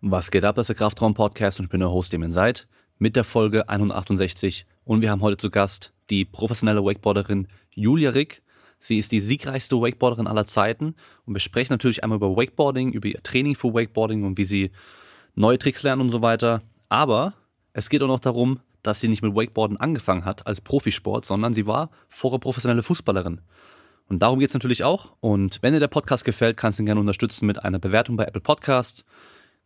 Was geht ab, das ist der Kraftraum-Podcast und ich bin der Host, dem ihr seid, mit der Folge 168 und wir haben heute zu Gast die professionelle Wakeboarderin Julia Rick. Sie ist die siegreichste Wakeboarderin aller Zeiten und wir sprechen natürlich einmal über Wakeboarding, über ihr Training für Wakeboarding und wie sie neue Tricks lernen und so weiter. Aber es geht auch noch darum, dass sie nicht mit Wakeboarden angefangen hat als Profisport, sondern sie war vorher professionelle Fußballerin. Und darum geht es natürlich auch. Und wenn dir der Podcast gefällt, kannst du ihn gerne unterstützen mit einer Bewertung bei Apple Podcasts.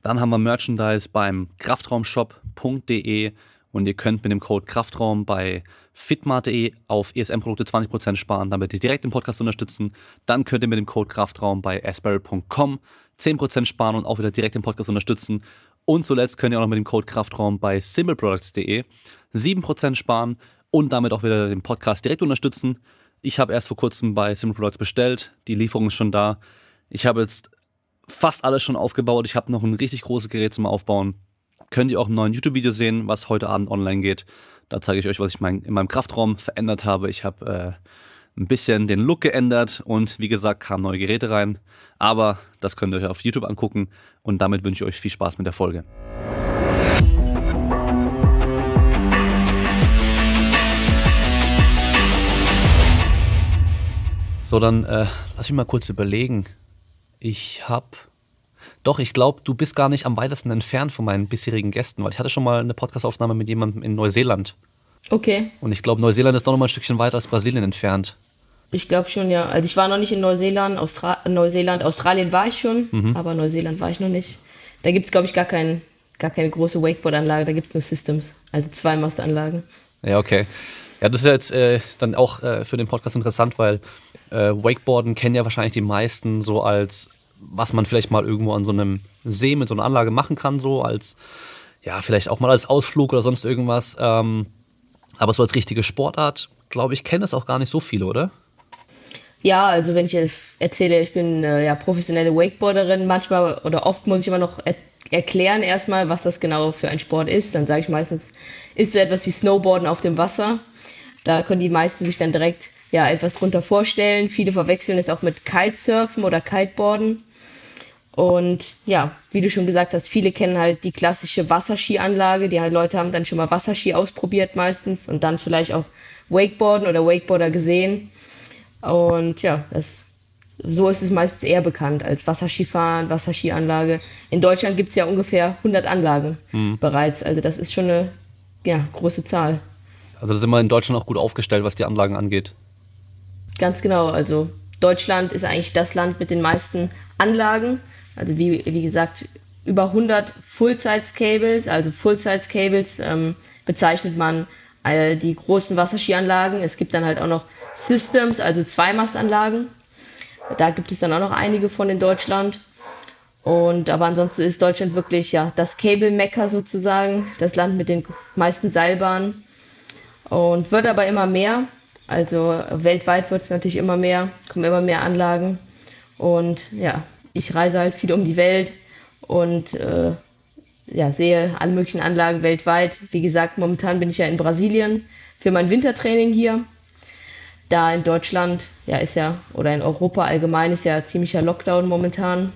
Dann haben wir Merchandise beim kraftraumshop.de und ihr könnt mit dem Code Kraftraum bei fitmart.de auf ESM-Produkte 20% sparen, damit ihr direkt den Podcast unterstützen. Dann könnt ihr mit dem Code Kraftraum bei asperry.com 10% sparen und auch wieder direkt den Podcast unterstützen. Und zuletzt könnt ihr auch noch mit dem Code Kraftraum bei simpleproducts.de 7% sparen und damit auch wieder den Podcast direkt unterstützen. Ich habe erst vor kurzem bei Simple Products bestellt, die Lieferung ist schon da. Ich habe jetzt fast alles schon aufgebaut. Ich habe noch ein richtig großes Gerät zum Aufbauen. Könnt ihr auch im neuen YouTube-Video sehen, was heute Abend online geht. Da zeige ich euch, was ich mein, in meinem Kraftraum verändert habe. Ich habe äh, ein bisschen den Look geändert und wie gesagt kamen neue Geräte rein. Aber das könnt ihr euch auf YouTube angucken und damit wünsche ich euch viel Spaß mit der Folge. So, dann äh, lass mich mal kurz überlegen. Ich habe. Doch, ich glaube, du bist gar nicht am weitesten entfernt von meinen bisherigen Gästen, weil ich hatte schon mal eine Podcastaufnahme mit jemandem in Neuseeland. Okay. Und ich glaube, Neuseeland ist doch noch mal ein Stückchen weiter als Brasilien entfernt. Ich glaube schon, ja. Also ich war noch nicht in Neuseeland, Austra Neuseeland, Australien war ich schon, mhm. aber Neuseeland war ich noch nicht. Da gibt es, glaube ich, gar, kein, gar keine große Wakeboard-Anlage, da gibt es nur Systems, also zwei Mastanlagen. Ja, okay. Ja, das ist jetzt äh, dann auch äh, für den Podcast interessant, weil äh, Wakeboarden kennen ja wahrscheinlich die meisten so als, was man vielleicht mal irgendwo an so einem See mit so einer Anlage machen kann, so als, ja, vielleicht auch mal als Ausflug oder sonst irgendwas. Ähm, aber so als richtige Sportart, glaube ich, kennen das auch gar nicht so viele, oder? Ja, also wenn ich erzähle, ich bin äh, ja professionelle Wakeboarderin, manchmal oder oft muss ich immer noch er erklären erstmal, was das genau für ein Sport ist. Dann sage ich meistens, ist so etwas wie Snowboarden auf dem Wasser. Da können die meisten sich dann direkt ja etwas drunter vorstellen. Viele verwechseln es auch mit Kitesurfen oder Kiteboarden. Und ja, wie du schon gesagt hast, viele kennen halt die klassische Wasserskianlage. Die halt Leute haben dann schon mal Wasserski ausprobiert meistens und dann vielleicht auch Wakeboarden oder Wakeboarder gesehen. Und ja, das, so ist es meistens eher bekannt als Wasserskifahren, Wasserskianlage. In Deutschland gibt es ja ungefähr 100 Anlagen mhm. bereits. Also das ist schon eine ja, große Zahl. Also da sind wir in Deutschland auch gut aufgestellt, was die Anlagen angeht. Ganz genau. Also Deutschland ist eigentlich das Land mit den meisten Anlagen. Also wie, wie gesagt, über 100 Full-Size-Cables. Also Full-Size-Cables ähm, bezeichnet man äh, die großen Wasserskianlagen. Es gibt dann halt auch noch Systems, also Zweimastanlagen. Da gibt es dann auch noch einige von in Deutschland. Und aber ansonsten ist Deutschland wirklich ja das Cable-Mecker sozusagen, das Land mit den meisten Seilbahnen. Und wird aber immer mehr. Also weltweit wird es natürlich immer mehr, kommen immer mehr Anlagen. Und ja, ich reise halt viel um die Welt und äh, ja, sehe alle möglichen Anlagen weltweit. Wie gesagt, momentan bin ich ja in Brasilien für mein Wintertraining hier. Da in Deutschland, ja, ist ja, oder in Europa allgemein ist ja ziemlicher Lockdown momentan.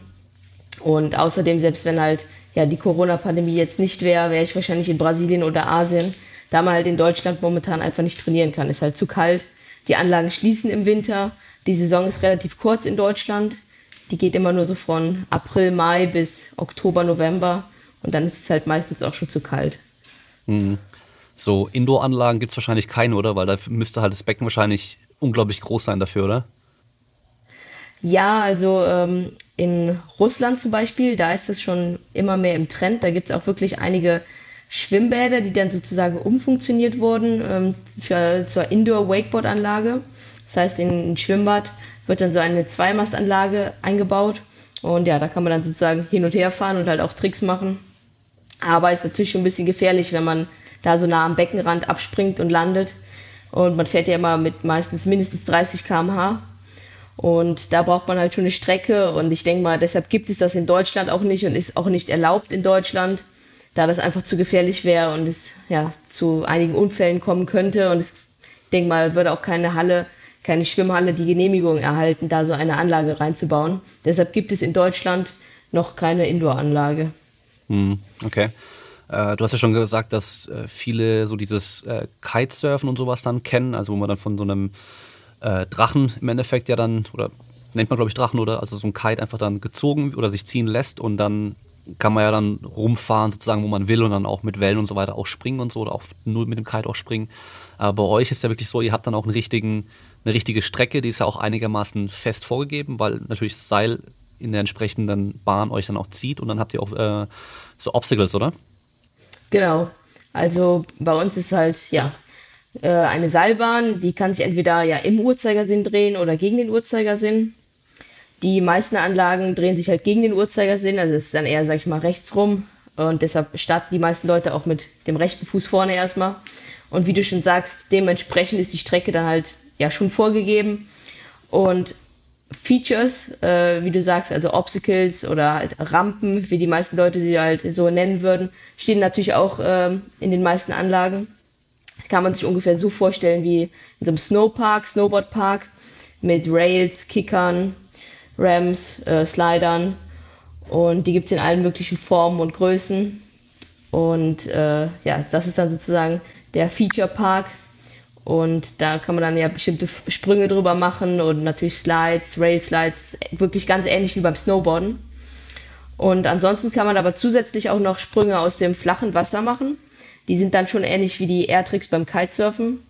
Und außerdem, selbst wenn halt ja die Corona-Pandemie jetzt nicht wäre, wäre ich wahrscheinlich in Brasilien oder Asien da man halt in Deutschland momentan einfach nicht trainieren kann. Ist halt zu kalt. Die Anlagen schließen im Winter. Die Saison ist relativ kurz in Deutschland. Die geht immer nur so von April, Mai bis Oktober, November. Und dann ist es halt meistens auch schon zu kalt. Mhm. So Indoor-Anlagen gibt es wahrscheinlich keine, oder? Weil da müsste halt das Becken wahrscheinlich unglaublich groß sein dafür, oder? Ja, also ähm, in Russland zum Beispiel, da ist es schon immer mehr im Trend. Da gibt es auch wirklich einige Schwimmbäder, die dann sozusagen umfunktioniert wurden ähm, für, zur Indoor-Wakeboard-Anlage. Das heißt, in ein Schwimmbad wird dann so eine Zweimastanlage eingebaut. Und ja, da kann man dann sozusagen hin und her fahren und halt auch Tricks machen. Aber ist natürlich schon ein bisschen gefährlich, wenn man da so nah am Beckenrand abspringt und landet. Und man fährt ja immer mit meistens mindestens 30 km/h. Und da braucht man halt schon eine Strecke. Und ich denke mal, deshalb gibt es das in Deutschland auch nicht und ist auch nicht erlaubt in Deutschland da das einfach zu gefährlich wäre und es ja zu einigen Unfällen kommen könnte. Und ich denke mal, würde auch keine Halle, keine Schwimmhalle die Genehmigung erhalten, da so eine Anlage reinzubauen. Deshalb gibt es in Deutschland noch keine Indoor-Anlage. Hm, okay. Äh, du hast ja schon gesagt, dass äh, viele so dieses äh, Kitesurfen und sowas dann kennen, also wo man dann von so einem Drachen im Endeffekt ja dann, oder nennt man glaube ich Drachen, oder also so ein Kite einfach dann gezogen oder sich ziehen lässt und dann kann man ja dann rumfahren sozusagen, wo man will und dann auch mit Wellen und so weiter auch springen und so oder auch nur mit dem Kite auch springen. Aber bei euch ist ja wirklich so, ihr habt dann auch einen richtigen, eine richtige Strecke, die ist ja auch einigermaßen fest vorgegeben, weil natürlich das Seil in der entsprechenden Bahn euch dann auch zieht und dann habt ihr auch äh, so Obstacles, oder? Genau. Also bei uns ist halt, ja, äh, eine Seilbahn, die kann sich entweder ja im Uhrzeigersinn drehen oder gegen den Uhrzeigersinn. Die meisten Anlagen drehen sich halt gegen den Uhrzeigersinn, also es ist dann eher, sag ich mal, rechts rum. Und deshalb starten die meisten Leute auch mit dem rechten Fuß vorne erstmal. Und wie du schon sagst, dementsprechend ist die Strecke dann halt ja schon vorgegeben. Und Features, äh, wie du sagst, also Obstacles oder halt Rampen, wie die meisten Leute sie halt so nennen würden, stehen natürlich auch ähm, in den meisten Anlagen. kann man sich ungefähr so vorstellen wie in so einem Snowpark, Snowboardpark mit Rails, Kickern, Rams, äh, Slidern und die gibt es in allen möglichen Formen und Größen. Und äh, ja, das ist dann sozusagen der Feature Park. Und da kann man dann ja bestimmte Sprünge drüber machen und natürlich Slides, Rail Slides, wirklich ganz ähnlich wie beim Snowboarden. Und ansonsten kann man aber zusätzlich auch noch Sprünge aus dem flachen Wasser machen. Die sind dann schon ähnlich wie die Airtricks beim Kitesurfen.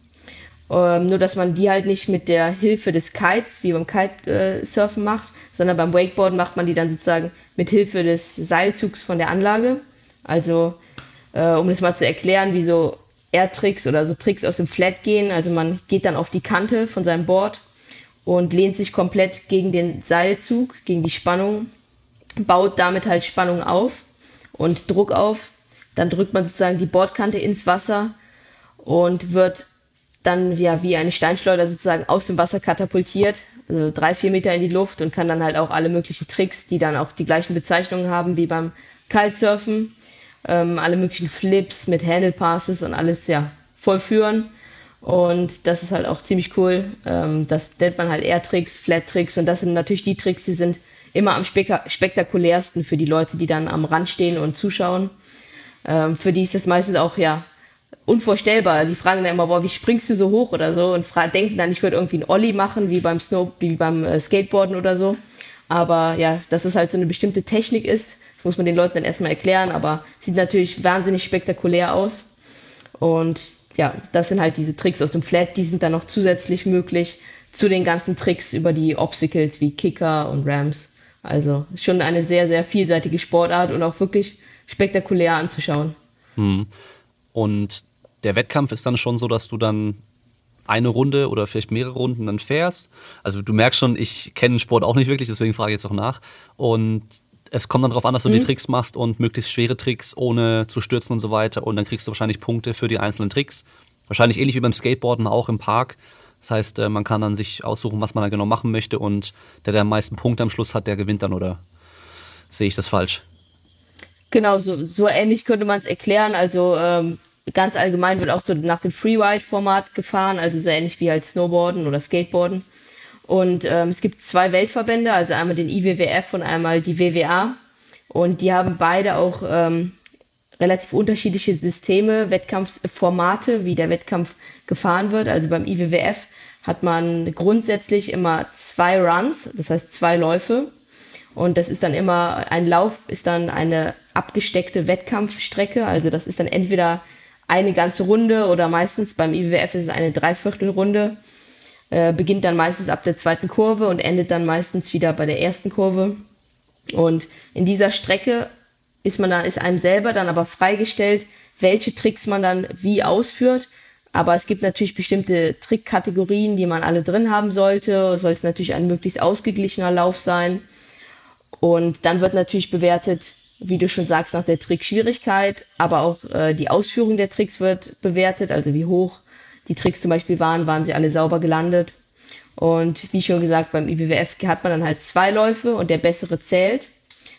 Ähm, nur, dass man die halt nicht mit der Hilfe des Kites, wie beim Kitesurfen macht, sondern beim Wakeboarden macht man die dann sozusagen mit Hilfe des Seilzugs von der Anlage. Also, äh, um das mal zu erklären, wie so Air-Tricks oder so Tricks aus dem Flat gehen. Also man geht dann auf die Kante von seinem Board und lehnt sich komplett gegen den Seilzug, gegen die Spannung, baut damit halt Spannung auf und Druck auf. Dann drückt man sozusagen die Bordkante ins Wasser und wird dann ja wie eine Steinschleuder sozusagen aus dem Wasser katapultiert, also drei, vier Meter in die Luft und kann dann halt auch alle möglichen Tricks, die dann auch die gleichen Bezeichnungen haben wie beim Kitesurfen, ähm, alle möglichen Flips mit Handle Passes und alles ja vollführen. Und das ist halt auch ziemlich cool. Ähm, das nennt man halt Air-Tricks, Flat-Tricks und das sind natürlich die Tricks, die sind immer am spektakulärsten für die Leute, die dann am Rand stehen und zuschauen. Ähm, für die ist das meistens auch ja unvorstellbar. Die fragen dann immer, boah, wie springst du so hoch oder so und denken dann, ich würde irgendwie einen Ollie machen, wie beim Snow, wie beim äh, Skateboarden oder so. Aber ja, dass es halt so eine bestimmte Technik ist, das muss man den Leuten dann erstmal erklären, aber sieht natürlich wahnsinnig spektakulär aus. Und ja, das sind halt diese Tricks aus dem Flat, die sind dann noch zusätzlich möglich zu den ganzen Tricks über die Obstacles wie Kicker und Rams. Also schon eine sehr, sehr vielseitige Sportart und auch wirklich spektakulär anzuschauen. Hm. Und der Wettkampf ist dann schon so, dass du dann eine Runde oder vielleicht mehrere Runden dann fährst. Also du merkst schon, ich kenne den Sport auch nicht wirklich, deswegen frage ich jetzt auch nach. Und es kommt dann darauf an, dass du mhm. die Tricks machst und möglichst schwere Tricks, ohne zu stürzen und so weiter. Und dann kriegst du wahrscheinlich Punkte für die einzelnen Tricks. Wahrscheinlich ähnlich wie beim Skateboarden auch im Park. Das heißt, äh, man kann dann sich aussuchen, was man da genau machen möchte und der, der am meisten Punkte am Schluss hat, der gewinnt dann, oder sehe ich das falsch? Genau, so, so ähnlich könnte man es erklären. Also ähm, ganz allgemein wird auch so nach dem Freeride-Format gefahren, also so ähnlich wie halt Snowboarden oder Skateboarden. Und ähm, es gibt zwei Weltverbände, also einmal den IWWF und einmal die WWA. Und die haben beide auch ähm, relativ unterschiedliche Systeme, Wettkampfformate, wie der Wettkampf gefahren wird. Also beim IWWF hat man grundsätzlich immer zwei Runs, das heißt zwei Läufe. Und das ist dann immer, ein Lauf ist dann eine abgesteckte Wettkampfstrecke. Also das ist dann entweder eine ganze Runde oder meistens beim IWF ist es eine Dreiviertelrunde. Äh, beginnt dann meistens ab der zweiten Kurve und endet dann meistens wieder bei der ersten Kurve. Und in dieser Strecke ist man dann, ist einem selber dann aber freigestellt, welche Tricks man dann wie ausführt. Aber es gibt natürlich bestimmte Trickkategorien, die man alle drin haben sollte. Es sollte natürlich ein möglichst ausgeglichener Lauf sein. Und dann wird natürlich bewertet, wie du schon sagst, nach der Trickschwierigkeit, aber auch äh, die Ausführung der Tricks wird bewertet, also wie hoch die Tricks zum Beispiel waren, waren sie alle sauber gelandet. Und wie schon gesagt, beim IWWF hat man dann halt zwei Läufe und der bessere zählt.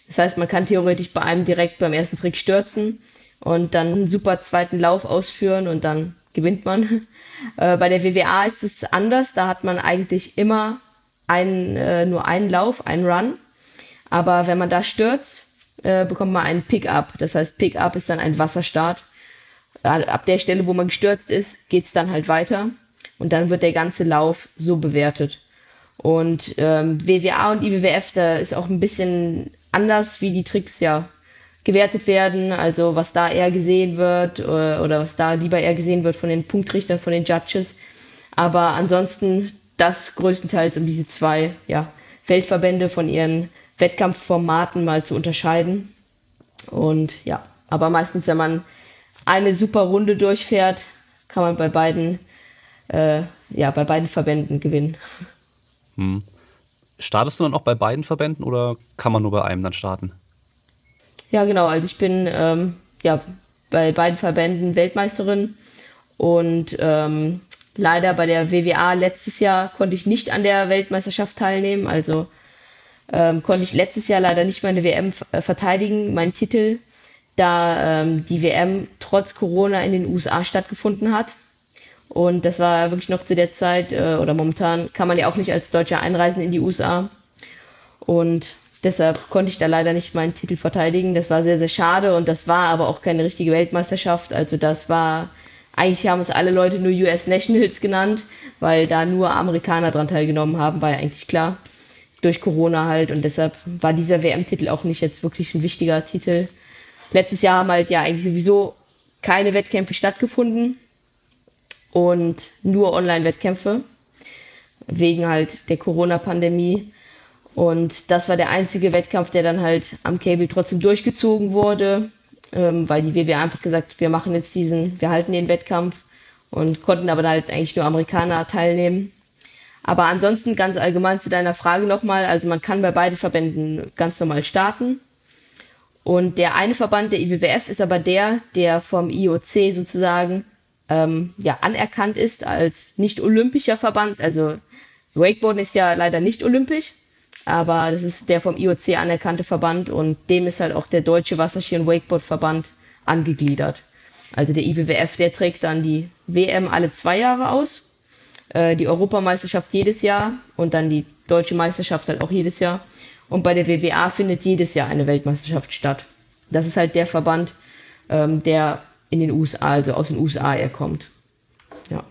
Das heißt, man kann theoretisch bei einem direkt beim ersten Trick stürzen und dann einen super zweiten Lauf ausführen und dann gewinnt man. Äh, bei der WWA ist es anders, da hat man eigentlich immer einen, äh, nur einen Lauf, einen Run. Aber wenn man da stürzt, äh, bekommt man einen Pick-up. Das heißt, Pick-up ist dann ein Wasserstart. Ab der Stelle, wo man gestürzt ist, geht es dann halt weiter. Und dann wird der ganze Lauf so bewertet. Und ähm, WWA und IWWF, da ist auch ein bisschen anders, wie die Tricks ja gewertet werden, also was da eher gesehen wird oder, äh, oder was da lieber eher gesehen wird von den Punktrichtern, von den Judges. Aber ansonsten das größtenteils um diese zwei ja, Weltverbände von ihren Wettkampfformaten mal zu unterscheiden. Und ja, aber meistens, wenn man eine super Runde durchfährt, kann man bei beiden, äh, ja, bei beiden Verbänden gewinnen. Hm. Startest du dann auch bei beiden Verbänden oder kann man nur bei einem dann starten? Ja, genau. Also ich bin ähm, ja bei beiden Verbänden Weltmeisterin und ähm, leider bei der WWA letztes Jahr konnte ich nicht an der Weltmeisterschaft teilnehmen. Also ähm, konnte ich letztes Jahr leider nicht meine WM äh, verteidigen, meinen Titel, da ähm, die WM trotz Corona in den USA stattgefunden hat. Und das war wirklich noch zu der Zeit, äh, oder momentan kann man ja auch nicht als Deutscher einreisen in die USA. Und deshalb konnte ich da leider nicht meinen Titel verteidigen. Das war sehr, sehr schade und das war aber auch keine richtige Weltmeisterschaft. Also das war, eigentlich haben es alle Leute nur US Nationals genannt, weil da nur Amerikaner dran teilgenommen haben, war ja eigentlich klar. Durch Corona halt und deshalb war dieser WM-Titel auch nicht jetzt wirklich ein wichtiger Titel. Letztes Jahr haben halt ja eigentlich sowieso keine Wettkämpfe stattgefunden und nur Online-Wettkämpfe wegen halt der Corona-Pandemie. Und das war der einzige Wettkampf, der dann halt am Cable trotzdem durchgezogen wurde, ähm, weil die WW einfach gesagt, wir machen jetzt diesen, wir halten den Wettkampf und konnten aber halt eigentlich nur Amerikaner teilnehmen. Aber ansonsten ganz allgemein zu deiner Frage nochmal, also man kann bei beiden Verbänden ganz normal starten. Und der eine Verband, der IWWF, ist aber der, der vom IOC sozusagen ähm, ja, anerkannt ist als nicht olympischer Verband. Also Wakeboarden ist ja leider nicht olympisch, aber das ist der vom IOC anerkannte Verband und dem ist halt auch der Deutsche Wasserski- und Wakeboard-Verband angegliedert. Also der IWWF, der trägt dann die WM alle zwei Jahre aus, äh, die Europameisterschaft jedes Jahr und dann die Deutsche Meisterschaft halt auch jedes Jahr. Und bei der WWA findet jedes Jahr eine Weltmeisterschaft statt. Das ist halt der Verband, ähm, der in den USA, also aus den USA er kommt. Ja.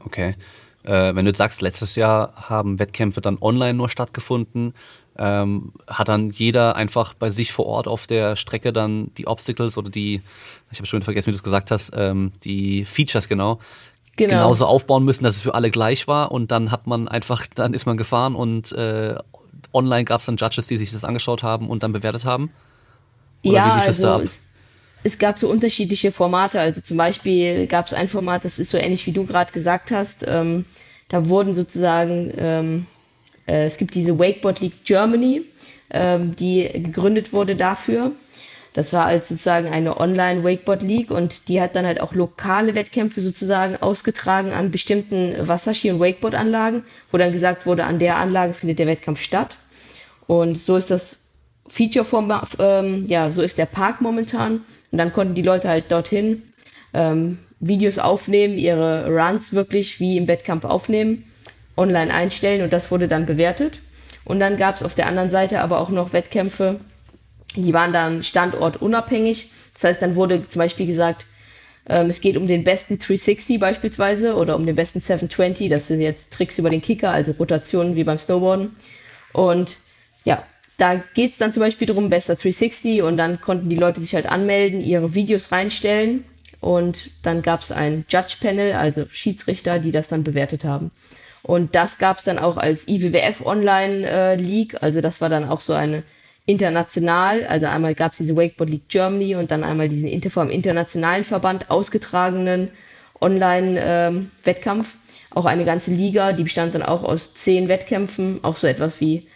Okay. Äh, wenn du jetzt sagst, letztes Jahr haben Wettkämpfe dann online nur stattgefunden, ähm, hat dann jeder einfach bei sich vor Ort auf der Strecke dann die Obstacles oder die, ich habe schon vergessen, wie du es gesagt hast, ähm, die Features genau, genau, genauso aufbauen müssen, dass es für alle gleich war und dann hat man einfach, dann ist man gefahren und äh, online gab es dann Judges, die sich das angeschaut haben und dann bewertet haben? Oder ja, also es, es gab so unterschiedliche Formate. Also zum Beispiel gab es ein Format, das ist so ähnlich wie du gerade gesagt hast. Ähm, da wurden sozusagen, ähm, äh, es gibt diese Wakeboard League Germany, ähm, die gegründet wurde dafür. Das war als sozusagen eine Online-Wakeboard League und die hat dann halt auch lokale Wettkämpfe sozusagen ausgetragen an bestimmten Wasserski- und Wakeboard-Anlagen, wo dann gesagt wurde, an der Anlage findet der Wettkampf statt. Und so ist das Feature-Format, ähm, ja, so ist der Park momentan. Und dann konnten die Leute halt dorthin ähm, Videos aufnehmen, ihre Runs wirklich wie im Wettkampf aufnehmen, online einstellen und das wurde dann bewertet. Und dann gab es auf der anderen Seite aber auch noch Wettkämpfe, die waren dann standortunabhängig. Das heißt, dann wurde zum Beispiel gesagt, ähm, es geht um den besten 360 beispielsweise oder um den besten 720. Das sind jetzt Tricks über den Kicker, also Rotationen wie beim Snowboarden. Und ja, da geht es dann zum Beispiel darum, besser 360 und dann konnten die Leute sich halt anmelden, ihre Videos reinstellen und dann gab es ein Judge-Panel, also Schiedsrichter, die das dann bewertet haben. Und das gab es dann auch als IWWF Online äh, League, also das war dann auch so eine international, also einmal gab es diese Wakeboard League Germany und dann einmal diesen Inter vom internationalen Verband ausgetragenen Online-Wettkampf. Ähm, auch eine ganze Liga, die bestand dann auch aus zehn Wettkämpfen, auch so etwas wie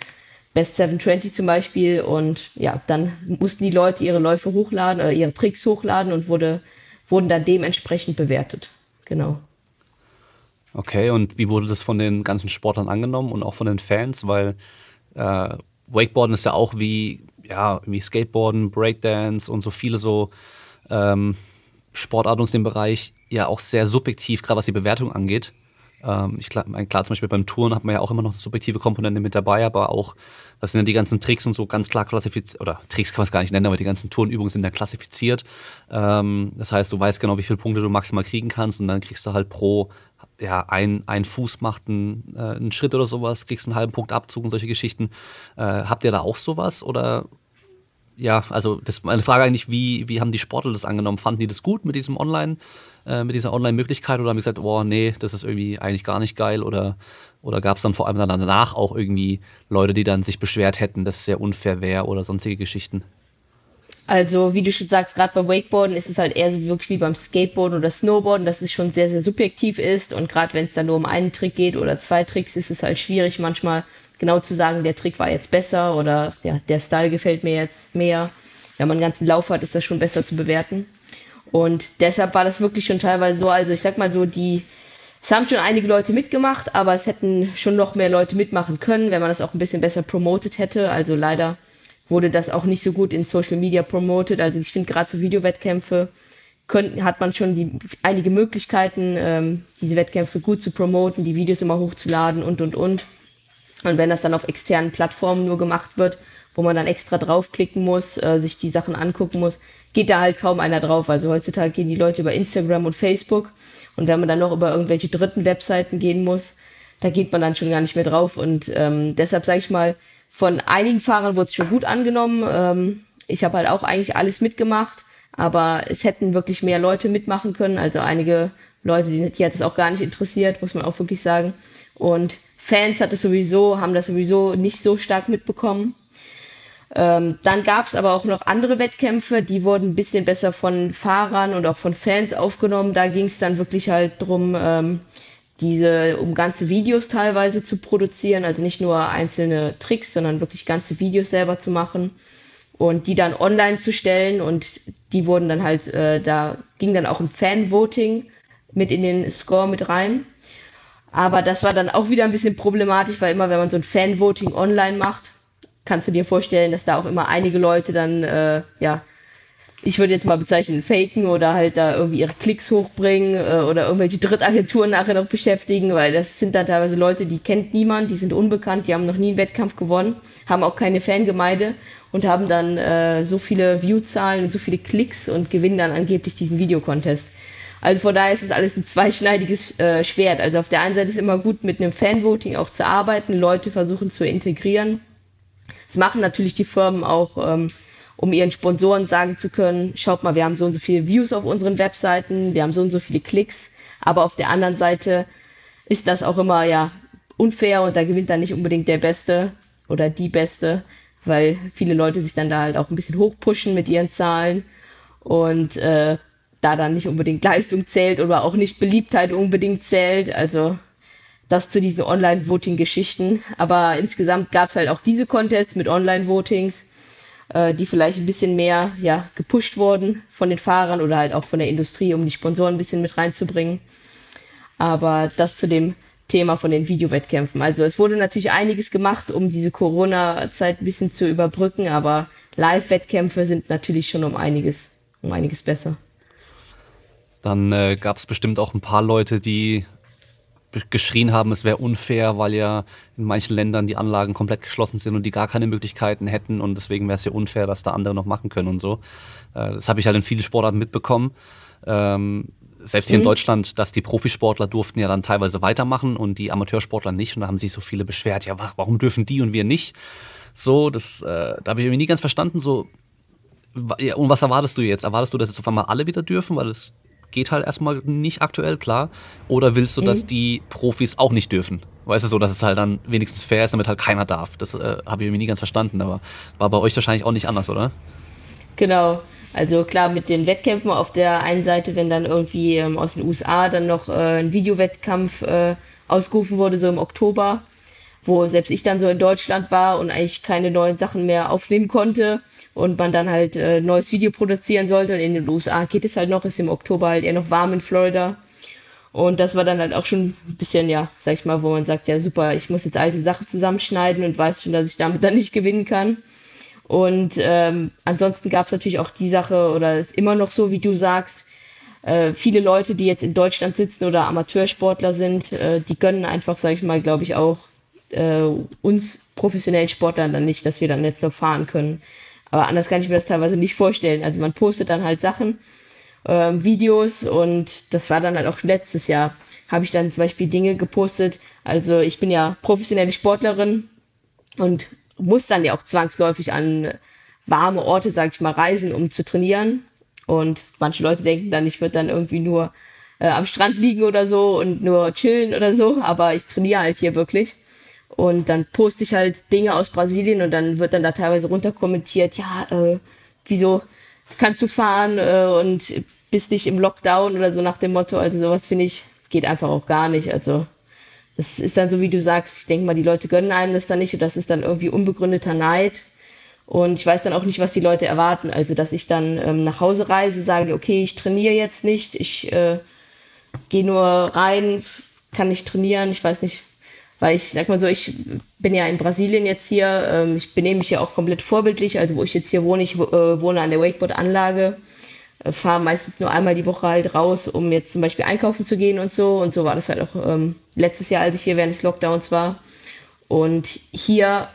Best 720 zum Beispiel. Und ja, dann mussten die Leute ihre Läufe hochladen oder ihre Tricks hochladen und wurde, wurden dann dementsprechend bewertet. Genau. Okay, und wie wurde das von den ganzen Sportlern angenommen und auch von den Fans? Weil äh, Wakeboarden ist ja auch wie, ja, wie Skateboarden, Breakdance und so viele so ähm, Sportarten aus dem Bereich ja auch sehr subjektiv, gerade was die Bewertung angeht. Ähm, ich klar, klar, zum Beispiel beim Touren hat man ja auch immer noch eine subjektive Komponente mit dabei, aber auch, das sind ja die ganzen Tricks und so ganz klar klassifiziert, oder Tricks kann man es gar nicht nennen, aber die ganzen Tourenübungen sind ja klassifiziert. Ähm, das heißt, du weißt genau, wie viele Punkte du maximal kriegen kannst und dann kriegst du halt pro ja, ein, ein Fuß macht einen, äh, einen Schritt oder sowas, kriegst einen halben Punkt Abzug und solche Geschichten. Äh, habt ihr da auch sowas oder ja, also das meine Frage eigentlich, wie, wie haben die Sportler das angenommen? Fanden die das gut mit diesem Online, äh, mit dieser Online-Möglichkeit oder haben die gesagt, oh nee, das ist irgendwie eigentlich gar nicht geil oder, oder gab es dann vor allem dann danach auch irgendwie Leute, die dann sich beschwert hätten, dass es sehr unfair wäre oder sonstige Geschichten? Also, wie du schon sagst, gerade beim Wakeboarden ist es halt eher so wirklich wie beim Skateboarden oder Snowboarden, dass es schon sehr, sehr subjektiv ist. Und gerade wenn es dann nur um einen Trick geht oder zwei Tricks, ist es halt schwierig, manchmal genau zu sagen, der Trick war jetzt besser oder ja, der Style gefällt mir jetzt mehr. Wenn man einen ganzen Lauf hat, ist das schon besser zu bewerten. Und deshalb war das wirklich schon teilweise so, also ich sag mal so, die, es haben schon einige Leute mitgemacht, aber es hätten schon noch mehr Leute mitmachen können, wenn man das auch ein bisschen besser promotet hätte. Also leider wurde das auch nicht so gut in Social Media promotet. Also ich finde gerade so Videowettkämpfe können, hat man schon die, einige Möglichkeiten, ähm, diese Wettkämpfe gut zu promoten, die Videos immer hochzuladen und und und. Und wenn das dann auf externen Plattformen nur gemacht wird, wo man dann extra draufklicken muss, äh, sich die Sachen angucken muss, geht da halt kaum einer drauf. Also heutzutage gehen die Leute über Instagram und Facebook. Und wenn man dann noch über irgendwelche dritten Webseiten gehen muss, da geht man dann schon gar nicht mehr drauf. Und ähm, deshalb sage ich mal, von einigen Fahrern wurde es schon gut angenommen. Ähm, ich habe halt auch eigentlich alles mitgemacht, aber es hätten wirklich mehr Leute mitmachen können. Also einige Leute, die, die hat es auch gar nicht interessiert, muss man auch wirklich sagen. Und Fans hat es sowieso, haben das sowieso nicht so stark mitbekommen. Ähm, dann gab es aber auch noch andere Wettkämpfe, die wurden ein bisschen besser von Fahrern und auch von Fans aufgenommen. Da ging es dann wirklich halt drum, ähm, diese, um ganze Videos teilweise zu produzieren, also nicht nur einzelne Tricks, sondern wirklich ganze Videos selber zu machen und die dann online zu stellen und die wurden dann halt, äh, da ging dann auch ein Fan-Voting mit in den Score mit rein. Aber das war dann auch wieder ein bisschen problematisch, weil immer, wenn man so ein Fan-Voting online macht, kannst du dir vorstellen, dass da auch immer einige Leute dann, äh, ja, ich würde jetzt mal bezeichnen, faken oder halt da irgendwie ihre Klicks hochbringen äh, oder irgendwelche Drittagenturen nachher noch beschäftigen, weil das sind dann teilweise Leute, die kennt niemand, die sind unbekannt, die haben noch nie einen Wettkampf gewonnen, haben auch keine Fangemeinde und haben dann äh, so viele Viewzahlen und so viele Klicks und gewinnen dann angeblich diesen Videocontest. Also von daher ist es alles ein zweischneidiges äh, Schwert. Also auf der einen Seite ist es immer gut, mit einem Fanvoting auch zu arbeiten, Leute versuchen zu integrieren. Das machen natürlich die Firmen auch, ähm, um ihren Sponsoren sagen zu können, schaut mal, wir haben so und so viele Views auf unseren Webseiten, wir haben so und so viele Klicks. Aber auf der anderen Seite ist das auch immer ja unfair und da gewinnt dann nicht unbedingt der Beste oder die Beste, weil viele Leute sich dann da halt auch ein bisschen hochpushen mit ihren Zahlen. Und äh, da dann nicht unbedingt Leistung zählt oder auch nicht Beliebtheit unbedingt zählt. Also das zu diesen Online-Voting-Geschichten. Aber insgesamt gab es halt auch diese Contests mit Online-Votings, äh, die vielleicht ein bisschen mehr ja, gepusht wurden von den Fahrern oder halt auch von der Industrie, um die Sponsoren ein bisschen mit reinzubringen. Aber das zu dem Thema von den Videowettkämpfen. Also es wurde natürlich einiges gemacht, um diese Corona-Zeit ein bisschen zu überbrücken, aber Live-Wettkämpfe sind natürlich schon um einiges, um einiges besser. Dann äh, gab es bestimmt auch ein paar Leute, die geschrien haben, es wäre unfair, weil ja in manchen Ländern die Anlagen komplett geschlossen sind und die gar keine Möglichkeiten hätten und deswegen wäre es ja unfair, dass da andere noch machen können und so. Äh, das habe ich halt in vielen Sportarten mitbekommen. Ähm, selbst hier mhm. in Deutschland, dass die Profisportler durften ja dann teilweise weitermachen und die Amateursportler nicht und da haben sich so viele beschwert, ja, warum dürfen die und wir nicht? So, das, äh, da habe ich irgendwie nie ganz verstanden, so, ja, und was erwartest du jetzt? Erwartest du, dass jetzt auf einmal alle wieder dürfen, weil es geht halt erstmal nicht aktuell, klar. Oder willst du, mhm. dass die Profis auch nicht dürfen? Weißt du so, dass es halt dann wenigstens fair ist, damit halt keiner darf. Das äh, habe ich irgendwie nie ganz verstanden, aber war bei euch wahrscheinlich auch nicht anders, oder? Genau. Also klar, mit den Wettkämpfen auf der einen Seite, wenn dann irgendwie ähm, aus den USA dann noch äh, ein Videowettkampf äh, ausgerufen wurde, so im Oktober, wo selbst ich dann so in Deutschland war und eigentlich keine neuen Sachen mehr aufnehmen konnte, und man dann halt äh, neues Video produzieren sollte. Und in den USA geht es halt noch, ist im Oktober halt eher noch warm in Florida. Und das war dann halt auch schon ein bisschen, ja, sag ich mal, wo man sagt, ja super, ich muss jetzt alte Sachen zusammenschneiden und weiß schon, dass ich damit dann nicht gewinnen kann. Und ähm, ansonsten gab es natürlich auch die Sache, oder ist immer noch so, wie du sagst, äh, viele Leute, die jetzt in Deutschland sitzen oder Amateursportler sind, äh, die gönnen einfach, sage ich mal, glaube ich auch äh, uns professionellen Sportlern dann nicht, dass wir dann jetzt noch fahren können. Aber anders kann ich mir das teilweise nicht vorstellen. Also man postet dann halt Sachen, äh, Videos und das war dann halt auch letztes Jahr, habe ich dann zum Beispiel Dinge gepostet. Also ich bin ja professionelle Sportlerin und muss dann ja auch zwangsläufig an warme Orte, sage ich mal, reisen, um zu trainieren. Und manche Leute denken dann, ich würde dann irgendwie nur äh, am Strand liegen oder so und nur chillen oder so, aber ich trainiere halt hier wirklich. Und dann poste ich halt Dinge aus Brasilien und dann wird dann da teilweise runterkommentiert, ja, äh, wieso kannst du fahren äh, und bist nicht im Lockdown oder so nach dem Motto. Also sowas finde ich, geht einfach auch gar nicht. Also das ist dann so, wie du sagst, ich denke mal, die Leute gönnen einem das dann nicht und das ist dann irgendwie unbegründeter Neid. Und ich weiß dann auch nicht, was die Leute erwarten. Also, dass ich dann ähm, nach Hause reise, sage, okay, ich trainiere jetzt nicht, ich äh, gehe nur rein, kann nicht trainieren, ich weiß nicht, weil ich sag mal so, ich bin ja in Brasilien jetzt hier, ähm, ich benehme mich ja auch komplett vorbildlich, also wo ich jetzt hier wohne, ich äh, wohne an der Wakeboard-Anlage, äh, fahre meistens nur einmal die Woche halt raus, um jetzt zum Beispiel einkaufen zu gehen und so. Und so war das halt auch ähm, letztes Jahr, als ich hier während des Lockdowns war. Und hier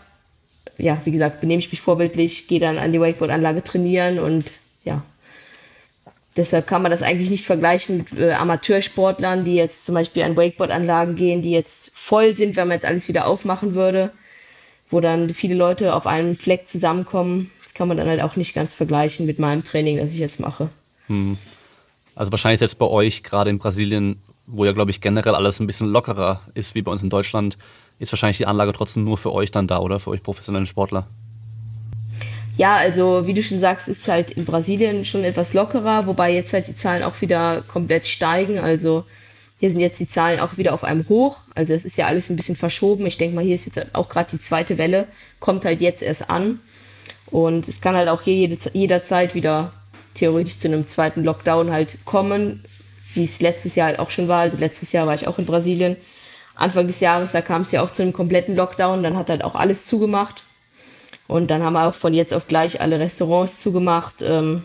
ja, wie gesagt, benehme ich mich vorbildlich, gehe dann an die Wakeboard-Anlage trainieren und ja, deshalb kann man das eigentlich nicht vergleichen mit äh, Amateursportlern, die jetzt zum Beispiel an Wakeboard-Anlagen gehen, die jetzt voll sind, wenn man jetzt alles wieder aufmachen würde, wo dann viele Leute auf einem Fleck zusammenkommen. Das kann man dann halt auch nicht ganz vergleichen mit meinem Training, das ich jetzt mache. Hm. Also wahrscheinlich selbst bei euch, gerade in Brasilien, wo ja, glaube ich, generell alles ein bisschen lockerer ist wie bei uns in Deutschland, ist wahrscheinlich die Anlage trotzdem nur für euch dann da, oder? Für euch professionellen Sportler. Ja, also wie du schon sagst, ist halt in Brasilien schon etwas lockerer, wobei jetzt halt die Zahlen auch wieder komplett steigen. Also hier sind jetzt die Zahlen auch wieder auf einem Hoch. Also es ist ja alles ein bisschen verschoben. Ich denke mal, hier ist jetzt auch gerade die zweite Welle, kommt halt jetzt erst an. Und es kann halt auch hier jede, jederzeit wieder theoretisch zu einem zweiten Lockdown halt kommen, wie es letztes Jahr halt auch schon war. Also letztes Jahr war ich auch in Brasilien Anfang des Jahres, da kam es ja auch zu einem kompletten Lockdown, dann hat halt auch alles zugemacht. Und dann haben wir auch von jetzt auf gleich alle Restaurants zugemacht, ähm,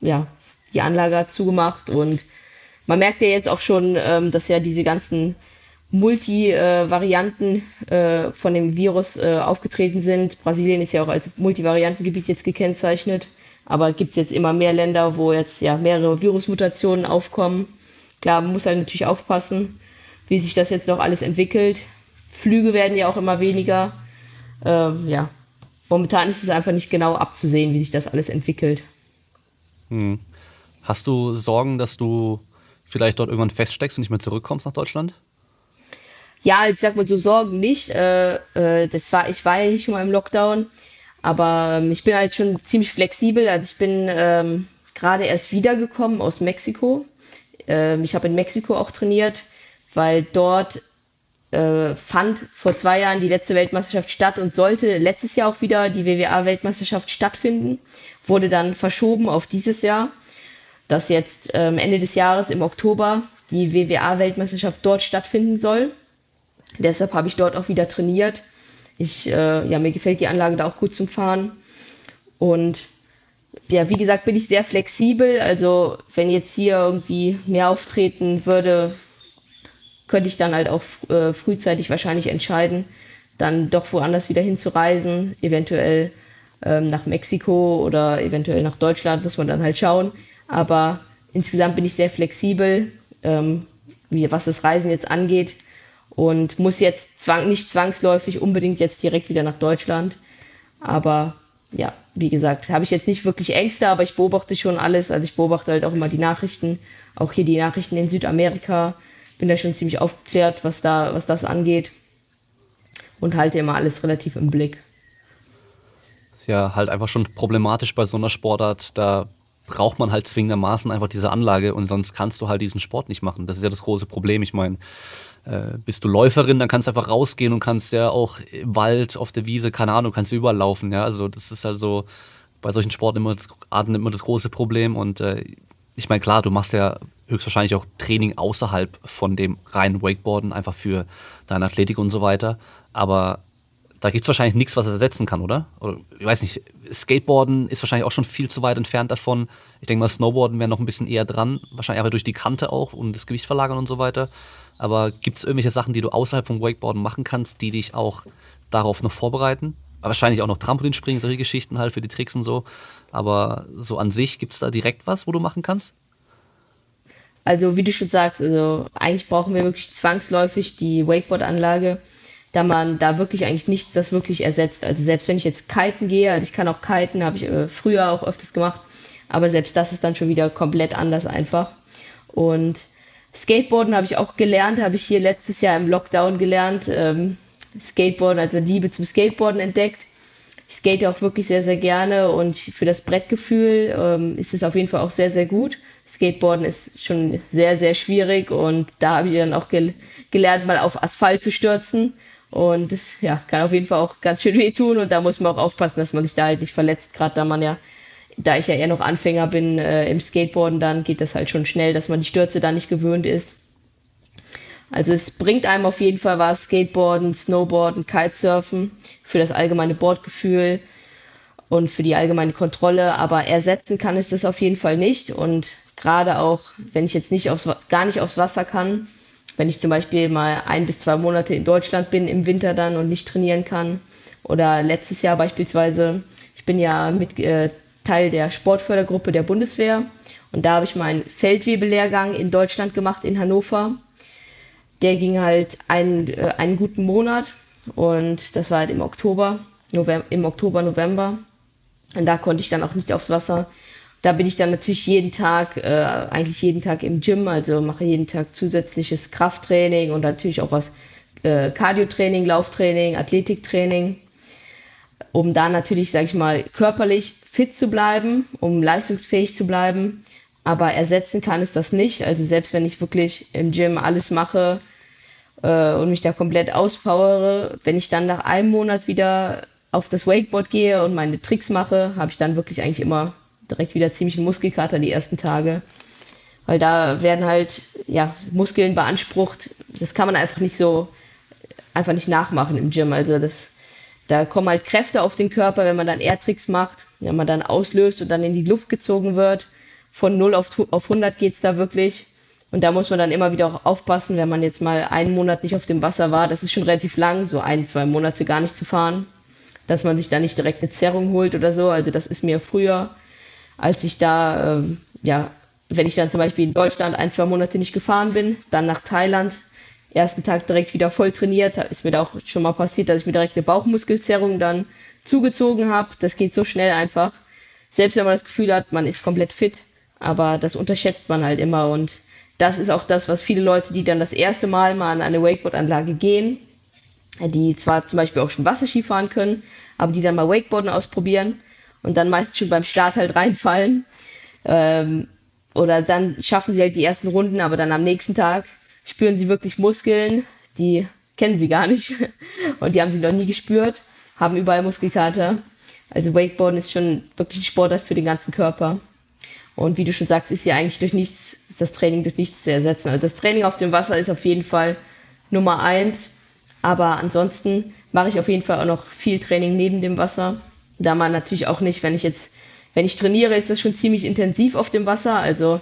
ja, die Anlage hat zugemacht und man merkt ja jetzt auch schon, ähm, dass ja diese ganzen Multivarianten äh, von dem Virus äh, aufgetreten sind. Brasilien ist ja auch als Multivariantengebiet jetzt gekennzeichnet, aber gibt es jetzt immer mehr Länder, wo jetzt ja mehrere Virusmutationen aufkommen. Klar, man muss halt natürlich aufpassen wie sich das jetzt noch alles entwickelt. Flüge werden ja auch immer weniger. Ähm, ja, momentan ist es einfach nicht genau abzusehen, wie sich das alles entwickelt. Hm. Hast du Sorgen, dass du vielleicht dort irgendwann feststeckst und nicht mehr zurückkommst nach Deutschland? Ja, ich sag mal so Sorgen nicht. Äh, äh, das war, ich war ja nicht mal im Lockdown, aber ähm, ich bin halt schon ziemlich flexibel. Also ich bin ähm, gerade erst wiedergekommen aus Mexiko. Ähm, ich habe in Mexiko auch trainiert weil dort äh, fand vor zwei Jahren die letzte Weltmeisterschaft statt und sollte letztes Jahr auch wieder die WWA-Weltmeisterschaft stattfinden, wurde dann verschoben auf dieses Jahr, dass jetzt ähm, Ende des Jahres im Oktober die WWA-Weltmeisterschaft dort stattfinden soll. Deshalb habe ich dort auch wieder trainiert. Ich, äh, ja, mir gefällt die Anlage da auch gut zum Fahren. Und ja, wie gesagt, bin ich sehr flexibel. Also wenn jetzt hier irgendwie mehr auftreten würde, könnte ich dann halt auch äh, frühzeitig wahrscheinlich entscheiden, dann doch woanders wieder hinzureisen, eventuell ähm, nach Mexiko oder eventuell nach Deutschland, muss man dann halt schauen. Aber insgesamt bin ich sehr flexibel, ähm, wie, was das Reisen jetzt angeht und muss jetzt zwang, nicht zwangsläufig unbedingt jetzt direkt wieder nach Deutschland. Aber ja, wie gesagt, habe ich jetzt nicht wirklich Ängste, aber ich beobachte schon alles. Also ich beobachte halt auch immer die Nachrichten, auch hier die Nachrichten in Südamerika, bin da schon ziemlich aufgeklärt, was da, was das angeht. Und halte immer alles relativ im Blick. Ja, halt einfach schon problematisch bei so einer Sportart. Da braucht man halt zwingendermaßen einfach diese Anlage und sonst kannst du halt diesen Sport nicht machen. Das ist ja das große Problem. Ich meine, äh, bist du Läuferin, dann kannst du einfach rausgehen und kannst ja auch im Wald, auf der Wiese, keine Ahnung, kannst du überall laufen. Ja, also das ist halt so bei solchen Sporten immer das, Arten immer das große Problem und äh, ich meine, klar, du machst ja höchstwahrscheinlich auch Training außerhalb von dem reinen Wakeboarden, einfach für deine Athletik und so weiter. Aber da gibt es wahrscheinlich nichts, was es ersetzen kann, oder? Oder ich weiß nicht, Skateboarden ist wahrscheinlich auch schon viel zu weit entfernt davon. Ich denke mal, Snowboarden wäre noch ein bisschen eher dran, wahrscheinlich aber durch die Kante auch und das Gewicht verlagern und so weiter. Aber gibt es irgendwelche Sachen, die du außerhalb vom Wakeboarden machen kannst, die dich auch darauf noch vorbereiten? wahrscheinlich auch noch Trampolinspringen, solche Geschichten halt für die Tricks und so. Aber so an sich, gibt es da direkt was, wo du machen kannst? Also wie du schon sagst, also eigentlich brauchen wir wirklich zwangsläufig die Wakeboard-Anlage, da man da wirklich eigentlich nichts das wirklich ersetzt. Also selbst wenn ich jetzt kiten gehe, also ich kann auch kiten, habe ich äh, früher auch öfters gemacht, aber selbst das ist dann schon wieder komplett anders einfach. Und Skateboarden habe ich auch gelernt, habe ich hier letztes Jahr im Lockdown gelernt. Ähm, Skateboarden, also Liebe zum Skateboarden entdeckt. Ich skate auch wirklich sehr, sehr gerne und für das Brettgefühl ähm, ist es auf jeden Fall auch sehr, sehr gut. Skateboarden ist schon sehr, sehr schwierig und da habe ich dann auch gel gelernt, mal auf Asphalt zu stürzen. Und das ja, kann auf jeden Fall auch ganz schön wehtun und da muss man auch aufpassen, dass man sich da halt nicht verletzt, gerade da man ja, da ich ja eher noch Anfänger bin äh, im Skateboarden, dann geht das halt schon schnell, dass man die Stürze da nicht gewöhnt ist. Also es bringt einem auf jeden Fall was, Skateboarden, Snowboarden, Kitesurfen für das allgemeine Bordgefühl und für die allgemeine Kontrolle, aber ersetzen kann es das auf jeden Fall nicht. Und gerade auch, wenn ich jetzt nicht aufs, gar nicht aufs Wasser kann, wenn ich zum Beispiel mal ein bis zwei Monate in Deutschland bin im Winter dann und nicht trainieren kann. Oder letztes Jahr beispielsweise, ich bin ja mit äh, Teil der Sportfördergruppe der Bundeswehr und da habe ich meinen Feldwebellehrgang in Deutschland gemacht, in Hannover. Der ging halt einen, äh, einen guten Monat und das war halt im Oktober, November, im Oktober, November. Und da konnte ich dann auch nicht aufs Wasser da bin ich dann natürlich jeden Tag, äh, eigentlich jeden Tag im Gym, also mache jeden Tag zusätzliches Krafttraining und natürlich auch was äh, Cardiotraining, Lauftraining, Athletiktraining, um da natürlich, sage ich mal, körperlich fit zu bleiben, um leistungsfähig zu bleiben. Aber ersetzen kann es das nicht. Also selbst wenn ich wirklich im Gym alles mache äh, und mich da komplett auspowere, wenn ich dann nach einem Monat wieder auf das Wakeboard gehe und meine Tricks mache, habe ich dann wirklich eigentlich immer direkt wieder ziemlich einen Muskelkater die ersten Tage. Weil da werden halt ja, Muskeln beansprucht. Das kann man einfach nicht so, einfach nicht nachmachen im Gym. Also das, da kommen halt Kräfte auf den Körper, wenn man dann Airtricks macht, wenn man dann auslöst und dann in die Luft gezogen wird. Von 0 auf, auf 100 geht's da wirklich. Und da muss man dann immer wieder auch aufpassen, wenn man jetzt mal einen Monat nicht auf dem Wasser war. Das ist schon relativ lang, so ein, zwei Monate gar nicht zu fahren. Dass man sich da nicht direkt eine Zerrung holt oder so. Also das ist mir früher als ich da, ähm, ja, wenn ich dann zum Beispiel in Deutschland ein, zwei Monate nicht gefahren bin, dann nach Thailand, ersten Tag direkt wieder voll trainiert, ist mir da auch schon mal passiert, dass ich mir direkt eine Bauchmuskelzerrung dann zugezogen habe. Das geht so schnell einfach. Selbst wenn man das Gefühl hat, man ist komplett fit, aber das unterschätzt man halt immer und das ist auch das, was viele Leute, die dann das erste Mal mal an eine Wakeboard-Anlage gehen, die zwar zum Beispiel auch schon Wasserski fahren können, aber die dann mal Wakeboarden ausprobieren, und dann meistens schon beim Start halt reinfallen. Ähm, oder dann schaffen sie halt die ersten Runden, aber dann am nächsten Tag spüren sie wirklich Muskeln, die kennen sie gar nicht und die haben sie noch nie gespürt, haben überall Muskelkater. Also Wakeboarden ist schon wirklich ein Sportart für den ganzen Körper. Und wie du schon sagst, ist ja eigentlich durch nichts, ist das Training durch nichts zu ersetzen. Also das Training auf dem Wasser ist auf jeden Fall Nummer eins. Aber ansonsten mache ich auf jeden Fall auch noch viel Training neben dem Wasser da man natürlich auch nicht, wenn ich jetzt, wenn ich trainiere, ist das schon ziemlich intensiv auf dem Wasser. Also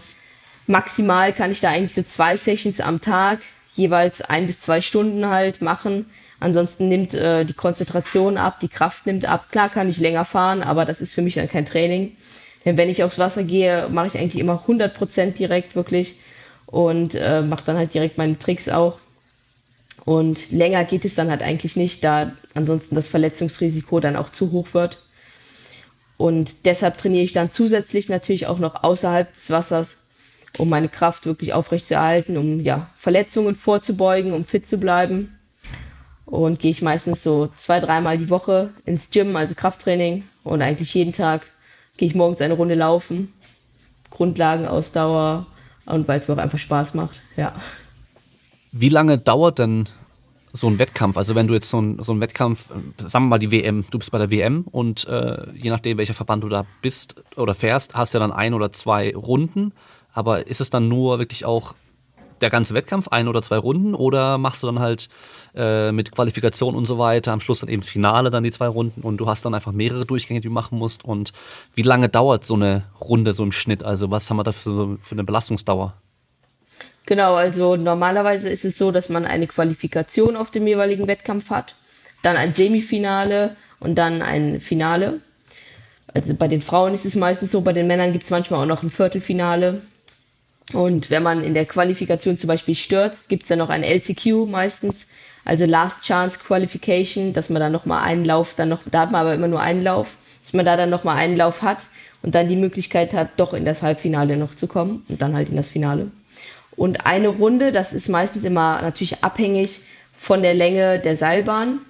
maximal kann ich da eigentlich so zwei Sessions am Tag, jeweils ein bis zwei Stunden halt machen. Ansonsten nimmt äh, die Konzentration ab, die Kraft nimmt ab. Klar kann ich länger fahren, aber das ist für mich dann kein Training. Denn wenn ich aufs Wasser gehe, mache ich eigentlich immer 100 Prozent direkt wirklich und äh, mache dann halt direkt meine Tricks auch. Und länger geht es dann halt eigentlich nicht, da ansonsten das Verletzungsrisiko dann auch zu hoch wird. Und deshalb trainiere ich dann zusätzlich natürlich auch noch außerhalb des Wassers, um meine Kraft wirklich aufrechtzuerhalten, um ja, Verletzungen vorzubeugen, um fit zu bleiben. Und gehe ich meistens so zwei, dreimal die Woche ins Gym, also Krafttraining. Und eigentlich jeden Tag gehe ich morgens eine Runde laufen. Grundlagenausdauer und weil es mir auch einfach Spaß macht, ja. Wie lange dauert denn so ein Wettkampf? Also wenn du jetzt so ein, so ein Wettkampf, sagen wir mal die WM, du bist bei der WM und äh, je nachdem, welcher Verband du da bist oder fährst, hast du ja dann ein oder zwei Runden. Aber ist es dann nur wirklich auch der ganze Wettkampf, ein oder zwei Runden, oder machst du dann halt äh, mit Qualifikation und so weiter, am Schluss dann eben das Finale, dann die zwei Runden und du hast dann einfach mehrere Durchgänge, die du machen musst und wie lange dauert so eine Runde so im Schnitt? Also was haben wir da für, für eine Belastungsdauer? Genau, also normalerweise ist es so, dass man eine Qualifikation auf dem jeweiligen Wettkampf hat, dann ein Semifinale und dann ein Finale. Also bei den Frauen ist es meistens so, bei den Männern gibt es manchmal auch noch ein Viertelfinale. Und wenn man in der Qualifikation zum Beispiel stürzt, gibt es dann noch ein LCQ meistens, also Last Chance Qualification, dass man dann nochmal einen Lauf, dann noch, da hat man aber immer nur einen Lauf, dass man da dann nochmal einen Lauf hat und dann die Möglichkeit hat, doch in das Halbfinale noch zu kommen und dann halt in das Finale. Und eine Runde, das ist meistens immer natürlich abhängig von der Länge der Seilbahn,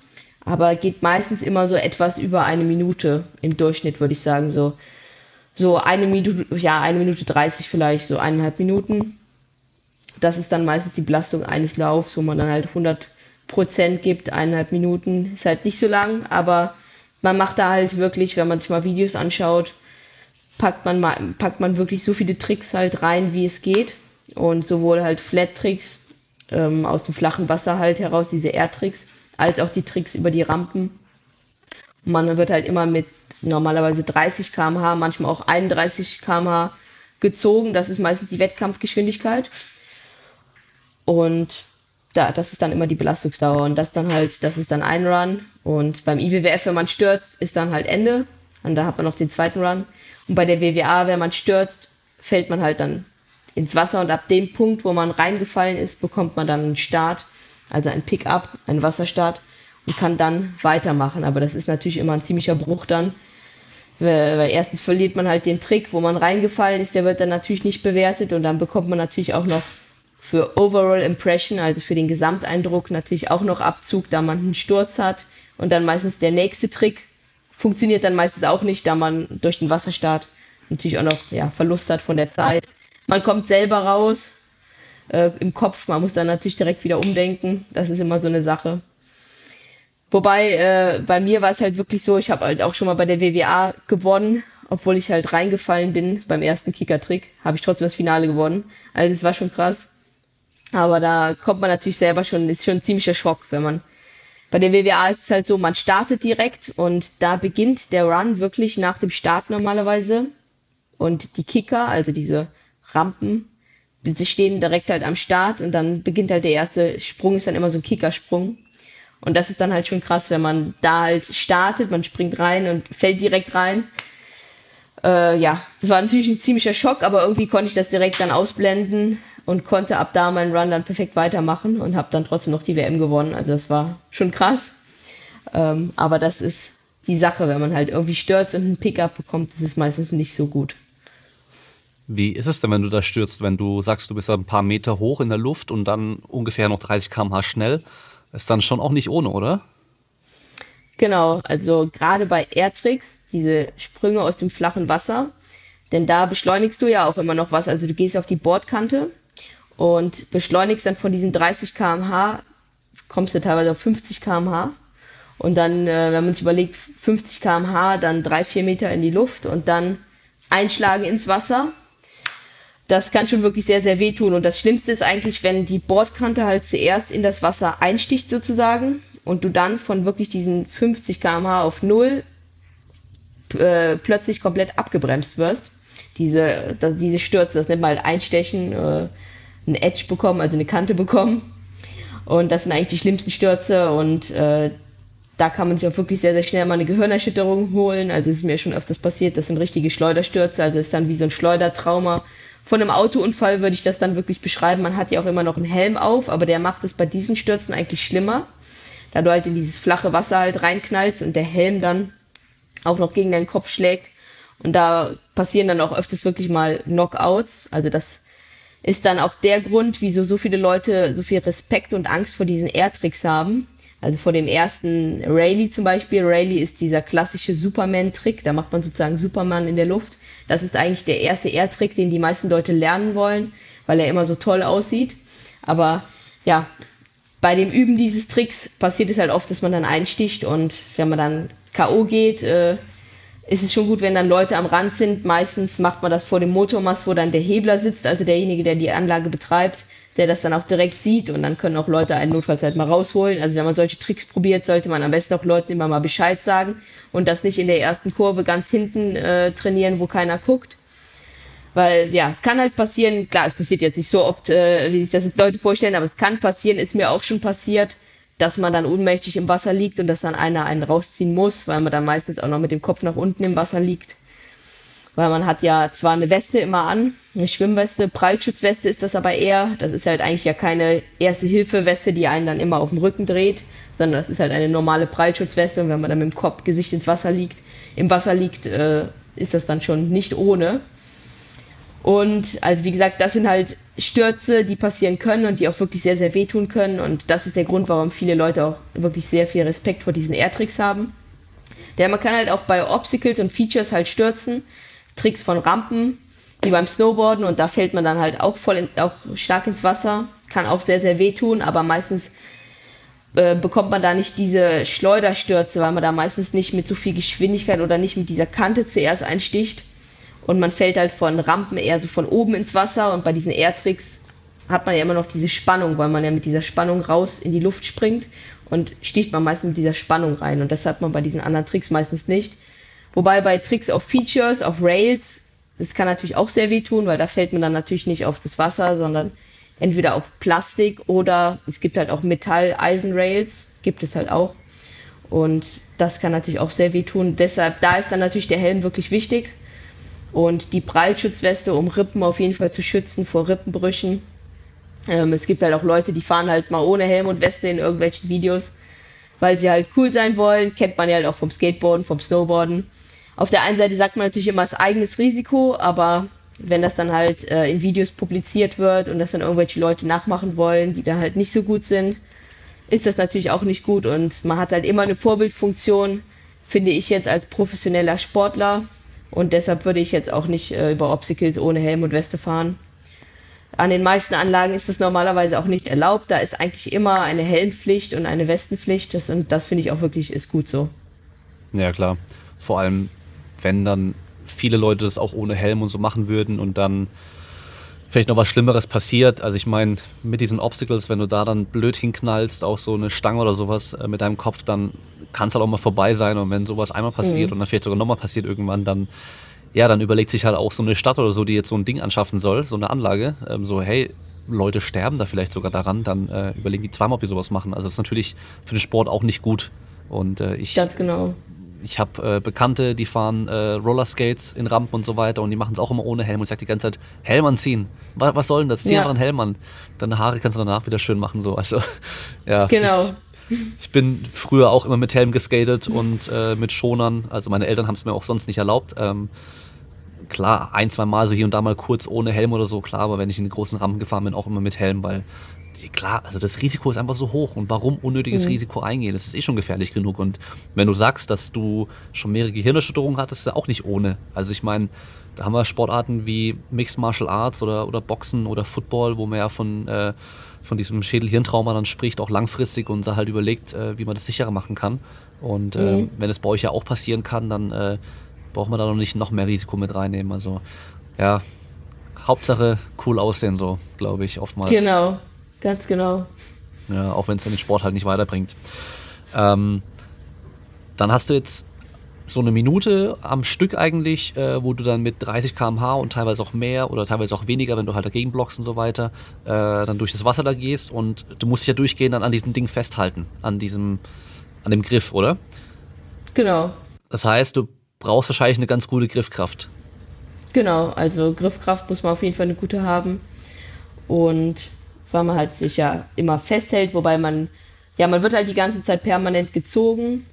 aber geht meistens immer so etwas über eine Minute im Durchschnitt, würde ich sagen. So, so eine Minute, ja, eine Minute 30 vielleicht, so eineinhalb Minuten. Das ist dann meistens die Belastung eines Laufs, wo man dann halt 100 Prozent gibt, eineinhalb Minuten. Ist halt nicht so lang, aber man macht da halt wirklich, wenn man sich mal Videos anschaut, packt man, mal, packt man wirklich so viele Tricks halt rein, wie es geht und sowohl halt Flat-Tricks ähm, aus dem flachen Wasser halt heraus, diese Air-Tricks, als auch die Tricks über die Rampen. Und man wird halt immer mit normalerweise 30 km/h, manchmal auch 31 km/h gezogen. Das ist meistens die Wettkampfgeschwindigkeit. Und da, das ist dann immer die Belastungsdauer. Und das dann halt, das ist dann ein Run. Und beim IWWF, wenn man stürzt, ist dann halt Ende. Und da hat man noch den zweiten Run. Und bei der WWA, wenn man stürzt, fällt man halt dann ins Wasser und ab dem Punkt, wo man reingefallen ist, bekommt man dann einen Start, also ein Pickup, einen Wasserstart und kann dann weitermachen. Aber das ist natürlich immer ein ziemlicher Bruch dann, weil erstens verliert man halt den Trick, wo man reingefallen ist, der wird dann natürlich nicht bewertet und dann bekommt man natürlich auch noch für Overall Impression, also für den Gesamteindruck natürlich auch noch Abzug, da man einen Sturz hat und dann meistens der nächste Trick funktioniert dann meistens auch nicht, da man durch den Wasserstart natürlich auch noch ja, Verlust hat von der Zeit. Man kommt selber raus äh, im Kopf, man muss dann natürlich direkt wieder umdenken. Das ist immer so eine Sache. Wobei äh, bei mir war es halt wirklich so, ich habe halt auch schon mal bei der WWA gewonnen, obwohl ich halt reingefallen bin beim ersten Kickertrick, habe ich trotzdem das Finale gewonnen. Also es war schon krass. Aber da kommt man natürlich selber schon, ist schon ein ziemlicher Schock, wenn man bei der WWA ist es halt so, man startet direkt und da beginnt der Run wirklich nach dem Start normalerweise. Und die Kicker, also diese Rampen. Sie stehen direkt halt am Start und dann beginnt halt der erste Sprung, ist dann immer so ein Kickersprung. Und das ist dann halt schon krass, wenn man da halt startet, man springt rein und fällt direkt rein. Äh, ja, das war natürlich ein ziemlicher Schock, aber irgendwie konnte ich das direkt dann ausblenden und konnte ab da meinen Run dann perfekt weitermachen und habe dann trotzdem noch die WM gewonnen. Also das war schon krass. Ähm, aber das ist die Sache, wenn man halt irgendwie stürzt und einen Pickup bekommt, ist meistens nicht so gut. Wie ist es denn, wenn du da stürzt, wenn du sagst, du bist ein paar Meter hoch in der Luft und dann ungefähr noch 30 km/h schnell? Ist dann schon auch nicht ohne, oder? Genau, also gerade bei Airtricks, diese Sprünge aus dem flachen Wasser, denn da beschleunigst du ja auch immer noch was. Also du gehst auf die Bordkante und beschleunigst dann von diesen 30 km/h, kommst du teilweise auf 50 km/h. Und dann, äh, wenn man sich überlegt, 50 km/h, dann drei, vier Meter in die Luft und dann einschlagen ins Wasser das kann schon wirklich sehr, sehr wehtun. Und das Schlimmste ist eigentlich, wenn die Bordkante halt zuerst in das Wasser einsticht sozusagen und du dann von wirklich diesen 50 km/h auf null äh, plötzlich komplett abgebremst wirst. Diese, das, diese Stürze, das nennt man halt Einstechen, äh, ein Edge bekommen, also eine Kante bekommen. Und das sind eigentlich die schlimmsten Stürze und äh, da kann man sich auch wirklich sehr, sehr schnell mal eine Gehirnerschütterung holen. Also es ist mir schon öfters passiert, das sind richtige Schleuderstürze, also es ist dann wie so ein Schleudertrauma, von einem Autounfall würde ich das dann wirklich beschreiben. Man hat ja auch immer noch einen Helm auf, aber der macht es bei diesen Stürzen eigentlich schlimmer, da du halt in dieses flache Wasser halt reinknallst und der Helm dann auch noch gegen deinen Kopf schlägt. Und da passieren dann auch öfters wirklich mal Knockouts. Also das ist dann auch der Grund, wieso so viele Leute so viel Respekt und Angst vor diesen Airtricks haben. Also vor dem ersten Rayleigh zum Beispiel. Rayleigh ist dieser klassische Superman-Trick. Da macht man sozusagen Superman in der Luft. Das ist eigentlich der erste Air-Trick, den die meisten Leute lernen wollen, weil er immer so toll aussieht. Aber ja, bei dem Üben dieses Tricks passiert es halt oft, dass man dann einsticht und wenn man dann K.O. geht, äh, ist es schon gut, wenn dann Leute am Rand sind. Meistens macht man das vor dem Motormast, wo dann der Hebler sitzt, also derjenige, der die Anlage betreibt. Der das dann auch direkt sieht und dann können auch Leute einen notfalls halt mal rausholen. Also wenn man solche Tricks probiert, sollte man am besten auch Leuten immer mal Bescheid sagen und das nicht in der ersten Kurve ganz hinten äh, trainieren, wo keiner guckt. Weil ja, es kann halt passieren, klar, es passiert jetzt nicht so oft, äh, wie sich das jetzt Leute vorstellen, aber es kann passieren, ist mir auch schon passiert, dass man dann ohnmächtig im Wasser liegt und dass dann einer einen rausziehen muss, weil man dann meistens auch noch mit dem Kopf nach unten im Wasser liegt weil man hat ja zwar eine Weste immer an, eine Schwimmweste, Prallschutzweste ist das aber eher. Das ist halt eigentlich ja keine Erste-Hilfe-Weste, die einen dann immer auf dem Rücken dreht, sondern das ist halt eine normale Prallschutzweste und wenn man dann mit dem Kopf, Gesicht ins Wasser liegt, im Wasser liegt, äh, ist das dann schon nicht ohne. Und also wie gesagt, das sind halt Stürze, die passieren können und die auch wirklich sehr, sehr wehtun können. Und das ist der Grund, warum viele Leute auch wirklich sehr viel Respekt vor diesen Airtricks haben. Denn man kann halt auch bei Obstacles und Features halt stürzen. Tricks von Rampen, wie beim Snowboarden. Und da fällt man dann halt auch voll in, auch stark ins Wasser, kann auch sehr, sehr wehtun, aber meistens äh, bekommt man da nicht diese Schleuderstürze, weil man da meistens nicht mit so viel Geschwindigkeit oder nicht mit dieser Kante zuerst einsticht. Und man fällt halt von Rampen eher so von oben ins Wasser. Und bei diesen Airtricks hat man ja immer noch diese Spannung, weil man ja mit dieser Spannung raus in die Luft springt und sticht man meistens mit dieser Spannung rein. Und das hat man bei diesen anderen Tricks meistens nicht. Wobei bei Tricks auf Features, auf Rails, das kann natürlich auch sehr wehtun, weil da fällt man dann natürlich nicht auf das Wasser, sondern entweder auf Plastik oder es gibt halt auch Metall-Eisen-Rails, gibt es halt auch. Und das kann natürlich auch sehr wehtun. Deshalb, da ist dann natürlich der Helm wirklich wichtig. Und die Prallschutzweste, um Rippen auf jeden Fall zu schützen vor Rippenbrüchen. Ähm, es gibt halt auch Leute, die fahren halt mal ohne Helm und Weste in irgendwelchen Videos, weil sie halt cool sein wollen. Kennt man ja halt auch vom Skateboarden, vom Snowboarden auf der einen Seite sagt man natürlich immer, ist eigenes Risiko, aber wenn das dann halt äh, in Videos publiziert wird und das dann irgendwelche Leute nachmachen wollen, die da halt nicht so gut sind, ist das natürlich auch nicht gut und man hat halt immer eine Vorbildfunktion, finde ich jetzt als professioneller Sportler und deshalb würde ich jetzt auch nicht äh, über Obstacles ohne Helm und Weste fahren. An den meisten Anlagen ist das normalerweise auch nicht erlaubt. Da ist eigentlich immer eine Helmpflicht und eine Westenpflicht. Das, und das finde ich auch wirklich ist gut so. Ja, klar. Vor allem wenn dann viele Leute das auch ohne Helm und so machen würden und dann vielleicht noch was Schlimmeres passiert. Also ich meine, mit diesen Obstacles, wenn du da dann blöd hinknallst, auch so eine Stange oder sowas äh, mit deinem Kopf, dann kann es halt auch mal vorbei sein. Und wenn sowas einmal passiert mhm. und dann vielleicht sogar nochmal passiert irgendwann, dann ja, dann überlegt sich halt auch so eine Stadt oder so, die jetzt so ein Ding anschaffen soll, so eine Anlage, ähm, so hey, Leute sterben da vielleicht sogar daran, dann äh, überlegen die zweimal, ob die sowas machen. Also das ist natürlich für den Sport auch nicht gut. Und äh, ich Ganz genau ich habe äh, Bekannte, die fahren äh, Rollerskates in Rampen und so weiter und die machen es auch immer ohne Helm und ich sage die ganze Zeit, Helm anziehen. Was, was soll denn das? Zieh ja. einfach einen Helm an. Deine Haare kannst du danach wieder schön machen. So. Also, ja, genau. Ich, ich bin früher auch immer mit Helm geskatet und äh, mit Schonern. Also meine Eltern haben es mir auch sonst nicht erlaubt. Ähm, klar, ein, zwei Mal so hier und da mal kurz ohne Helm oder so, klar, aber wenn ich in den großen Rampen gefahren bin, auch immer mit Helm, weil klar, also das Risiko ist einfach so hoch und warum unnötiges mhm. Risiko eingehen? Das ist eh schon gefährlich genug und wenn du sagst, dass du schon mehrere Gehirnerschütterungen hattest, ist ja auch nicht ohne. Also ich meine, da haben wir Sportarten wie Mixed Martial Arts oder, oder Boxen oder Football, wo man ja von, äh, von diesem Schädel-Hirntrauma dann spricht, auch langfristig und da halt überlegt, äh, wie man das sicherer machen kann. Und äh, mhm. wenn es bei euch ja auch passieren kann, dann äh, braucht man da noch nicht noch mehr Risiko mit reinnehmen. Also ja, Hauptsache cool aussehen, so glaube ich oftmals. Genau, Ganz genau. Ja, auch wenn es den Sport halt nicht weiterbringt. Ähm, dann hast du jetzt so eine Minute am Stück eigentlich, äh, wo du dann mit 30 km/h und teilweise auch mehr oder teilweise auch weniger, wenn du halt dagegen blockst und so weiter, äh, dann durch das Wasser da gehst und du musst dich ja durchgehend dann an diesem Ding festhalten, an diesem, an dem Griff, oder? Genau. Das heißt, du brauchst wahrscheinlich eine ganz gute Griffkraft. Genau, also Griffkraft muss man auf jeden Fall eine gute haben. Und weil man halt sich ja immer festhält, wobei man, ja, man wird halt die ganze Zeit permanent gezogen.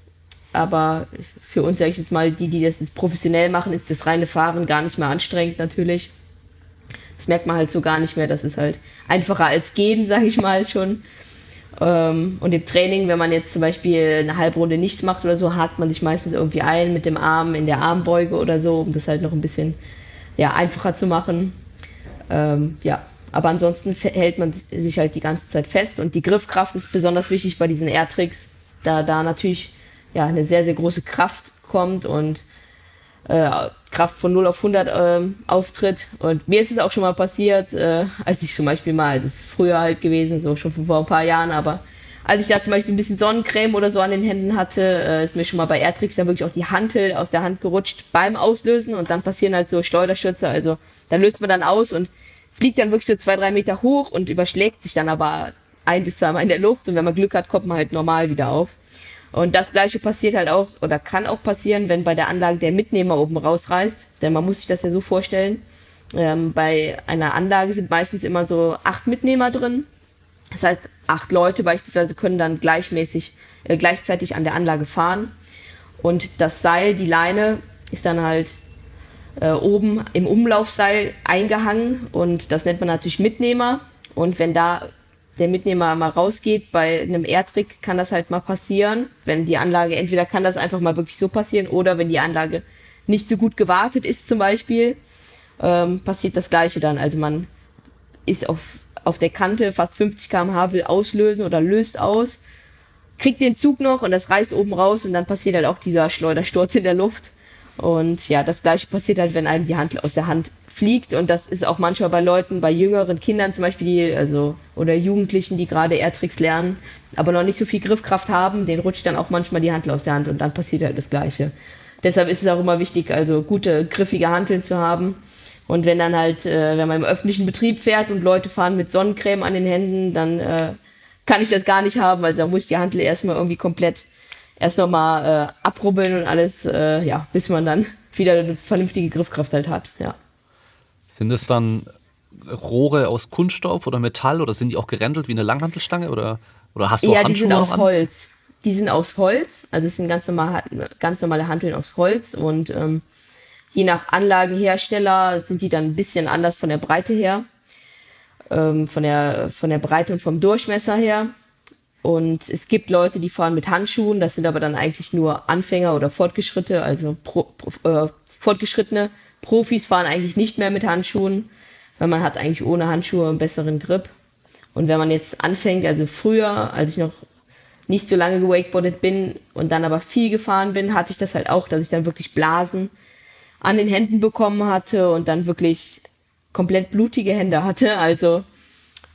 Aber für uns, sage ich jetzt mal, die, die das jetzt professionell machen, ist das reine Fahren gar nicht mehr anstrengend natürlich. Das merkt man halt so gar nicht mehr. Das ist halt einfacher als gehen, sage ich mal schon. Ähm, und im Training, wenn man jetzt zum Beispiel eine halbe Runde nichts macht oder so, hakt man sich meistens irgendwie ein mit dem Arm in der Armbeuge oder so, um das halt noch ein bisschen ja, einfacher zu machen. Ähm, ja, aber ansonsten hält man sich halt die ganze Zeit fest und die Griffkraft ist besonders wichtig bei diesen Airtricks, da da natürlich ja eine sehr, sehr große Kraft kommt und äh, Kraft von 0 auf 100 ähm, auftritt. Und mir ist es auch schon mal passiert, äh, als ich zum Beispiel mal, das ist früher halt gewesen, so schon vor ein paar Jahren, aber als ich da zum Beispiel ein bisschen Sonnencreme oder so an den Händen hatte, äh, ist mir schon mal bei Airtricks da wirklich auch die Hantel aus der Hand gerutscht beim Auslösen und dann passieren halt so Schleuderschütze. Also da löst man dann aus und fliegt dann wirklich so zwei, drei Meter hoch und überschlägt sich dann aber ein bis zweimal in der Luft und wenn man Glück hat, kommt man halt normal wieder auf. Und das gleiche passiert halt auch oder kann auch passieren, wenn bei der Anlage der Mitnehmer oben rausreißt. Denn man muss sich das ja so vorstellen. Ähm, bei einer Anlage sind meistens immer so acht Mitnehmer drin. Das heißt, acht Leute beispielsweise können dann gleichmäßig, äh, gleichzeitig an der Anlage fahren. Und das Seil, die Leine, ist dann halt äh, oben im Umlaufseil eingehangen und das nennt man natürlich Mitnehmer. Und wenn da der Mitnehmer mal rausgeht. Bei einem Airtrick kann das halt mal passieren, wenn die Anlage, entweder kann das einfach mal wirklich so passieren oder wenn die Anlage nicht so gut gewartet ist zum Beispiel, ähm, passiert das gleiche dann. Also man ist auf, auf der Kante fast 50 km/h, will auslösen oder löst aus, kriegt den Zug noch und das reißt oben raus und dann passiert halt auch dieser Schleudersturz in der Luft. Und ja, das gleiche passiert halt, wenn einem die Hand aus der Hand fliegt und das ist auch manchmal bei Leuten, bei jüngeren Kindern zum Beispiel, die, also oder Jugendlichen, die gerade Airtricks lernen, aber noch nicht so viel Griffkraft haben, denen rutscht dann auch manchmal die Handel aus der Hand und dann passiert halt das Gleiche. Deshalb ist es auch immer wichtig, also gute griffige Handeln zu haben. Und wenn dann halt, äh, wenn man im öffentlichen Betrieb fährt und Leute fahren mit Sonnencreme an den Händen, dann äh, kann ich das gar nicht haben, weil da muss ich die Handel erstmal irgendwie komplett erst nochmal äh, abrubbeln und alles, äh, ja, bis man dann wieder eine vernünftige Griffkraft halt hat, ja. Sind es dann Rohre aus Kunststoff oder Metall oder sind die auch gerändelt wie eine Langhantelstange oder, oder hast du ja, auch Handschuhe die sind aus? Holz. Die sind aus Holz, also es sind ganz normale, ganz normale Hanteln aus Holz und ähm, je nach Anlagenhersteller sind die dann ein bisschen anders von der Breite her, ähm, von, der, von der Breite und vom Durchmesser her. Und es gibt Leute, die fahren mit Handschuhen, das sind aber dann eigentlich nur Anfänger oder Fortgeschrittene, also pro, pro, äh, Fortgeschrittene. Profis fahren eigentlich nicht mehr mit Handschuhen, weil man hat eigentlich ohne Handschuhe einen besseren Grip. Und wenn man jetzt anfängt, also früher, als ich noch nicht so lange gewakeboardet bin und dann aber viel gefahren bin, hatte ich das halt auch, dass ich dann wirklich Blasen an den Händen bekommen hatte und dann wirklich komplett blutige Hände hatte. Also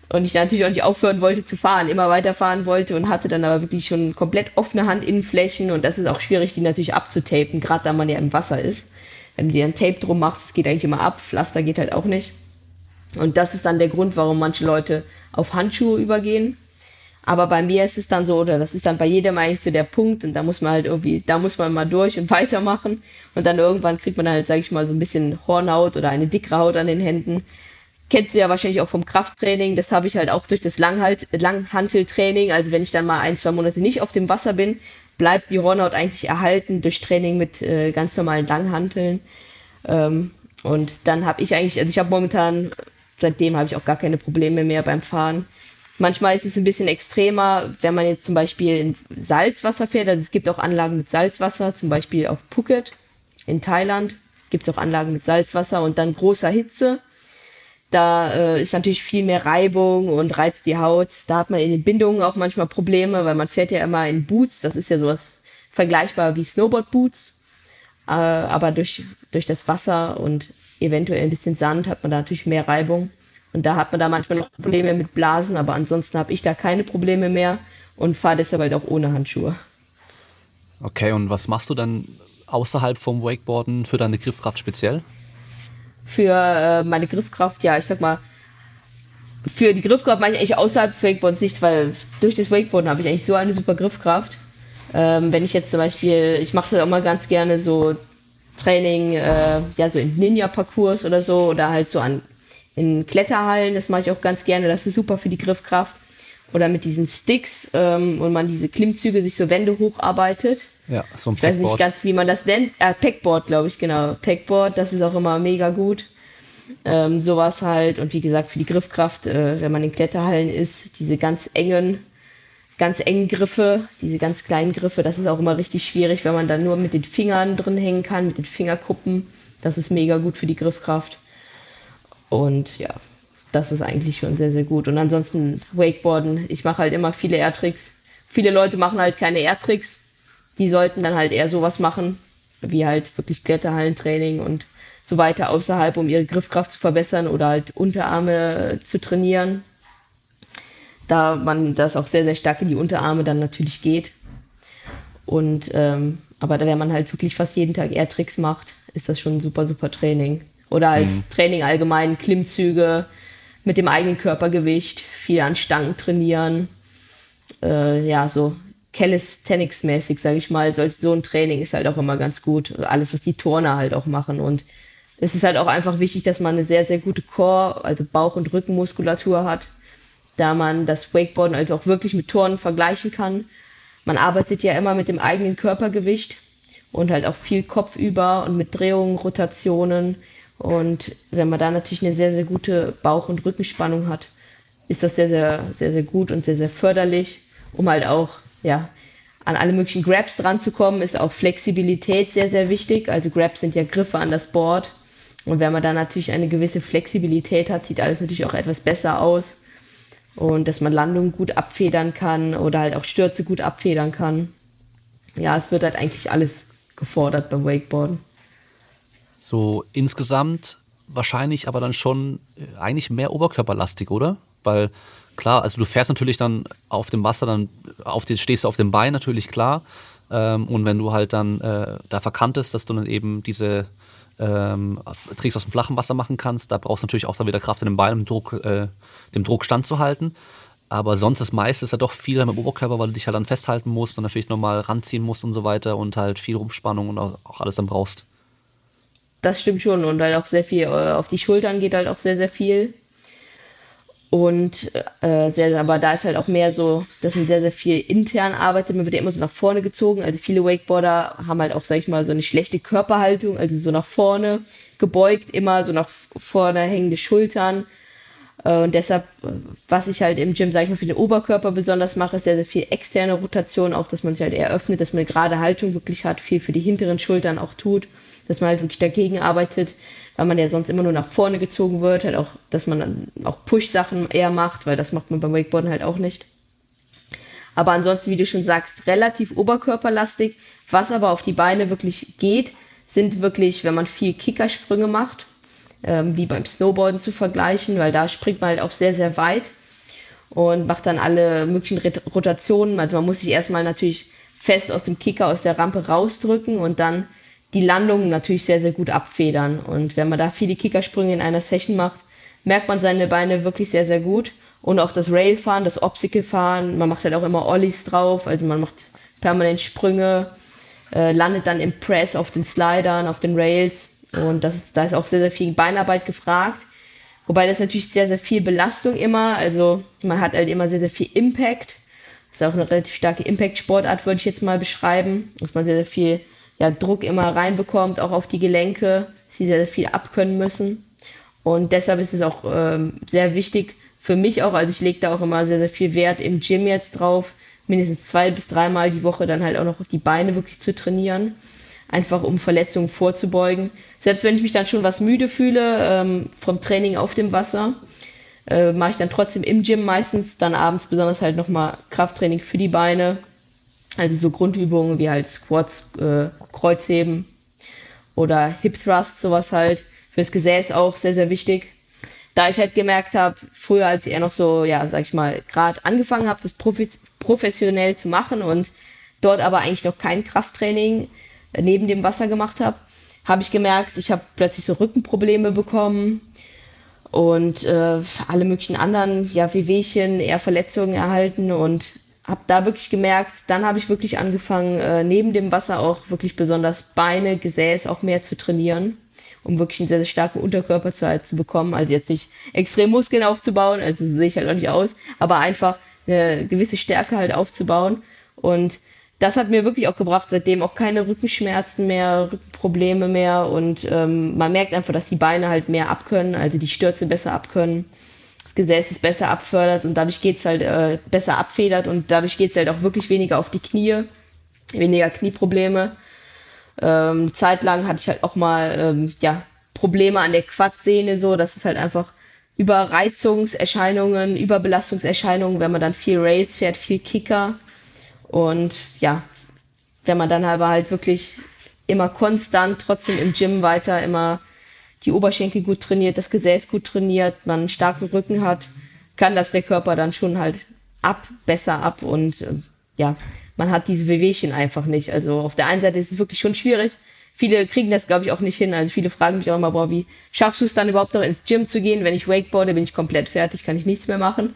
und ich natürlich auch nicht aufhören wollte zu fahren, immer weiterfahren wollte und hatte dann aber wirklich schon komplett offene Handinnenflächen und das ist auch schwierig, die natürlich abzutapen, gerade da man ja im Wasser ist. Wenn du dir ein Tape drum machst, das geht eigentlich immer ab, Pflaster geht halt auch nicht. Und das ist dann der Grund, warum manche Leute auf Handschuhe übergehen. Aber bei mir ist es dann so, oder das ist dann bei jedem eigentlich so der Punkt und da muss man halt irgendwie, da muss man mal durch und weitermachen und dann irgendwann kriegt man halt, sag ich mal, so ein bisschen Hornhaut oder eine dickere Haut an den Händen kennst du ja wahrscheinlich auch vom Krafttraining. Das habe ich halt auch durch das Langhalt, Langhanteltraining. Also wenn ich dann mal ein, zwei Monate nicht auf dem Wasser bin, bleibt die Hornhaut eigentlich erhalten durch Training mit äh, ganz normalen Langhanteln. Ähm, und dann habe ich eigentlich, also ich habe momentan, seitdem habe ich auch gar keine Probleme mehr beim Fahren. Manchmal ist es ein bisschen extremer, wenn man jetzt zum Beispiel in Salzwasser fährt. Also es gibt auch Anlagen mit Salzwasser, zum Beispiel auf Phuket in Thailand gibt es auch Anlagen mit Salzwasser und dann großer Hitze da äh, ist natürlich viel mehr Reibung und reizt die Haut. Da hat man in den Bindungen auch manchmal Probleme, weil man fährt ja immer in Boots. Das ist ja sowas vergleichbar wie Snowboard-Boots. Äh, aber durch, durch das Wasser und eventuell ein bisschen Sand hat man da natürlich mehr Reibung. Und da hat man da manchmal noch Probleme mit Blasen, aber ansonsten habe ich da keine Probleme mehr und fahre deshalb halt auch ohne Handschuhe. Okay, und was machst du dann außerhalb vom Wakeboarden für deine Griffkraft speziell? Für äh, meine Griffkraft, ja, ich sag mal, für die Griffkraft mache ich eigentlich außerhalb des Wakeboards nicht, weil durch das Wakeboarden habe ich eigentlich so eine super Griffkraft. Ähm, wenn ich jetzt zum Beispiel, ich mache auch mal ganz gerne so Training, äh, ja, so in Ninja-Parcours oder so oder halt so an in Kletterhallen, das mache ich auch ganz gerne, das ist super für die Griffkraft. Oder mit diesen Sticks, ähm, und man diese Klimmzüge sich so Wände hocharbeitet. Ja, so ein Ich weiß nicht ganz, wie man das nennt. Äh, Packboard, glaube ich, genau. Packboard, das ist auch immer mega gut. Ähm, sowas halt. Und wie gesagt, für die Griffkraft, äh, wenn man in Kletterhallen ist, diese ganz engen, ganz engen Griffe, diese ganz kleinen Griffe, das ist auch immer richtig schwierig, wenn man dann nur mit den Fingern drin hängen kann, mit den Fingerkuppen. Das ist mega gut für die Griffkraft. Und ja, das ist eigentlich schon sehr, sehr gut. Und ansonsten Wakeboarden. Ich mache halt immer viele Airtricks. Viele Leute machen halt keine Airtricks die sollten dann halt eher sowas machen. wie halt wirklich Kletterhallentraining und so weiter außerhalb, um ihre Griffkraft zu verbessern oder halt Unterarme zu trainieren. Da man das auch sehr, sehr stark in die Unterarme dann natürlich geht. Und ähm, aber wenn man halt wirklich fast jeden Tag Air-Tricks macht, ist das schon ein super, super Training. Oder halt mhm. Training allgemein, Klimmzüge mit dem eigenen Körpergewicht, viel an Stangen trainieren. Äh, ja, so Calisthenics-mäßig, sage ich mal. So, so ein Training ist halt auch immer ganz gut. Alles, was die Turner halt auch machen. Und es ist halt auch einfach wichtig, dass man eine sehr, sehr gute Core, also Bauch- und Rückenmuskulatur hat, da man das Wakeboarden halt auch wirklich mit Turnen vergleichen kann. Man arbeitet ja immer mit dem eigenen Körpergewicht und halt auch viel Kopf über und mit Drehungen, Rotationen. Und wenn man da natürlich eine sehr, sehr gute Bauch- und Rückenspannung hat, ist das sehr, sehr, sehr, sehr gut und sehr, sehr förderlich, um halt auch, ja, an alle möglichen Grabs dran zu kommen, ist auch Flexibilität sehr, sehr wichtig. Also Grabs sind ja Griffe an das Board. Und wenn man da natürlich eine gewisse Flexibilität hat, sieht alles natürlich auch etwas besser aus. Und dass man Landungen gut abfedern kann oder halt auch Stürze gut abfedern kann. Ja, es wird halt eigentlich alles gefordert beim Wakeboarden. So insgesamt wahrscheinlich aber dann schon äh, eigentlich mehr oberkörperlastig, oder? Weil klar, also du fährst natürlich dann auf dem Wasser, dann auf die, stehst du auf dem Bein natürlich klar. Ähm, und wenn du halt dann äh, da verkantest, dass du dann eben diese ähm, Tricks aus dem flachen Wasser machen kannst, da brauchst du natürlich auch dann wieder Kraft in den Beinen, um Druck, äh, dem Druck standzuhalten. Aber sonst ist ja doch viel am Oberkörper, weil du dich halt dann festhalten musst und natürlich nochmal ranziehen musst und so weiter und halt viel Rumspannung und auch alles dann brauchst. Das stimmt schon und halt auch sehr viel äh, auf die Schultern geht halt auch sehr, sehr viel. Und äh, sehr, aber da ist halt auch mehr so, dass man sehr, sehr viel intern arbeitet. Man wird ja immer so nach vorne gezogen. Also viele Wakeboarder haben halt auch, sag ich mal, so eine schlechte Körperhaltung, also so nach vorne gebeugt, immer so nach vorne hängende Schultern. Äh, und deshalb, was ich halt im Gym, sag ich mal, für den Oberkörper besonders mache, ist sehr, sehr viel externe Rotation, auch dass man sich halt eher öffnet, dass man eine gerade Haltung wirklich hat, viel für die hinteren Schultern auch tut, dass man halt wirklich dagegen arbeitet weil man ja sonst immer nur nach vorne gezogen wird, halt auch, dass man dann auch Push-Sachen eher macht, weil das macht man beim Wakeboarden halt auch nicht. Aber ansonsten, wie du schon sagst, relativ oberkörperlastig. Was aber auf die Beine wirklich geht, sind wirklich, wenn man viel Kickersprünge macht, ähm, wie beim Snowboarden zu vergleichen, weil da springt man halt auch sehr, sehr weit und macht dann alle möglichen Rotationen. Also man muss sich erstmal natürlich fest aus dem Kicker, aus der Rampe rausdrücken und dann die Landung natürlich sehr, sehr gut abfedern. Und wenn man da viele Kickersprünge in einer Session macht, merkt man seine Beine wirklich sehr, sehr gut. Und auch das Railfahren, das Obstacle-Fahren, man macht halt auch immer Ollies drauf, also man macht permanent Sprünge, äh, landet dann im Press auf den Slidern, auf den Rails. Und das ist, da ist auch sehr, sehr viel Beinarbeit gefragt. Wobei das natürlich sehr, sehr viel Belastung immer, also man hat halt immer sehr, sehr viel Impact. Das ist auch eine relativ starke Impact-Sportart, würde ich jetzt mal beschreiben, dass man sehr, sehr viel ja, Druck immer reinbekommt, auch auf die Gelenke, sie sehr, sehr viel abkönnen müssen. Und deshalb ist es auch ähm, sehr wichtig für mich auch, also ich lege da auch immer sehr, sehr viel Wert im Gym jetzt drauf, mindestens zwei bis dreimal die Woche dann halt auch noch die Beine wirklich zu trainieren, einfach um Verletzungen vorzubeugen. Selbst wenn ich mich dann schon was müde fühle ähm, vom Training auf dem Wasser, äh, mache ich dann trotzdem im Gym meistens, dann abends besonders halt nochmal Krafttraining für die Beine, also so Grundübungen wie halt Squats, äh, Kreuzheben oder Hip Thrust, sowas halt. Fürs Gesäß auch sehr, sehr wichtig. Da ich halt gemerkt habe, früher als ich eher noch so, ja, sag ich mal, gerade angefangen habe, das professionell zu machen und dort aber eigentlich noch kein Krafttraining neben dem Wasser gemacht habe, habe ich gemerkt, ich habe plötzlich so Rückenprobleme bekommen und äh, alle möglichen anderen, ja, Wehwehchen, eher Verletzungen erhalten und habe da wirklich gemerkt, dann habe ich wirklich angefangen, äh, neben dem Wasser auch wirklich besonders Beine, Gesäß auch mehr zu trainieren, um wirklich einen sehr, sehr starken Unterkörper zu, halt, zu bekommen. Also jetzt nicht extrem Muskeln aufzubauen, also so sehe ich halt auch nicht aus, aber einfach eine gewisse Stärke halt aufzubauen. Und das hat mir wirklich auch gebracht, seitdem auch keine Rückenschmerzen mehr, Rückenprobleme mehr und ähm, man merkt einfach, dass die Beine halt mehr abkönnen, also die Stürze besser abkönnen. Gesäß ist besser abfördert und dadurch geht es halt äh, besser abfedert und dadurch geht es halt auch wirklich weniger auf die Knie, weniger Knieprobleme. Ähm, zeitlang hatte ich halt auch mal ähm, ja, Probleme an der Quadsehne, so, das ist halt einfach Überreizungserscheinungen, Überbelastungserscheinungen, wenn man dann viel Rails fährt, viel Kicker. Und ja, wenn man dann aber halt wirklich immer konstant trotzdem im Gym weiter, immer die Oberschenkel gut trainiert, das Gesäß gut trainiert, man einen starken Rücken hat, kann das der Körper dann schon halt ab, besser ab und äh, ja, man hat diese Wehwehchen einfach nicht. Also auf der einen Seite ist es wirklich schon schwierig. Viele kriegen das, glaube ich, auch nicht hin. Also viele fragen mich auch immer, boah, wie schaffst du es dann überhaupt noch ins Gym zu gehen? Wenn ich Wakeboarde, bin ich komplett fertig, kann ich nichts mehr machen.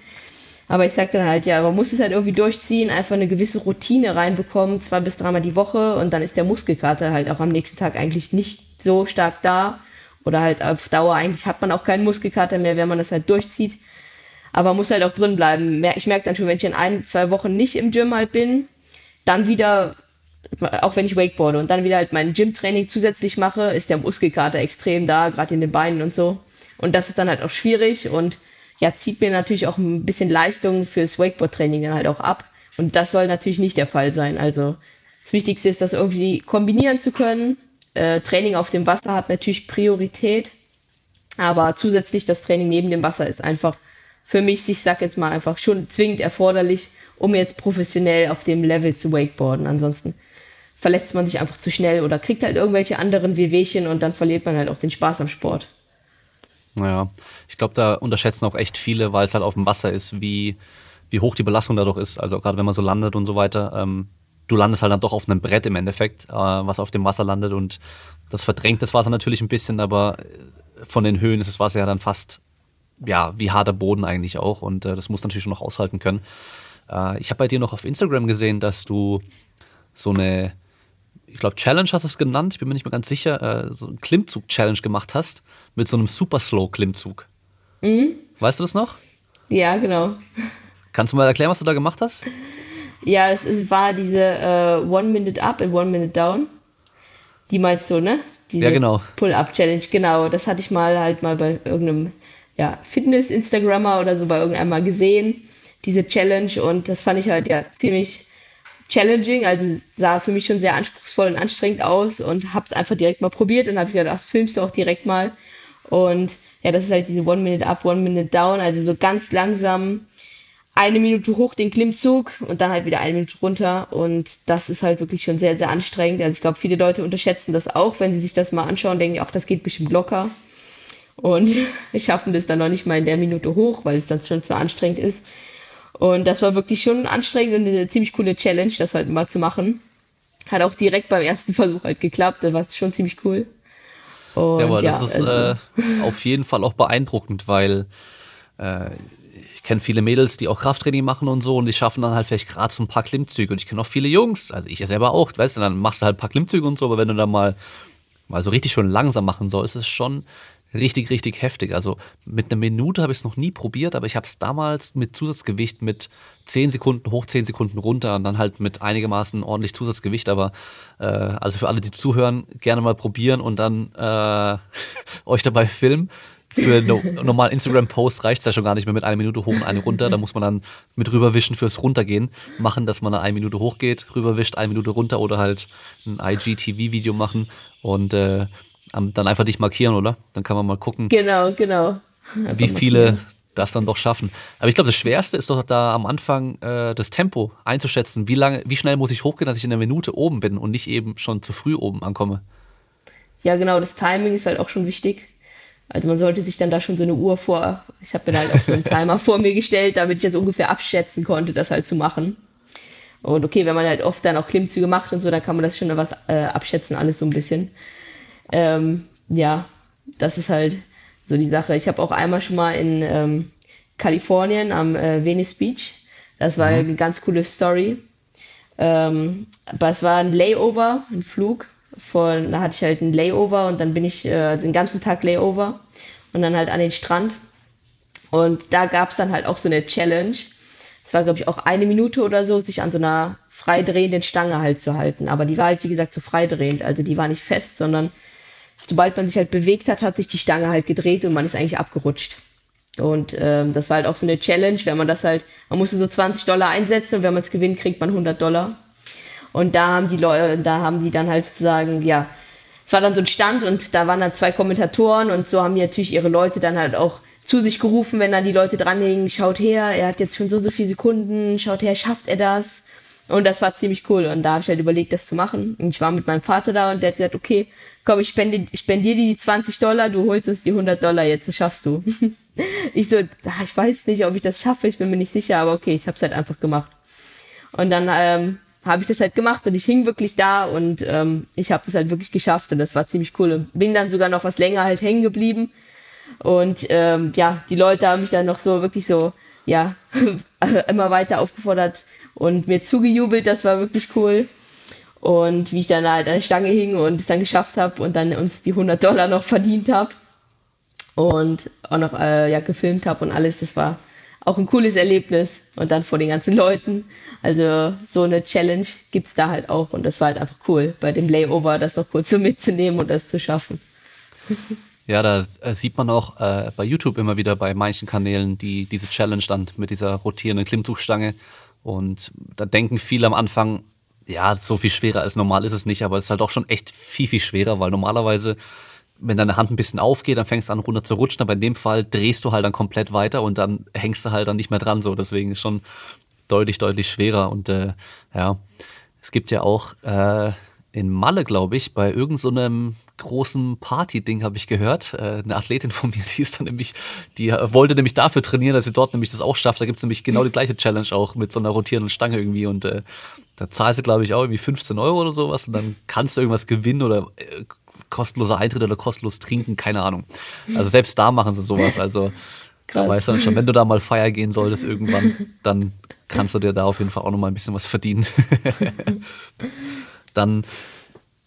Aber ich sage dann halt, ja, man muss es halt irgendwie durchziehen, einfach eine gewisse Routine reinbekommen, zwei bis dreimal die Woche und dann ist der Muskelkater halt auch am nächsten Tag eigentlich nicht so stark da. Oder halt auf Dauer eigentlich hat man auch keinen Muskelkater mehr, wenn man das halt durchzieht. Aber muss halt auch drin bleiben. Ich merke dann schon, wenn ich in ein, zwei Wochen nicht im Gym halt bin, dann wieder, auch wenn ich Wakeboarde und dann wieder halt mein Gym-Training zusätzlich mache, ist der Muskelkater extrem da, gerade in den Beinen und so. Und das ist dann halt auch schwierig und ja, zieht mir natürlich auch ein bisschen Leistung fürs Wakeboard-Training dann halt auch ab. Und das soll natürlich nicht der Fall sein. Also das Wichtigste ist, das irgendwie kombinieren zu können. Äh, Training auf dem Wasser hat natürlich Priorität, aber zusätzlich das Training neben dem Wasser ist einfach für mich, ich sag jetzt mal einfach schon zwingend erforderlich, um jetzt professionell auf dem Level zu wakeboarden. Ansonsten verletzt man sich einfach zu schnell oder kriegt halt irgendwelche anderen Wehwehchen und dann verliert man halt auch den Spaß am Sport. Naja, ich glaube, da unterschätzen auch echt viele, weil es halt auf dem Wasser ist, wie, wie hoch die Belastung dadurch ist. Also gerade wenn man so landet und so weiter. Ähm, du landest halt dann doch auf einem Brett im Endeffekt, äh, was auf dem Wasser landet und das verdrängt das Wasser natürlich ein bisschen, aber von den Höhen ist das Wasser ja dann fast ja wie harter Boden eigentlich auch und äh, das muss natürlich schon noch aushalten können. Äh, ich habe bei dir noch auf Instagram gesehen, dass du so eine ich glaube, Challenge hast du es genannt, ich bin mir nicht mehr ganz sicher, äh, so ein Klimmzug-Challenge gemacht hast mit so einem Super Slow-Klimmzug. Mhm. Weißt du das noch? Ja, genau. Kannst du mal erklären, was du da gemacht hast? Ja, das war diese äh, One Minute Up and One Minute Down. Die meinst du, ne? Diese ja, genau. Pull-Up-Challenge, genau. Das hatte ich mal halt mal bei irgendeinem ja, Fitness-Instagrammer oder so bei irgendeinem mal gesehen, diese Challenge. Und das fand ich halt ja ziemlich challenging, also sah für mich schon sehr anspruchsvoll und anstrengend aus und habe es einfach direkt mal probiert und habe gedacht, das filmst du auch direkt mal. Und ja, das ist halt diese One Minute Up, One Minute Down, also so ganz langsam eine Minute hoch den Klimmzug und dann halt wieder eine Minute runter. Und das ist halt wirklich schon sehr, sehr anstrengend. Also ich glaube, viele Leute unterschätzen das auch, wenn sie sich das mal anschauen, denken, ach, das geht bestimmt locker. Und schaffen das dann noch nicht mal in der Minute hoch, weil es dann schon zu anstrengend ist. Und das war wirklich schon anstrengend und eine ziemlich coole Challenge, das halt mal zu machen. Hat auch direkt beim ersten Versuch halt geklappt, das war schon ziemlich cool. Und, ja, aber ja, das ist also. äh, auf jeden Fall auch beeindruckend, weil äh, ich kenne viele Mädels, die auch Krafttraining machen und so und die schaffen dann halt vielleicht gerade so ein paar Klimmzüge. Und ich kenne auch viele Jungs, also ich ja selber auch, weißt du, dann machst du halt ein paar Klimmzüge und so, aber wenn du dann mal, mal so richtig schon langsam machen sollst, ist es schon richtig, richtig heftig. Also mit einer Minute habe ich es noch nie probiert, aber ich habe es damals mit Zusatzgewicht mit 10 Sekunden hoch, 10 Sekunden runter und dann halt mit einigermaßen ordentlich Zusatzgewicht. Aber äh, also für alle, die zuhören, gerne mal probieren und dann äh, euch dabei filmen. Für einen normalen Instagram-Post reicht es ja schon gar nicht mehr mit einer Minute hoch und eine runter. Da muss man dann mit rüberwischen fürs Runtergehen machen, dass man eine Minute hochgeht, rüberwischt, eine Minute runter oder halt ein IGTV-Video machen. Und äh, dann einfach dich markieren, oder? Dann kann man mal gucken. Genau, genau. Einfach wie viele das dann doch schaffen. Aber ich glaube, das Schwerste ist doch da am Anfang äh, das Tempo einzuschätzen. Wie lange, wie schnell muss ich hochgehen, dass ich in einer Minute oben bin und nicht eben schon zu früh oben ankomme? Ja, genau, das Timing ist halt auch schon wichtig. Also man sollte sich dann da schon so eine Uhr vor, ich habe mir halt auch so einen Timer vor mir gestellt, damit ich das ungefähr abschätzen konnte, das halt zu machen. Und okay, wenn man halt oft dann auch Klimmzüge macht und so, dann kann man das schon was äh, abschätzen, alles so ein bisschen. Ähm, ja, das ist halt so die Sache. Ich habe auch einmal schon mal in ähm, Kalifornien am äh, Venice Beach. Das war mhm. eine ganz coole Story. Ähm, aber es war ein Layover, ein Flug. Von, da hatte ich halt ein Layover und dann bin ich äh, den ganzen Tag Layover und dann halt an den Strand. Und da gab es dann halt auch so eine Challenge. Es war, glaube ich, auch eine Minute oder so, sich an so einer freidrehenden Stange halt zu halten. Aber die war halt, wie gesagt, so freidrehend. Also die war nicht fest, sondern sobald man sich halt bewegt hat, hat sich die Stange halt gedreht und man ist eigentlich abgerutscht. Und ähm, das war halt auch so eine Challenge, wenn man das halt, man musste so 20 Dollar einsetzen und wenn man es gewinnt, kriegt man 100 Dollar. Und da haben die Leute, da haben die dann halt sozusagen, ja, es war dann so ein Stand und da waren dann zwei Kommentatoren und so haben die natürlich ihre Leute dann halt auch zu sich gerufen, wenn dann die Leute dranhingen, schaut her, er hat jetzt schon so, so viele Sekunden, schaut her, schafft er das? Und das war ziemlich cool. Und da habe ich halt überlegt, das zu machen. Und ich war mit meinem Vater da und der hat gesagt, okay, komm, ich spende, ich spendiere dir die 20 Dollar, du holst uns die 100 Dollar jetzt, das schaffst du. ich so, ah, ich weiß nicht, ob ich das schaffe, ich bin mir nicht sicher, aber okay, ich habe es halt einfach gemacht. Und dann ähm, habe ich das halt gemacht und ich hing wirklich da und ähm, ich habe das halt wirklich geschafft und das war ziemlich cool und bin dann sogar noch was länger halt hängen geblieben und ähm, ja, die Leute haben mich dann noch so wirklich so, ja, immer weiter aufgefordert und mir zugejubelt, das war wirklich cool. Und wie ich dann halt an der Stange hing und es dann geschafft habe und dann uns die 100 Dollar noch verdient habe und auch noch äh, ja, gefilmt habe und alles, das war auch ein cooles Erlebnis und dann vor den ganzen Leuten. Also so eine Challenge gibt es da halt auch und das war halt einfach cool, bei dem Layover das noch kurz so mitzunehmen und das zu schaffen. Ja, da äh, sieht man auch äh, bei YouTube immer wieder bei manchen Kanälen die diese Challenge dann mit dieser rotierenden Klimmzugstange und da denken viele am Anfang, ja, so viel schwerer als normal ist es nicht, aber es ist halt auch schon echt viel, viel schwerer, weil normalerweise wenn deine Hand ein bisschen aufgeht, dann fängst du an runter zu rutschen, aber in dem Fall drehst du halt dann komplett weiter und dann hängst du halt dann nicht mehr dran so. Deswegen ist schon deutlich, deutlich schwerer. Und äh, ja, es gibt ja auch äh, in Malle, glaube ich, bei irgendeinem so großen Party-Ding habe ich gehört. Äh, eine Athletin von mir, die ist dann nämlich, die wollte nämlich dafür trainieren, dass sie dort nämlich das auch schafft. Da gibt's nämlich genau die gleiche Challenge auch mit so einer rotierenden Stange irgendwie und äh, da zahlst du, glaube ich, auch irgendwie 15 Euro oder sowas und dann kannst du irgendwas gewinnen oder äh, kostenloser Eintritt oder kostenlos trinken, keine Ahnung. Also selbst da machen sie sowas. Also Krass. da weißt du dann schon, wenn du da mal feiern gehen solltest irgendwann, dann kannst du dir da auf jeden Fall auch noch mal ein bisschen was verdienen. dann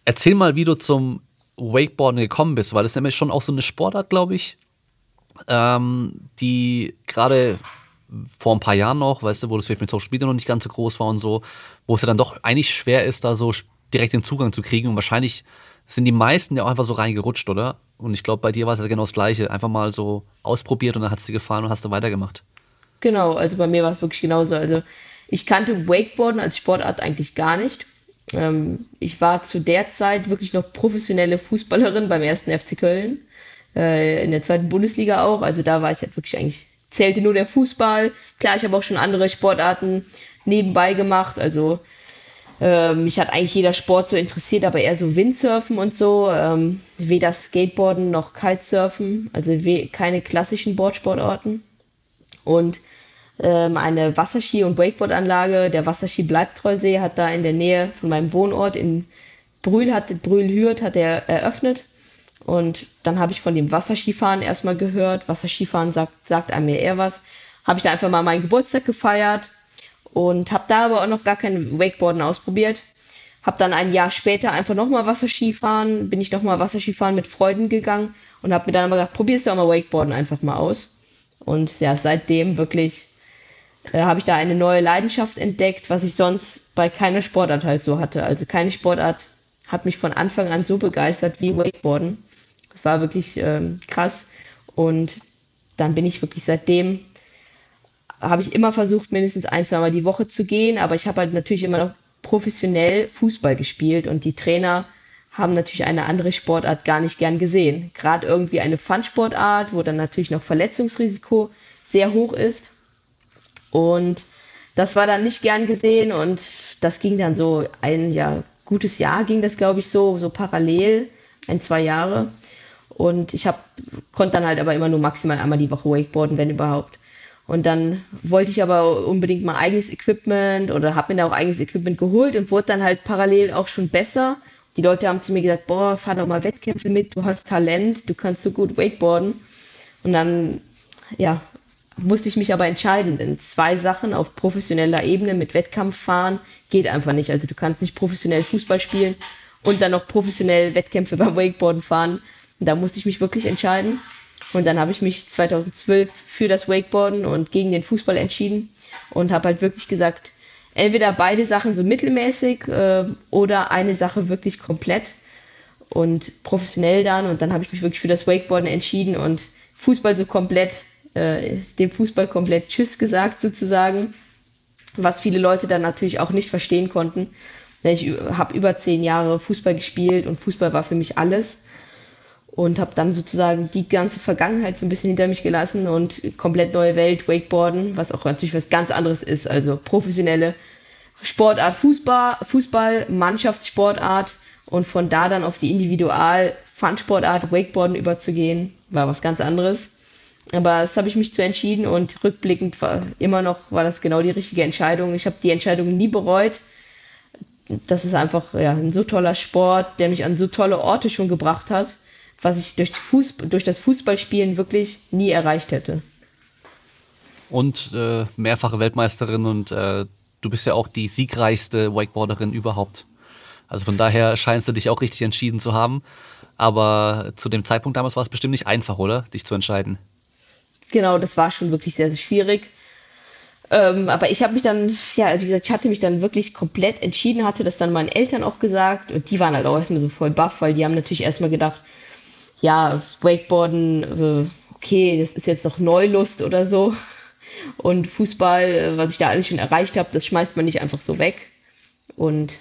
erzähl mal, wie du zum Wakeboarden gekommen bist, weil das nämlich schon auch so eine Sportart, glaube ich, ähm, die gerade vor ein paar Jahren noch, weißt du, wo das vielleicht mit Social Media noch nicht ganz so groß war und so, wo es ja dann doch eigentlich schwer ist, da so direkt den Zugang zu kriegen und wahrscheinlich sind die meisten ja auch einfach so reingerutscht, oder? Und ich glaube, bei dir war es ja genau das Gleiche. Einfach mal so ausprobiert und dann hat es dir gefallen und hast du weitergemacht. Genau, also bei mir war es wirklich genauso. Also ich kannte Wakeboarden als Sportart eigentlich gar nicht. Ähm, ich war zu der Zeit wirklich noch professionelle Fußballerin beim ersten FC Köln, äh, in der zweiten Bundesliga auch. Also da war ich halt wirklich eigentlich, zählte nur der Fußball. Klar, ich habe auch schon andere Sportarten nebenbei gemacht, also ähm, mich hat eigentlich jeder Sport so interessiert, aber eher so Windsurfen und so. Ähm, weder Skateboarden noch Kitesurfen, also keine klassischen Boardsportarten. Und ähm, eine Wasserski- und Wakeboardanlage, der Wasserski Bleibtreusee, hat da in der Nähe von meinem Wohnort in Brühl, hat, Brühl-Hürth hat er eröffnet. Und dann habe ich von dem Wasserskifahren erstmal gehört. Wasserskifahren sagt, sagt einem ja eher was. Habe ich da einfach mal meinen Geburtstag gefeiert und habe da aber auch noch gar kein Wakeboarden ausprobiert. Habe dann ein Jahr später einfach nochmal Wasserskifahren, bin ich nochmal Wasserskifahren mit Freuden gegangen und habe mir dann aber gedacht, probierst du auch mal Wakeboarden einfach mal aus. Und ja, seitdem wirklich äh, habe ich da eine neue Leidenschaft entdeckt, was ich sonst bei keiner Sportart halt so hatte. Also keine Sportart hat mich von Anfang an so begeistert wie Wakeboarden. Das war wirklich ähm, krass. Und dann bin ich wirklich seitdem habe ich immer versucht, mindestens ein, zwei Mal die Woche zu gehen, aber ich habe halt natürlich immer noch professionell Fußball gespielt und die Trainer haben natürlich eine andere Sportart gar nicht gern gesehen. Gerade irgendwie eine Fun-Sportart, wo dann natürlich noch Verletzungsrisiko sehr hoch ist. Und das war dann nicht gern gesehen und das ging dann so ein ja, gutes Jahr ging das, glaube ich, so, so parallel, ein, zwei Jahre. Und ich hab, konnte dann halt aber immer nur maximal einmal die Woche Wakeboarden, wenn überhaupt. Und dann wollte ich aber unbedingt mal eigenes Equipment oder habe mir da auch eigenes Equipment geholt und wurde dann halt parallel auch schon besser. Die Leute haben zu mir gesagt, boah, fahr doch mal Wettkämpfe mit, du hast Talent, du kannst so gut Wakeboarden. Und dann, ja, musste ich mich aber entscheiden, denn zwei Sachen auf professioneller Ebene mit Wettkampf fahren geht einfach nicht. Also du kannst nicht professionell Fußball spielen und dann noch professionell Wettkämpfe beim Wakeboarden fahren. Und da musste ich mich wirklich entscheiden. Und dann habe ich mich 2012 für das Wakeboarden und gegen den Fußball entschieden und habe halt wirklich gesagt, entweder beide Sachen so mittelmäßig äh, oder eine Sache wirklich komplett und professionell dann. Und dann habe ich mich wirklich für das Wakeboarden entschieden und Fußball so komplett, äh, dem Fußball komplett Tschüss gesagt sozusagen, was viele Leute dann natürlich auch nicht verstehen konnten. Ich habe über zehn Jahre Fußball gespielt und Fußball war für mich alles und habe dann sozusagen die ganze Vergangenheit so ein bisschen hinter mich gelassen und komplett neue Welt, Wakeboarden, was auch natürlich was ganz anderes ist, also professionelle Sportart Fußball, Fußball, Mannschaftssportart und von da dann auf die Individual-Fun-Sportart Wakeboarden überzugehen, war was ganz anderes. Aber das habe ich mich zu entschieden und rückblickend war immer noch war das genau die richtige Entscheidung. Ich habe die Entscheidung nie bereut. Das ist einfach ja, ein so toller Sport, der mich an so tolle Orte schon gebracht hat, was ich durch, Fußball, durch das Fußballspielen wirklich nie erreicht hätte. Und äh, mehrfache Weltmeisterin und äh, du bist ja auch die siegreichste Wakeboarderin überhaupt. Also von daher scheinst du dich auch richtig entschieden zu haben. Aber zu dem Zeitpunkt damals war es bestimmt nicht einfach, oder? Dich zu entscheiden. Genau, das war schon wirklich sehr, sehr schwierig. Ähm, aber ich habe mich dann, ja, wie gesagt, ich hatte mich dann wirklich komplett entschieden, hatte das dann meinen Eltern auch gesagt und die waren halt auch erstmal so voll baff, weil die haben natürlich erstmal gedacht, ja, Wakeboarden, äh, okay, das ist jetzt noch Neulust oder so. Und Fußball, äh, was ich da alles schon erreicht habe, das schmeißt man nicht einfach so weg. Und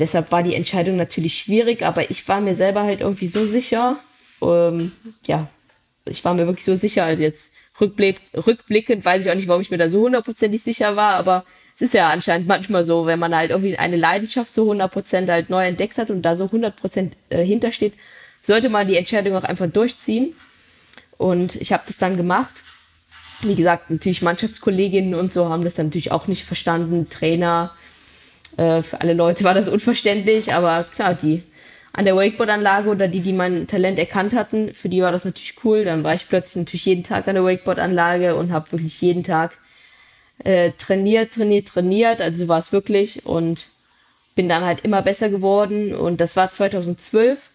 deshalb war die Entscheidung natürlich schwierig, aber ich war mir selber halt irgendwie so sicher, ähm, ja, ich war mir wirklich so sicher, also jetzt rückblick, rückblickend weiß ich auch nicht, warum ich mir da so hundertprozentig sicher war, aber es ist ja anscheinend manchmal so, wenn man halt irgendwie eine Leidenschaft so 100% halt neu entdeckt hat und da so 100% äh, hintersteht, sollte man die Entscheidung auch einfach durchziehen. Und ich habe das dann gemacht. Wie gesagt, natürlich Mannschaftskolleginnen und so haben das dann natürlich auch nicht verstanden. Trainer, äh, für alle Leute war das unverständlich, aber klar, die an der Wakeboard-Anlage oder die, die mein Talent erkannt hatten, für die war das natürlich cool. Dann war ich plötzlich natürlich jeden Tag an der Wakeboard-Anlage und habe wirklich jeden Tag äh, trainiert, trainiert, trainiert. Also war es wirklich und bin dann halt immer besser geworden. Und das war 2012.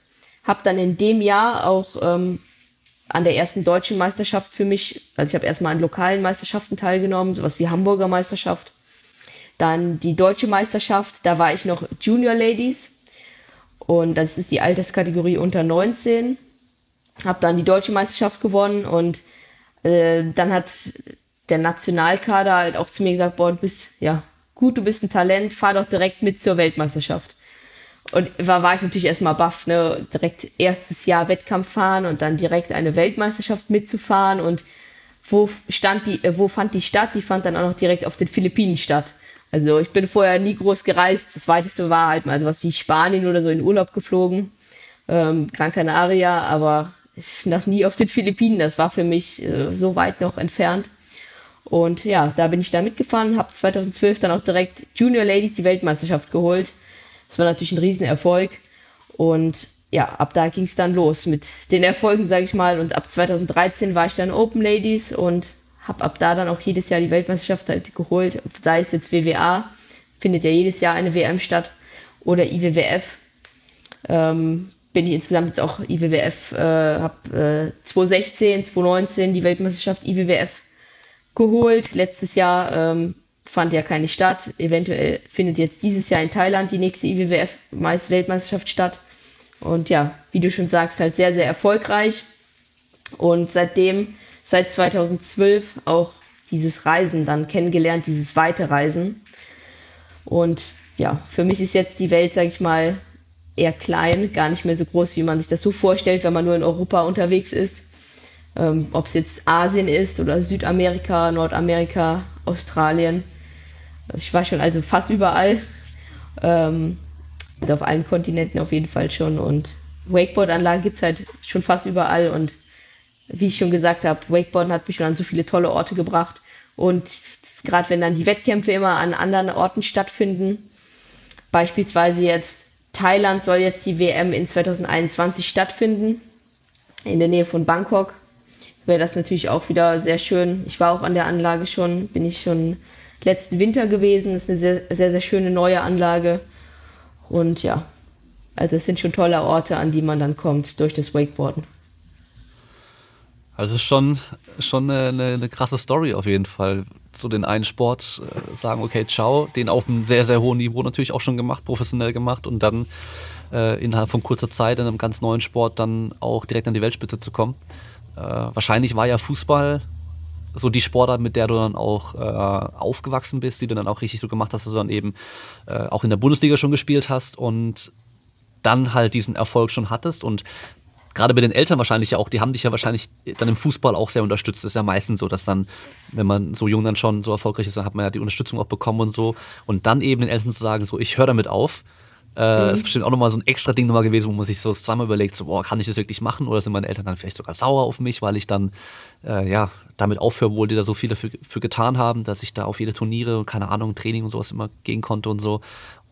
Habe dann in dem Jahr auch ähm, an der ersten deutschen Meisterschaft für mich, also ich habe erstmal an lokalen Meisterschaften teilgenommen, sowas wie Hamburger Meisterschaft. Dann die deutsche Meisterschaft, da war ich noch Junior Ladies und das ist die Alterskategorie unter 19. Habe dann die deutsche Meisterschaft gewonnen und äh, dann hat der Nationalkader halt auch zu mir gesagt, boah, du bist ja gut, du bist ein Talent, fahr doch direkt mit zur Weltmeisterschaft. Und war, war ich natürlich erstmal baff, ne? direkt erstes Jahr Wettkampf fahren und dann direkt eine Weltmeisterschaft mitzufahren und wo stand die, äh, wo fand die statt? Die fand dann auch noch direkt auf den Philippinen statt. Also ich bin vorher nie groß gereist. Das weiteste war halt mal sowas wie Spanien oder so in Urlaub geflogen. Ähm, Gran Canaria, aber noch nie auf den Philippinen. Das war für mich äh, so weit noch entfernt. Und ja, da bin ich da mitgefahren, habe 2012 dann auch direkt Junior Ladies die Weltmeisterschaft geholt. Das war natürlich ein Riesenerfolg. Und ja, ab da ging es dann los mit den Erfolgen, sage ich mal. Und ab 2013 war ich dann Open Ladies und habe ab da dann auch jedes Jahr die Weltmeisterschaft halt geholt, sei es jetzt WWA, findet ja jedes Jahr eine WM statt, oder IWWF. Ähm, bin ich insgesamt jetzt auch IWWF, äh, habe äh, 2016, 2019 die Weltmeisterschaft IWWF geholt. Letztes Jahr ähm, fand ja keine statt. Eventuell findet jetzt dieses Jahr in Thailand die nächste IWWF-Weltmeisterschaft statt. Und ja, wie du schon sagst, halt sehr, sehr erfolgreich. Und seitdem seit 2012 auch dieses Reisen dann kennengelernt, dieses Weiterreisen. Und ja, für mich ist jetzt die Welt, sag ich mal, eher klein, gar nicht mehr so groß, wie man sich das so vorstellt, wenn man nur in Europa unterwegs ist. Ähm, Ob es jetzt Asien ist oder Südamerika, Nordamerika, Australien. Ich war schon also fast überall. Ähm, auf allen Kontinenten auf jeden Fall schon. Und Wakeboard-Anlagen gibt es halt schon fast überall. Und wie ich schon gesagt habe, Wakeboarden hat mich schon an so viele tolle Orte gebracht. Und gerade wenn dann die Wettkämpfe immer an anderen Orten stattfinden, beispielsweise jetzt Thailand soll jetzt die WM in 2021 stattfinden, in der Nähe von Bangkok, wäre das natürlich auch wieder sehr schön. Ich war auch an der Anlage schon, bin ich schon letzten Winter gewesen. Ist eine sehr, sehr, sehr schöne neue Anlage. Und ja, also es sind schon tolle Orte, an die man dann kommt durch das Wakeboarden. Also es ist schon, schon eine, eine, krasse Story auf jeden Fall. So den einen Sport äh, sagen, okay, ciao, den auf einem sehr, sehr hohen Niveau natürlich auch schon gemacht, professionell gemacht und dann äh, innerhalb von kurzer Zeit in einem ganz neuen Sport dann auch direkt an die Weltspitze zu kommen. Äh, wahrscheinlich war ja Fußball so die Sportart, mit der du dann auch äh, aufgewachsen bist, die du dann auch richtig so gemacht hast, dass du dann eben äh, auch in der Bundesliga schon gespielt hast und dann halt diesen Erfolg schon hattest und gerade bei den Eltern wahrscheinlich ja auch, die haben dich ja wahrscheinlich dann im Fußball auch sehr unterstützt. Das ist ja meistens so, dass dann, wenn man so jung dann schon so erfolgreich ist, dann hat man ja die Unterstützung auch bekommen und so. Und dann eben den Eltern zu sagen, so, ich höre damit auf, äh, mhm. ist bestimmt auch nochmal so ein extra Ding nochmal gewesen, wo man sich so zweimal überlegt, so, boah, kann ich das wirklich machen? Oder sind meine Eltern dann vielleicht sogar sauer auf mich, weil ich dann, äh, ja, damit aufhöre, obwohl die da so viel dafür für getan haben, dass ich da auf jede Turniere und keine Ahnung, Training und sowas immer gehen konnte und so.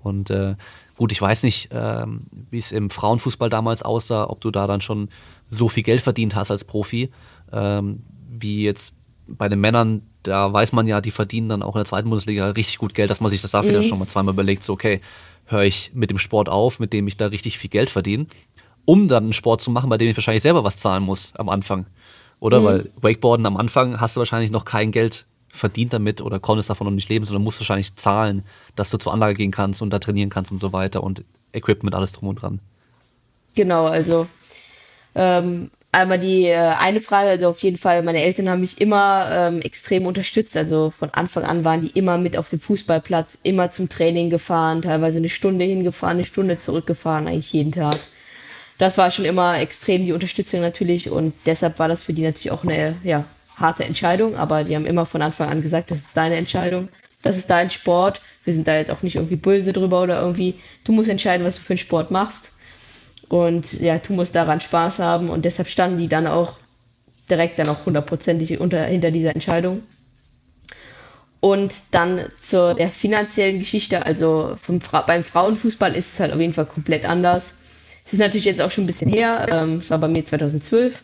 Und äh, gut, ich weiß nicht, ähm, wie es im Frauenfußball damals aussah, ob du da dann schon so viel Geld verdient hast als Profi, ähm, wie jetzt bei den Männern, da weiß man ja, die verdienen dann auch in der zweiten Bundesliga richtig gut Geld, dass man sich das da mhm. vielleicht schon mal zweimal überlegt, so okay, höre ich mit dem Sport auf, mit dem ich da richtig viel Geld verdiene, um dann einen Sport zu machen, bei dem ich wahrscheinlich selber was zahlen muss am Anfang. Oder? Mhm. Weil Wakeboarden am Anfang hast du wahrscheinlich noch kein Geld verdient damit oder konntest davon noch nicht leben, sondern musst wahrscheinlich zahlen, dass du zur Anlage gehen kannst und da trainieren kannst und so weiter und Equipment, alles drum und dran. Genau, also ähm, einmal die äh, eine Frage, also auf jeden Fall, meine Eltern haben mich immer ähm, extrem unterstützt. Also von Anfang an waren die immer mit auf dem Fußballplatz, immer zum Training gefahren, teilweise eine Stunde hingefahren, eine Stunde zurückgefahren, eigentlich jeden Tag. Das war schon immer extrem die Unterstützung natürlich und deshalb war das für die natürlich auch eine ja, harte Entscheidung, aber die haben immer von Anfang an gesagt, das ist deine Entscheidung, das ist dein Sport. Wir sind da jetzt auch nicht irgendwie böse drüber oder irgendwie, du musst entscheiden, was du für einen Sport machst. Und ja, du musst daran Spaß haben und deshalb standen die dann auch direkt dann auch hundertprozentig unter, hinter dieser Entscheidung. Und dann zur der finanziellen Geschichte, also vom, beim Frauenfußball ist es halt auf jeden Fall komplett anders. Es ist natürlich jetzt auch schon ein bisschen her, ähm, es war bei mir 2012,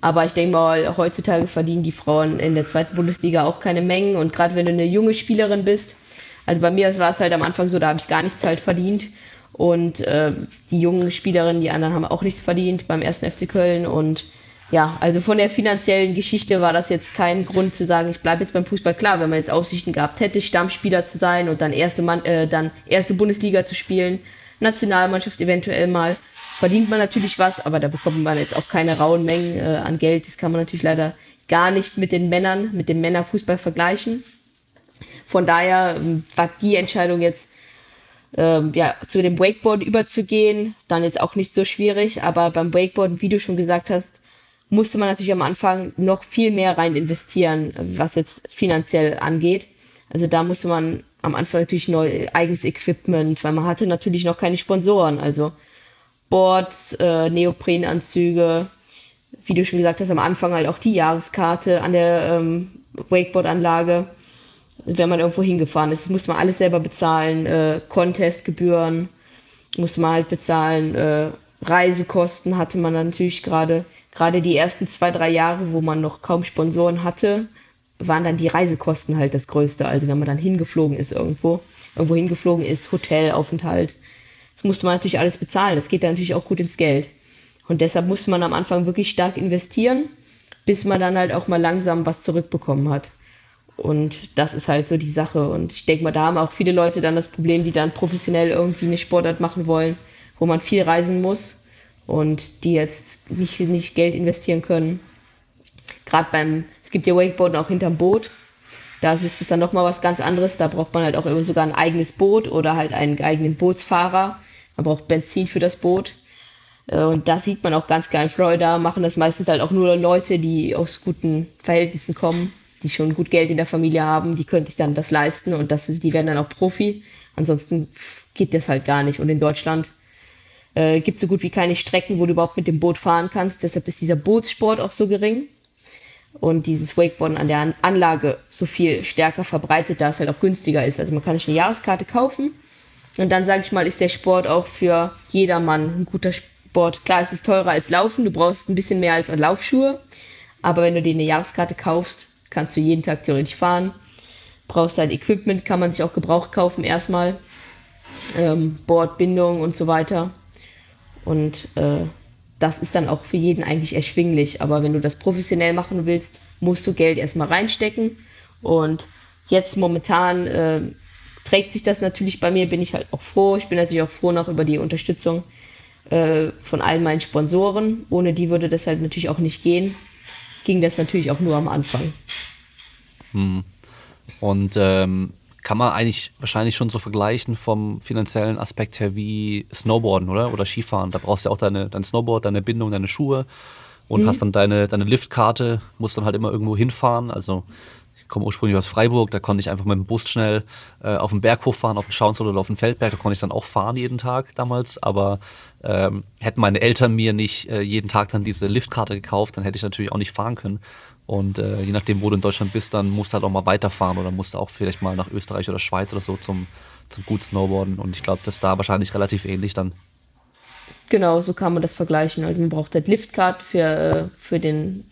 aber ich denke mal, heutzutage verdienen die Frauen in der zweiten Bundesliga auch keine Mengen und gerade wenn du eine junge Spielerin bist, also bei mir war es halt am Anfang so, da habe ich gar nichts halt verdient und äh, die jungen Spielerinnen, die anderen haben auch nichts verdient beim ersten FC Köln. Und ja, also von der finanziellen Geschichte war das jetzt kein Grund zu sagen, ich bleibe jetzt beim Fußball. Klar, wenn man jetzt Aussichten gehabt hätte, Stammspieler zu sein und dann erste, Mann, äh, dann erste Bundesliga zu spielen, Nationalmannschaft eventuell mal, verdient man natürlich was, aber da bekommt man jetzt auch keine rauen Mengen äh, an Geld. Das kann man natürlich leider gar nicht mit den Männern, mit dem Männerfußball vergleichen. Von daher ähm, war die Entscheidung jetzt ähm, ja, zu dem Wakeboard überzugehen, dann jetzt auch nicht so schwierig, aber beim Wakeboard, wie du schon gesagt hast, musste man natürlich am Anfang noch viel mehr rein investieren, was jetzt finanziell angeht. Also da musste man am Anfang natürlich neu eigenes Equipment, weil man hatte natürlich noch keine Sponsoren, also Boards, äh, Neoprenanzüge, wie du schon gesagt hast, am Anfang halt auch die Jahreskarte an der ähm, Wakeboard-Anlage wenn man irgendwo hingefahren ist. Musste man alles selber bezahlen, äh, Contestgebühren musste man halt bezahlen, äh, Reisekosten hatte man natürlich gerade, gerade die ersten zwei, drei Jahre, wo man noch kaum Sponsoren hatte, waren dann die Reisekosten halt das Größte. Also wenn man dann hingeflogen ist irgendwo, irgendwo hingeflogen ist, Hotelaufenthalt, musste man natürlich alles bezahlen. Das geht dann natürlich auch gut ins Geld. Und deshalb musste man am Anfang wirklich stark investieren, bis man dann halt auch mal langsam was zurückbekommen hat. Und das ist halt so die Sache. Und ich denke mal, da haben auch viele Leute dann das Problem, die dann professionell irgendwie eine Sportart machen wollen, wo man viel reisen muss und die jetzt nicht, nicht Geld investieren können. Gerade beim, es gibt ja Wakeboarden auch hinterm Boot. Da ist es dann nochmal was ganz anderes. Da braucht man halt auch immer sogar ein eigenes Boot oder halt einen eigenen Bootsfahrer. Man braucht Benzin für das Boot. Äh, und da sieht man auch ganz klar in Florida, machen das meistens halt auch nur Leute, die aus guten Verhältnissen kommen die schon gut Geld in der Familie haben, die können sich dann das leisten und das, die werden dann auch Profi. Ansonsten geht das halt gar nicht. Und in Deutschland äh, gibt es so gut wie keine Strecken, wo du überhaupt mit dem Boot fahren kannst. Deshalb ist dieser Bootssport auch so gering. Und dieses Wakeboarden an der Anlage so viel stärker verbreitet, da es halt auch günstiger ist. Also man kann sich eine Jahreskarte kaufen. Und dann, sage ich mal, ist der Sport auch für jedermann ein guter Sport. Klar, es ist teurer als Laufen. Du brauchst ein bisschen mehr als Laufschuhe. Aber wenn du dir eine Jahreskarte kaufst, kannst du jeden Tag theoretisch fahren. Brauchst halt Equipment, kann man sich auch gebraucht kaufen erstmal. Ähm, Bordbindung und so weiter. Und äh, das ist dann auch für jeden eigentlich erschwinglich. Aber wenn du das professionell machen willst, musst du Geld erstmal reinstecken. Und jetzt momentan äh, trägt sich das natürlich bei mir, bin ich halt auch froh. Ich bin natürlich auch froh noch über die Unterstützung äh, von allen meinen Sponsoren. Ohne die würde das halt natürlich auch nicht gehen ging das natürlich auch nur am Anfang. Hm. Und ähm, kann man eigentlich wahrscheinlich schon so vergleichen vom finanziellen Aspekt her wie Snowboarden, oder? Oder Skifahren. Da brauchst du ja auch deine, dein Snowboard, deine Bindung, deine Schuhe und mhm. hast dann deine, deine Liftkarte, musst dann halt immer irgendwo hinfahren. Also ich komme ursprünglich aus Freiburg, da konnte ich einfach mit dem Bus schnell äh, auf den Berg hochfahren, auf den Schaunsel oder auf den Feldberg, da konnte ich dann auch fahren jeden Tag damals, aber ähm, hätten meine Eltern mir nicht äh, jeden Tag dann diese Liftkarte gekauft, dann hätte ich natürlich auch nicht fahren können. Und äh, je nachdem, wo du in Deutschland bist, dann musst du halt auch mal weiterfahren oder musst du auch vielleicht mal nach Österreich oder Schweiz oder so zum, zum gut Snowboarden. Und ich glaube, das ist da wahrscheinlich relativ ähnlich dann. Genau, so kann man das vergleichen. Also man braucht halt Liftcard für, äh, für den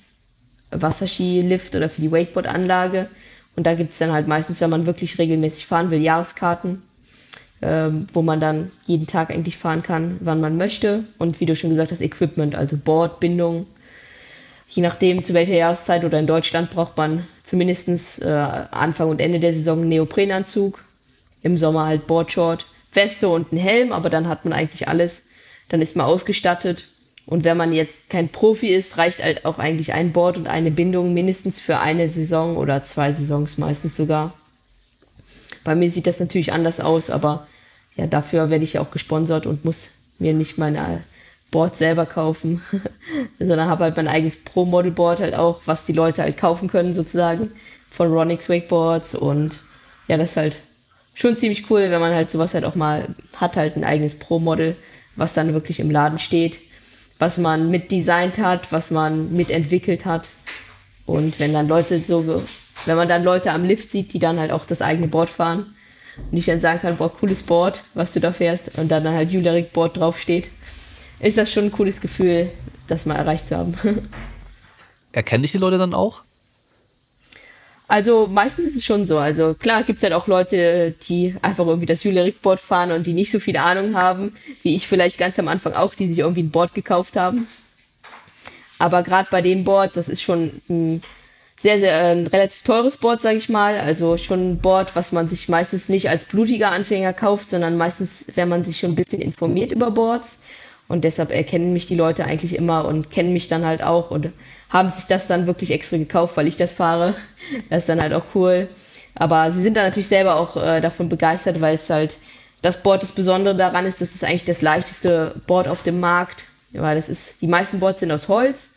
Wasserski-Lift oder für die Wakeboard-Anlage. Und da gibt es dann halt meistens, wenn man wirklich regelmäßig fahren will, Jahreskarten, ähm, wo man dann jeden Tag eigentlich fahren kann, wann man möchte. Und wie du schon gesagt hast, Equipment, also Board, Bindung. Je nachdem, zu welcher Jahreszeit oder in Deutschland braucht man zumindest äh, Anfang und Ende der Saison einen Neoprenanzug. Im Sommer halt Boardshort, Weste und einen Helm, aber dann hat man eigentlich alles. Dann ist man ausgestattet und wenn man jetzt kein Profi ist, reicht halt auch eigentlich ein Board und eine Bindung mindestens für eine Saison oder zwei Saisons meistens sogar. Bei mir sieht das natürlich anders aus, aber ja, dafür werde ich ja auch gesponsert und muss mir nicht meine Board selber kaufen, sondern habe halt mein eigenes Pro-Model-Board halt auch, was die Leute halt kaufen können sozusagen von Ronix Wakeboards und ja, das ist halt schon ziemlich cool, wenn man halt sowas halt auch mal hat, halt ein eigenes Pro-Model, was dann wirklich im Laden steht was man mitdesignt hat, was man mitentwickelt hat. Und wenn dann Leute so, wenn man dann Leute am Lift sieht, die dann halt auch das eigene Board fahren und ich dann sagen kann, boah, cooles Board, was du da fährst, und dann halt Julerik Board draufsteht, ist das schon ein cooles Gefühl, das mal erreicht zu haben. Erkennen dich die Leute dann auch? Also meistens ist es schon so. Also klar gibt es halt auch Leute, die einfach irgendwie das Julerik-Board fahren und die nicht so viel Ahnung haben, wie ich vielleicht ganz am Anfang auch, die sich irgendwie ein Board gekauft haben. Aber gerade bei dem Board, das ist schon ein sehr, sehr äh, ein relativ teures Board, sage ich mal. Also schon ein Board, was man sich meistens nicht als blutiger Anfänger kauft, sondern meistens, wenn man sich schon ein bisschen informiert über Boards. Und deshalb erkennen mich die Leute eigentlich immer und kennen mich dann halt auch und haben sich das dann wirklich extra gekauft, weil ich das fahre. Das ist dann halt auch cool. Aber sie sind dann natürlich selber auch äh, davon begeistert, weil es halt das Board das Besondere daran ist, dass es eigentlich das leichteste Board auf dem Markt, weil das ist, die meisten Boards sind aus Holz.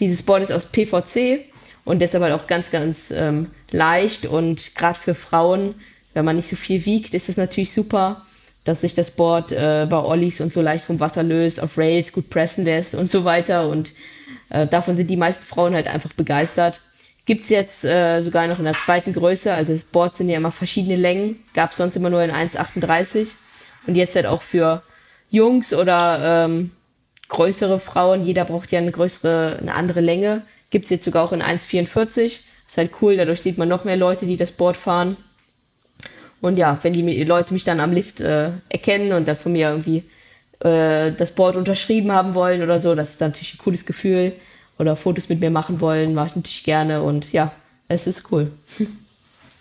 Dieses Board ist aus PVC und deshalb halt auch ganz, ganz ähm, leicht und gerade für Frauen, wenn man nicht so viel wiegt, ist es natürlich super, dass sich das Board äh, bei Ollies und so leicht vom Wasser löst, auf Rails gut pressen lässt und so weiter. Und äh, davon sind die meisten Frauen halt einfach begeistert. Gibt es jetzt äh, sogar noch in der zweiten Größe, also das Board sind ja immer verschiedene Längen, gab es sonst immer nur in 1,38 und jetzt halt auch für Jungs oder ähm, größere Frauen, jeder braucht ja eine größere, eine andere Länge, gibt es jetzt sogar auch in 1,44. Ist halt cool, dadurch sieht man noch mehr Leute, die das Board fahren. Und ja, wenn die Leute mich dann am Lift äh, erkennen und dann von mir irgendwie äh, das Board unterschrieben haben wollen oder so, das ist natürlich ein cooles Gefühl. Oder Fotos mit mir machen wollen, mache ich natürlich gerne und ja, es ist cool.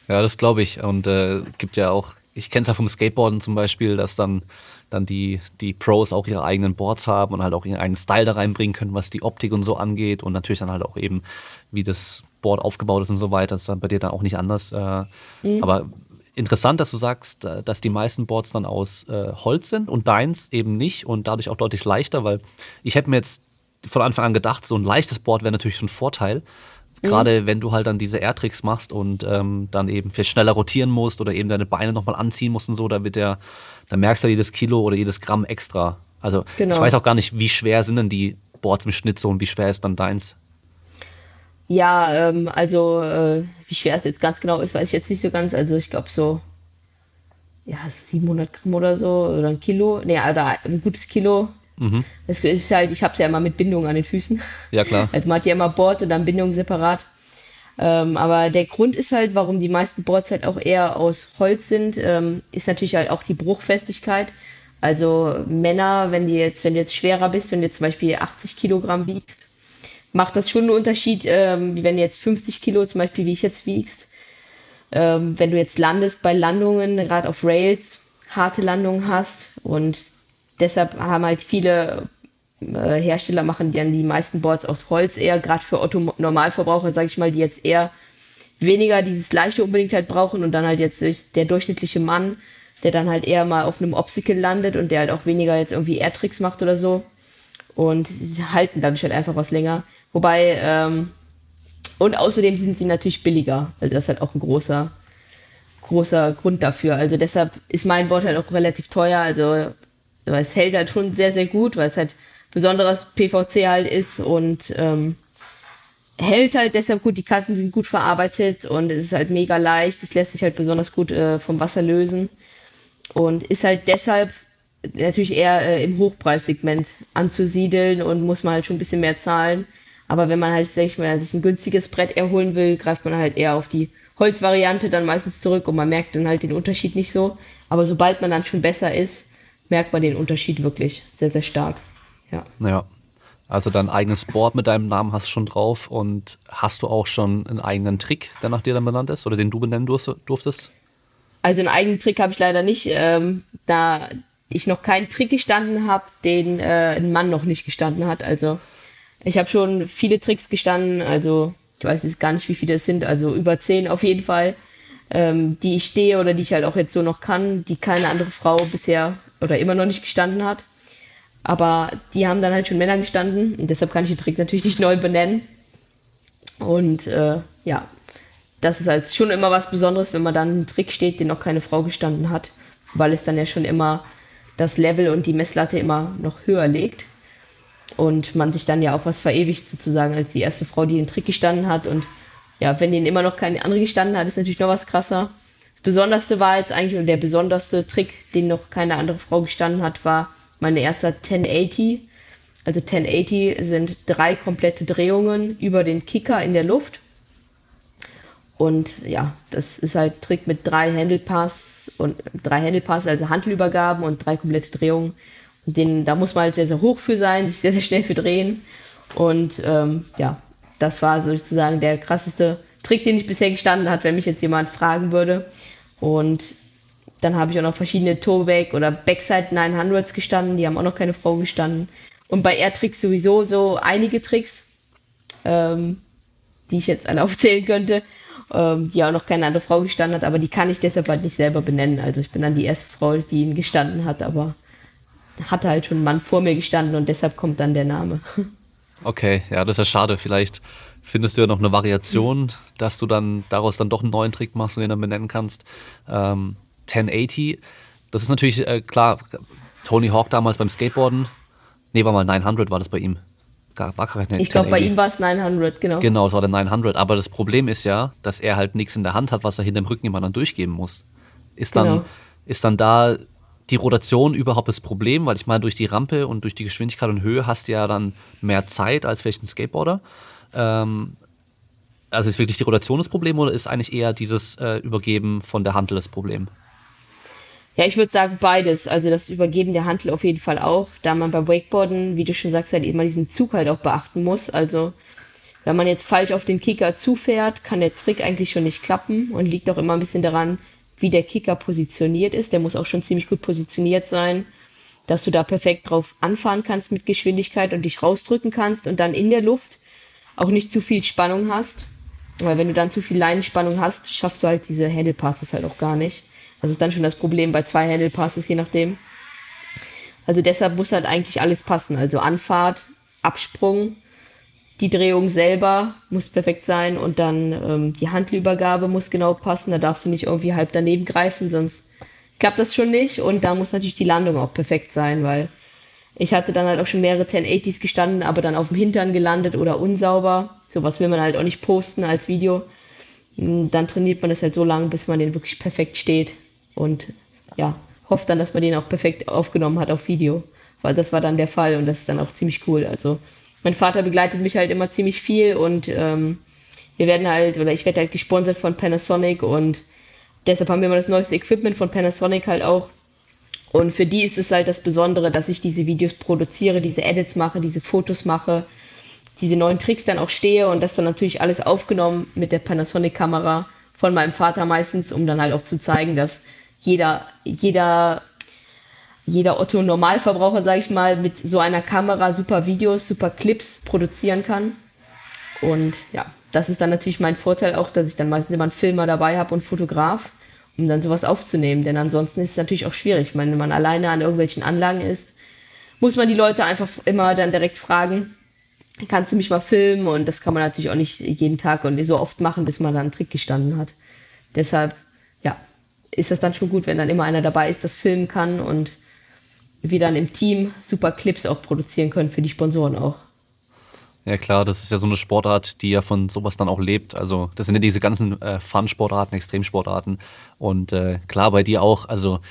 Ja, das glaube ich. Und äh, gibt ja auch, ich kenne es ja vom Skateboarden zum Beispiel, dass dann, dann die, die Pros auch ihre eigenen Boards haben und halt auch ihren eigenen Style da reinbringen können, was die Optik und so angeht und natürlich dann halt auch eben, wie das Board aufgebaut ist und so weiter. Das ist dann bei dir dann auch nicht anders. Äh, mhm. Aber interessant, dass du sagst, äh, dass die meisten Boards dann aus äh, Holz sind und deins eben nicht und dadurch auch deutlich leichter, weil ich hätte mir jetzt von Anfang an gedacht, so ein leichtes Board wäre natürlich ein Vorteil. Mhm. Gerade wenn du halt dann diese Airtricks machst und ähm, dann eben viel schneller rotieren musst oder eben deine Beine nochmal anziehen musst und so, da wird der, da merkst du jedes Kilo oder jedes Gramm extra. Also genau. ich weiß auch gar nicht, wie schwer sind denn die Boards im Schnitt so und wie schwer ist dann deins? Ja, ähm, also äh, wie schwer es jetzt ganz genau ist, weiß ich jetzt nicht so ganz. Also ich glaube so, ja, so 700 Gramm oder so oder ein Kilo. Nee, oder ein gutes Kilo. Mhm. Das ist halt, ich habe es ja immer mit Bindung an den Füßen. Ja, klar. Also man hat ja immer Board und dann Bindung separat. Ähm, aber der Grund ist halt, warum die meisten Boards halt auch eher aus Holz sind, ähm, ist natürlich halt auch die Bruchfestigkeit. Also Männer, wenn die jetzt, wenn du jetzt schwerer bist, wenn du jetzt zum Beispiel 80 Kilogramm wiegst, macht das schon einen Unterschied, ähm, wenn du jetzt 50 Kilo zum Beispiel, wie ich jetzt wiegst. Ähm, wenn du jetzt landest bei Landungen, gerade auf Rails, harte Landungen hast und deshalb haben halt viele äh, Hersteller machen dann die meisten Boards aus Holz eher, gerade für Otto Normalverbraucher, sage ich mal, die jetzt eher weniger dieses leichte unbedingt halt brauchen und dann halt jetzt der durchschnittliche Mann, der dann halt eher mal auf einem Obstacle landet und der halt auch weniger jetzt irgendwie Airtricks macht oder so. Und sie halten dadurch halt einfach was länger. Wobei, ähm, und außerdem sind sie natürlich billiger. Also das ist halt auch ein großer, großer Grund dafür. Also deshalb ist mein Board halt auch relativ teuer. Also es hält halt schon sehr, sehr gut, weil es halt besonderes PVC halt ist und ähm, hält halt deshalb gut. Die Kanten sind gut verarbeitet und es ist halt mega leicht. Es lässt sich halt besonders gut äh, vom Wasser lösen und ist halt deshalb natürlich eher äh, im Hochpreissegment anzusiedeln und muss man halt schon ein bisschen mehr zahlen. Aber wenn man halt, sag ich mal, sich ein günstiges Brett erholen will, greift man halt eher auf die Holzvariante dann meistens zurück und man merkt dann halt den Unterschied nicht so. Aber sobald man dann schon besser ist, merkt man den Unterschied wirklich sehr, sehr stark. Ja. Ja. Also dein eigenes Board mit deinem Namen hast du schon drauf und hast du auch schon einen eigenen Trick, der nach dir dann benannt ist oder den du benennen durftest? Also einen eigenen Trick habe ich leider nicht, ähm, da ich noch keinen Trick gestanden habe, den äh, ein Mann noch nicht gestanden hat. Also ich habe schon viele Tricks gestanden, also ich weiß jetzt gar nicht, wie viele es sind, also über zehn auf jeden Fall, ähm, die ich stehe oder die ich halt auch jetzt so noch kann, die keine andere Frau bisher oder immer noch nicht gestanden hat. Aber die haben dann halt schon Männer gestanden und deshalb kann ich den Trick natürlich nicht neu benennen. Und äh, ja, das ist halt schon immer was Besonderes, wenn man dann einen Trick steht, den noch keine Frau gestanden hat, weil es dann ja schon immer das Level und die Messlatte immer noch höher legt. Und man sich dann ja auch was verewigt, sozusagen, als die erste Frau, die den Trick gestanden hat. Und ja, wenn den immer noch keine andere gestanden hat, ist natürlich noch was krasser. Das Besonderste war jetzt eigentlich, und der besonderste Trick, den noch keine andere Frau gestanden hat, war mein erster 1080. Also 1080 sind drei komplette Drehungen über den Kicker in der Luft. Und ja, das ist halt Trick mit drei Handlepass und drei Handlepass, also Handelübergaben und drei komplette Drehungen. Und den, da muss man halt sehr, sehr hoch für sein, sich sehr, sehr schnell für drehen. Und ähm, ja, das war sozusagen der krasseste Trick, den ich bisher gestanden hat, wenn mich jetzt jemand fragen würde. Und dann habe ich auch noch verschiedene Toeback oder Backside 900s gestanden, die haben auch noch keine Frau gestanden. Und bei Air-Tricks sowieso so einige Tricks, ähm, die ich jetzt alle aufzählen könnte ähm, die auch noch keine andere Frau gestanden hat, aber die kann ich deshalb halt nicht selber benennen. Also ich bin dann die erste Frau, die ihn gestanden hat, aber hatte halt schon ein Mann vor mir gestanden und deshalb kommt dann der Name. Okay, ja, das ist ja schade. Vielleicht findest du ja noch eine Variation, dass du dann daraus dann doch einen neuen Trick machst und den dann benennen kannst. Ähm, 1080, das ist natürlich äh, klar, Tony Hawk damals beim Skateboarden, nee, war mal 900 war das bei ihm war gar nicht Ich glaube, bei ihm war es 900, genau. Genau, es war der 900. Aber das Problem ist ja, dass er halt nichts in der Hand hat, was er hinter dem Rücken immer dann durchgeben muss. Ist dann, genau. ist dann da die Rotation überhaupt das Problem? Weil ich meine, durch die Rampe und durch die Geschwindigkeit und Höhe hast du ja dann mehr Zeit als vielleicht ein Skateboarder. Ähm, also ist wirklich die Rotation das Problem oder ist eigentlich eher dieses äh, Übergeben von der Handel das Problem? Ja, ich würde sagen beides. Also das Übergeben der Handel auf jeden Fall auch, da man beim Wakeboarden, wie du schon sagst, halt immer diesen Zug halt auch beachten muss. Also wenn man jetzt falsch auf den Kicker zufährt, kann der Trick eigentlich schon nicht klappen und liegt auch immer ein bisschen daran, wie der Kicker positioniert ist. Der muss auch schon ziemlich gut positioniert sein, dass du da perfekt drauf anfahren kannst mit Geschwindigkeit und dich rausdrücken kannst und dann in der Luft auch nicht zu viel Spannung hast. Weil wenn du dann zu viel Leinenspannung hast, schaffst du halt diese Handle Passes halt auch gar nicht. Das ist dann schon das Problem bei zwei Handle Passes, je nachdem. Also deshalb muss halt eigentlich alles passen. Also Anfahrt, Absprung, die Drehung selber muss perfekt sein und dann ähm, die Handelübergabe muss genau passen. Da darfst du nicht irgendwie halb daneben greifen, sonst klappt das schon nicht. Und da muss natürlich die Landung auch perfekt sein, weil ich hatte dann halt auch schon mehrere 1080s gestanden, aber dann auf dem Hintern gelandet oder unsauber. Sowas will man halt auch nicht posten als Video. Dann trainiert man das halt so lange, bis man den wirklich perfekt steht und ja, hofft dann, dass man den auch perfekt aufgenommen hat auf Video, weil das war dann der Fall und das ist dann auch ziemlich cool. Also mein Vater begleitet mich halt immer ziemlich viel und ähm, wir werden halt, oder ich werde halt gesponsert von Panasonic und deshalb haben wir immer das neueste Equipment von Panasonic halt auch. Und für die ist es halt das Besondere, dass ich diese Videos produziere, diese Edits mache, diese Fotos mache, diese neuen Tricks dann auch stehe und das dann natürlich alles aufgenommen mit der Panasonic-Kamera von meinem Vater meistens, um dann halt auch zu zeigen, dass jeder, jeder, jeder Otto Normalverbraucher, sage ich mal, mit so einer Kamera super Videos, super Clips produzieren kann. Und ja, das ist dann natürlich mein Vorteil auch, dass ich dann meistens immer einen Filmer dabei habe und Fotograf, um dann sowas aufzunehmen. Denn ansonsten ist es natürlich auch schwierig. Meine, wenn man alleine an irgendwelchen Anlagen ist, muss man die Leute einfach immer dann direkt fragen, kannst du mich mal filmen? Und das kann man natürlich auch nicht jeden Tag und so oft machen, bis man dann einen Trick gestanden hat. Deshalb, ja, ist das dann schon gut, wenn dann immer einer dabei ist, das filmen kann und wir dann im Team super Clips auch produzieren können für die Sponsoren auch. Ja klar, das ist ja so eine Sportart, die ja von sowas dann auch lebt. Also das sind ja diese ganzen äh, Fun-Sportarten, Extremsportarten. Und äh, klar, bei dir auch, also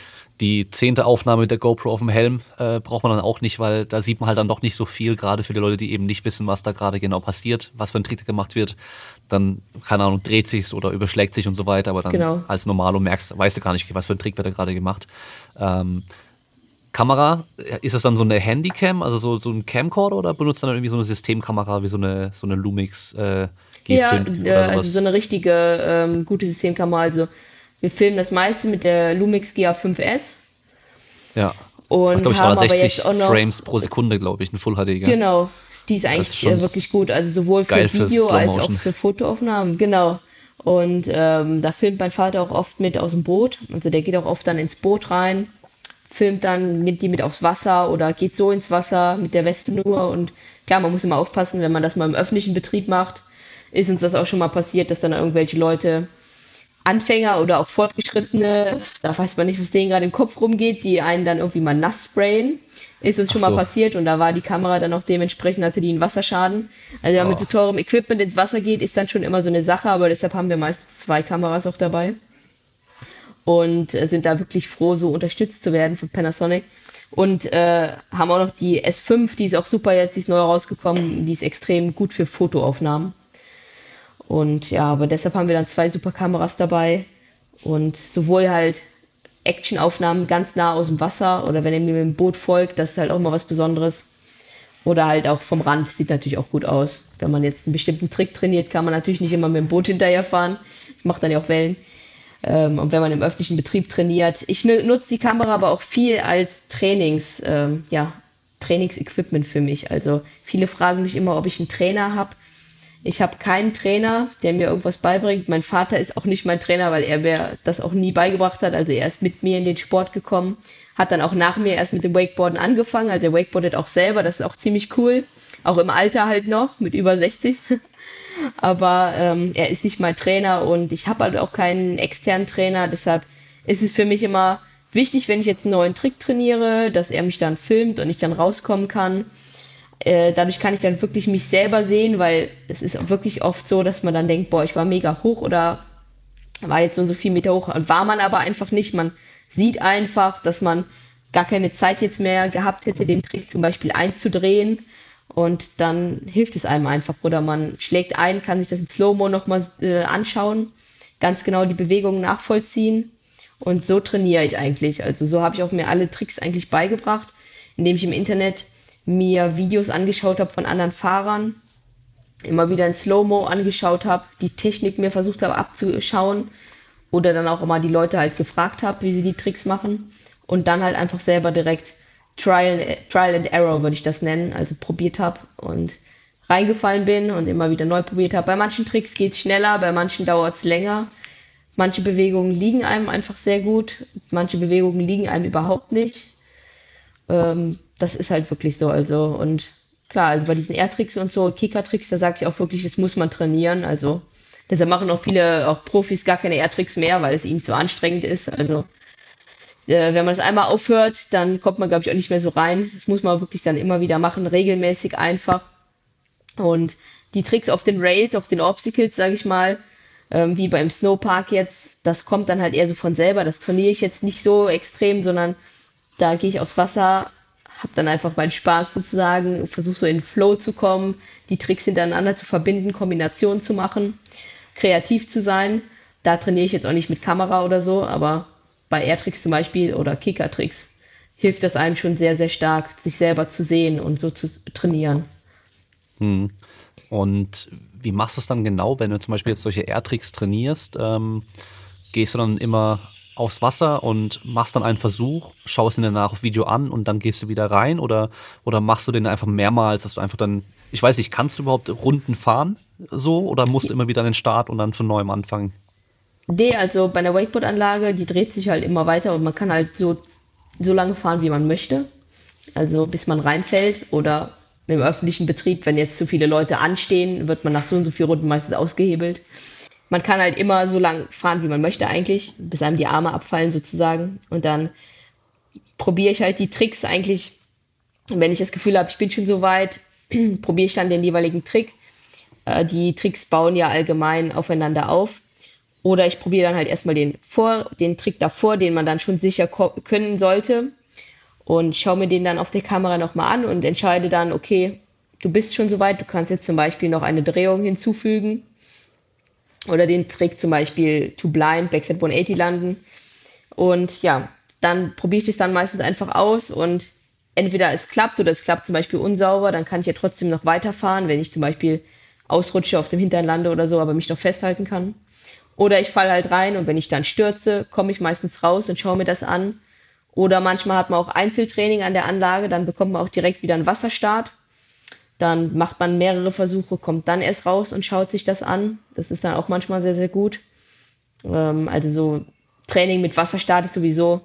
die zehnte Aufnahme mit der GoPro auf dem Helm äh, braucht man dann auch nicht, weil da sieht man halt dann doch nicht so viel, gerade für die Leute, die eben nicht wissen, was da gerade genau passiert, was für ein Trick gemacht wird. Dann, keine Ahnung, dreht sich's oder überschlägt sich und so weiter, aber dann genau. als Normalo merkst, weißt du gar nicht, was für ein Trick wird da gerade gemacht. Ähm, Kamera, ist das dann so eine Handycam, also so, so ein Camcorder oder benutzt dann irgendwie so eine Systemkamera wie so eine, so eine Lumix äh, G5 ja, oder also so eine richtige ähm, gute Systemkamera. Also wir filmen das meiste mit der Lumix GA5S. Ja. Und Ach, ich, haben 60 aber jetzt auch noch, Frames pro Sekunde, glaube ich, ein Full HD. Gell? Genau. Die ist eigentlich ist wirklich gut. Also sowohl für Video als auch für Fotoaufnahmen. Genau. Und ähm, da filmt mein Vater auch oft mit aus dem Boot. Also der geht auch oft dann ins Boot rein filmt dann, nimmt die mit aufs Wasser oder geht so ins Wasser mit der Weste nur. Und klar, man muss immer aufpassen, wenn man das mal im öffentlichen Betrieb macht, ist uns das auch schon mal passiert, dass dann irgendwelche Leute, Anfänger oder auch Fortgeschrittene, da weiß man nicht, was denen gerade im Kopf rumgeht, die einen dann irgendwie mal nass sprayen. Ist uns schon so. mal passiert und da war die Kamera dann auch dementsprechend, hatte die einen Wasserschaden. Also wenn man oh. mit so teurem Equipment ins Wasser geht, ist dann schon immer so eine Sache, aber deshalb haben wir meistens zwei Kameras auch dabei und äh, sind da wirklich froh, so unterstützt zu werden von Panasonic. Und äh, haben auch noch die S5, die ist auch super jetzt, die ist neu rausgekommen, die ist extrem gut für Fotoaufnahmen. Und ja, aber deshalb haben wir dann zwei super Kameras dabei und sowohl halt Actionaufnahmen ganz nah aus dem Wasser oder wenn ihr mir mit dem Boot folgt, das ist halt auch mal was Besonderes. Oder halt auch vom Rand, sieht natürlich auch gut aus. Wenn man jetzt einen bestimmten Trick trainiert, kann man natürlich nicht immer mit dem Boot hinterherfahren. Das macht dann ja auch Wellen. Ähm, und wenn man im öffentlichen Betrieb trainiert. Ich nutze die Kamera aber auch viel als Trainings, ähm, ja, Trainingsequipment für mich. Also viele fragen mich immer, ob ich einen Trainer habe. Ich habe keinen Trainer, der mir irgendwas beibringt. Mein Vater ist auch nicht mein Trainer, weil er mir das auch nie beigebracht hat. Also er ist mit mir in den Sport gekommen, hat dann auch nach mir erst mit dem Wakeboarden angefangen. Also er wakeboardet auch selber, das ist auch ziemlich cool. Auch im Alter halt noch, mit über 60. aber ähm, er ist nicht mein Trainer und ich habe halt auch keinen externen Trainer. Deshalb ist es für mich immer wichtig, wenn ich jetzt einen neuen Trick trainiere, dass er mich dann filmt und ich dann rauskommen kann. Äh, dadurch kann ich dann wirklich mich selber sehen, weil es ist wirklich oft so, dass man dann denkt, boah, ich war mega hoch oder war jetzt so und so viel Meter hoch. War man aber einfach nicht. Man sieht einfach, dass man gar keine Zeit jetzt mehr gehabt hätte, den Trick zum Beispiel einzudrehen und dann hilft es einem einfach. Oder man schlägt ein, kann sich das in Slow-Mo nochmal äh, anschauen, ganz genau die Bewegungen nachvollziehen. Und so trainiere ich eigentlich. Also so habe ich auch mir alle Tricks eigentlich beigebracht, indem ich im Internet mir Videos angeschaut habe von anderen Fahrern, immer wieder in Slow-Mo angeschaut habe, die Technik mir versucht habe abzuschauen oder dann auch immer die Leute halt gefragt habe, wie sie die Tricks machen und dann halt einfach selber direkt Trial, Trial and Error, würde ich das nennen, also probiert habe und reingefallen bin und immer wieder neu probiert habe. Bei manchen Tricks geht es schneller, bei manchen dauert es länger. Manche Bewegungen liegen einem einfach sehr gut, manche Bewegungen liegen einem überhaupt nicht. Ähm, das ist halt wirklich so. Also, und klar, also bei diesen Air-Tricks und so, Kicker-Tricks, da sage ich auch wirklich, das muss man trainieren. Also, deshalb machen auch viele, auch Profis gar keine Air-Tricks mehr, weil es ihnen zu anstrengend ist. Also, äh, wenn man das einmal aufhört, dann kommt man, glaube ich, auch nicht mehr so rein. Das muss man wirklich dann immer wieder machen, regelmäßig einfach. Und die Tricks auf den Rails, auf den Obstacles, sage ich mal, ähm, wie beim Snowpark jetzt, das kommt dann halt eher so von selber. Das trainiere ich jetzt nicht so extrem, sondern da gehe ich aufs Wasser, habe dann einfach meinen Spaß sozusagen, versuche so in den Flow zu kommen, die Tricks hintereinander zu verbinden, Kombinationen zu machen, kreativ zu sein. Da trainiere ich jetzt auch nicht mit Kamera oder so, aber bei Airtricks zum Beispiel oder Kickertricks hilft das einem schon sehr, sehr stark, sich selber zu sehen und so zu trainieren. Hm. Und wie machst du es dann genau, wenn du zum Beispiel jetzt solche Airtricks trainierst? Ähm, gehst du dann immer aufs Wasser und machst dann einen Versuch, schaust ihn danach auf Video an und dann gehst du wieder rein oder, oder machst du den einfach mehrmals, dass du einfach dann, ich weiß nicht, kannst du überhaupt Runden fahren so oder musst du immer wieder an den Start und dann von neuem anfangen? Nee, also bei einer Wakeboard-Anlage, die dreht sich halt immer weiter und man kann halt so, so lange fahren, wie man möchte. Also bis man reinfällt oder im öffentlichen Betrieb, wenn jetzt zu viele Leute anstehen, wird man nach so und so vielen Runden meistens ausgehebelt. Man kann halt immer so lang fahren, wie man möchte eigentlich, bis einem die Arme abfallen sozusagen. Und dann probiere ich halt die Tricks eigentlich, wenn ich das Gefühl habe, ich bin schon so weit, probiere ich dann den jeweiligen Trick. Äh, die Tricks bauen ja allgemein aufeinander auf. Oder ich probiere dann halt erstmal den, vor, den Trick davor, den man dann schon sicher können sollte. Und schaue mir den dann auf der Kamera nochmal an und entscheide dann, okay, du bist schon so weit, du kannst jetzt zum Beispiel noch eine Drehung hinzufügen oder den Trick zum Beispiel to blind, Backside 180 landen. Und ja, dann probiere ich das dann meistens einfach aus und entweder es klappt oder es klappt zum Beispiel unsauber, dann kann ich ja trotzdem noch weiterfahren, wenn ich zum Beispiel ausrutsche, auf dem Hintern lande oder so, aber mich noch festhalten kann. Oder ich falle halt rein und wenn ich dann stürze, komme ich meistens raus und schaue mir das an. Oder manchmal hat man auch Einzeltraining an der Anlage, dann bekommt man auch direkt wieder einen Wasserstart. Dann macht man mehrere Versuche, kommt dann erst raus und schaut sich das an. Das ist dann auch manchmal sehr, sehr gut. Ähm, also so Training mit Wasserstart ist sowieso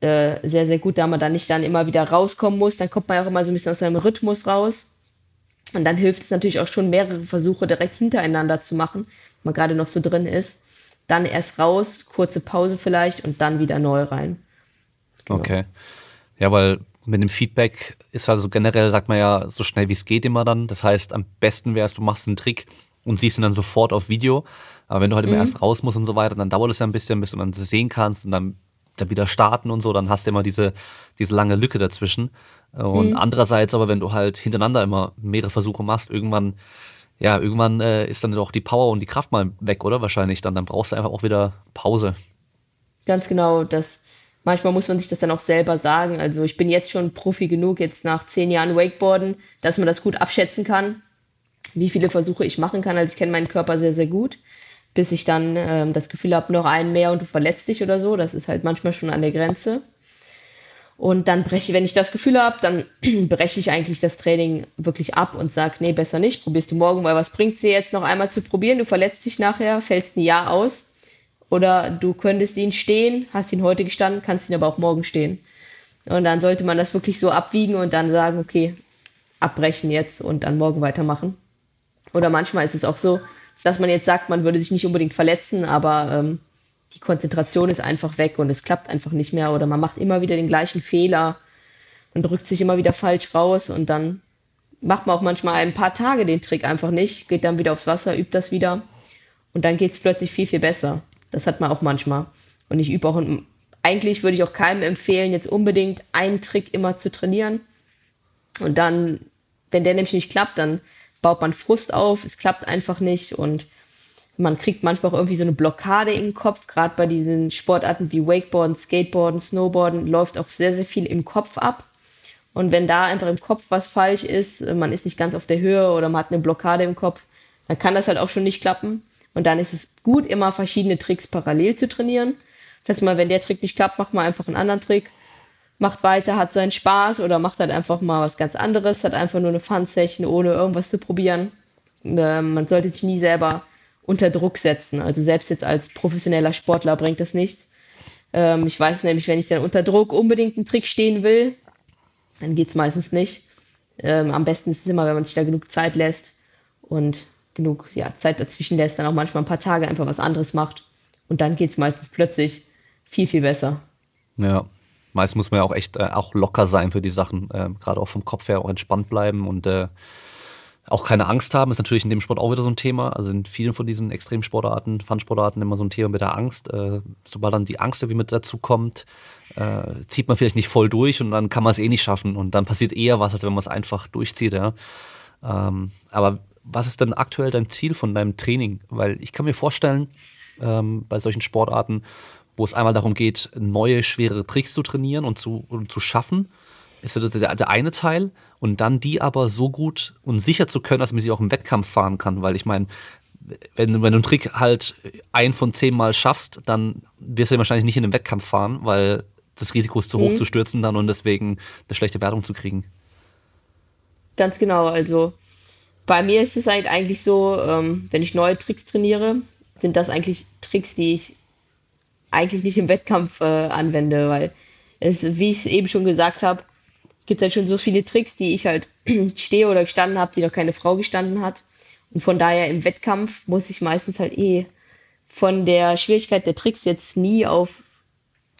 äh, sehr, sehr gut, da man dann nicht dann immer wieder rauskommen muss. Dann kommt man auch immer so ein bisschen aus seinem Rhythmus raus. Und dann hilft es natürlich auch schon, mehrere Versuche direkt hintereinander zu machen, wenn man gerade noch so drin ist. Dann erst raus, kurze Pause vielleicht und dann wieder neu rein. Genau. Okay. Ja, weil mit dem Feedback ist also generell, sagt man ja, so schnell wie es geht immer dann. Das heißt, am besten wäre es, du machst einen Trick und siehst ihn dann sofort auf Video. Aber wenn du halt immer mhm. erst raus musst und so weiter, dann dauert es ja ein bisschen, bis du dann sehen kannst und dann, dann wieder starten und so, dann hast du immer diese, diese lange Lücke dazwischen. Und mhm. andererseits aber, wenn du halt hintereinander immer mehrere Versuche machst, irgendwann, ja, irgendwann äh, ist dann doch die Power und die Kraft mal weg, oder? Wahrscheinlich dann. Dann brauchst du einfach auch wieder Pause. Ganz genau, das manchmal muss man sich das dann auch selber sagen. Also ich bin jetzt schon Profi genug, jetzt nach zehn Jahren Wakeboarden, dass man das gut abschätzen kann, wie viele Versuche ich machen kann. Also ich kenne meinen Körper sehr, sehr gut, bis ich dann ähm, das Gefühl habe, noch einen mehr und du verletzt dich oder so. Das ist halt manchmal schon an der Grenze. Und dann breche, wenn ich das Gefühl habe, dann breche ich eigentlich das Training wirklich ab und sage, nee, besser nicht, probierst du morgen, weil was bringt dir jetzt noch einmal zu probieren? Du verletzt dich nachher, fällst ein Jahr aus oder du könntest ihn stehen, hast ihn heute gestanden, kannst ihn aber auch morgen stehen. Und dann sollte man das wirklich so abwiegen und dann sagen, okay, abbrechen jetzt und dann morgen weitermachen. Oder manchmal ist es auch so, dass man jetzt sagt, man würde sich nicht unbedingt verletzen, aber ähm, die Konzentration ist einfach weg und es klappt einfach nicht mehr oder man macht immer wieder den gleichen Fehler und drückt sich immer wieder falsch raus und dann macht man auch manchmal ein paar Tage den Trick einfach nicht, geht dann wieder aufs Wasser, übt das wieder und dann geht es plötzlich viel, viel besser. Das hat man auch manchmal. Und ich übe auch, eigentlich würde ich auch keinem empfehlen, jetzt unbedingt einen Trick immer zu trainieren. Und dann, wenn der nämlich nicht klappt, dann baut man Frust auf, es klappt einfach nicht und man kriegt manchmal auch irgendwie so eine Blockade im Kopf, gerade bei diesen Sportarten wie Wakeboarden, Skateboarden, Snowboarden, läuft auch sehr, sehr viel im Kopf ab. Und wenn da einfach im Kopf was falsch ist, man ist nicht ganz auf der Höhe oder man hat eine Blockade im Kopf, dann kann das halt auch schon nicht klappen. Und dann ist es gut, immer verschiedene Tricks parallel zu trainieren. Das heißt mal, wenn der Trick nicht klappt, macht man einfach einen anderen Trick, macht weiter, hat seinen Spaß oder macht halt einfach mal was ganz anderes, hat einfach nur eine Fun-Session, ohne irgendwas zu probieren. Ähm, man sollte sich nie selber unter Druck setzen. Also selbst jetzt als professioneller Sportler bringt das nichts. Ähm, ich weiß nämlich, wenn ich dann unter Druck unbedingt einen Trick stehen will, dann geht es meistens nicht. Ähm, am besten ist es immer, wenn man sich da genug Zeit lässt und genug ja, Zeit dazwischen lässt, dann auch manchmal ein paar Tage einfach was anderes macht. Und dann geht es meistens plötzlich viel, viel besser. Ja, meist muss man ja auch echt äh, auch locker sein für die Sachen, äh, gerade auch vom Kopf her auch entspannt bleiben und äh, auch keine Angst haben, ist natürlich in dem Sport auch wieder so ein Thema. Also in vielen von diesen Extremsportarten, Fun-Sportarten immer so ein Thema mit der Angst. Äh, sobald dann die Angst irgendwie mit dazu kommt, äh, zieht man vielleicht nicht voll durch und dann kann man es eh nicht schaffen und dann passiert eher was, als wenn man es einfach durchzieht. Ja. Ähm, aber was ist denn aktuell dein Ziel von deinem Training? Weil ich kann mir vorstellen, ähm, bei solchen Sportarten, wo es einmal darum geht, neue, schwere Tricks zu trainieren und zu, und zu schaffen, ist das der, der eine Teil. Und dann die aber so gut und sicher zu können, dass man sie auch im Wettkampf fahren kann. Weil ich meine, wenn, wenn du einen Trick halt ein von zehn Mal schaffst, dann wirst du wahrscheinlich nicht in den Wettkampf fahren, weil das Risiko ist zu hoch mhm. zu stürzen dann und deswegen eine schlechte Wertung zu kriegen. Ganz genau, also bei mir ist es halt eigentlich so, ähm, wenn ich neue Tricks trainiere, sind das eigentlich Tricks, die ich eigentlich nicht im Wettkampf äh, anwende, weil es, wie ich eben schon gesagt habe, gibt es halt schon so viele Tricks, die ich halt stehe oder gestanden habe, die noch keine Frau gestanden hat. Und von daher im Wettkampf muss ich meistens halt eh von der Schwierigkeit der Tricks jetzt nie auf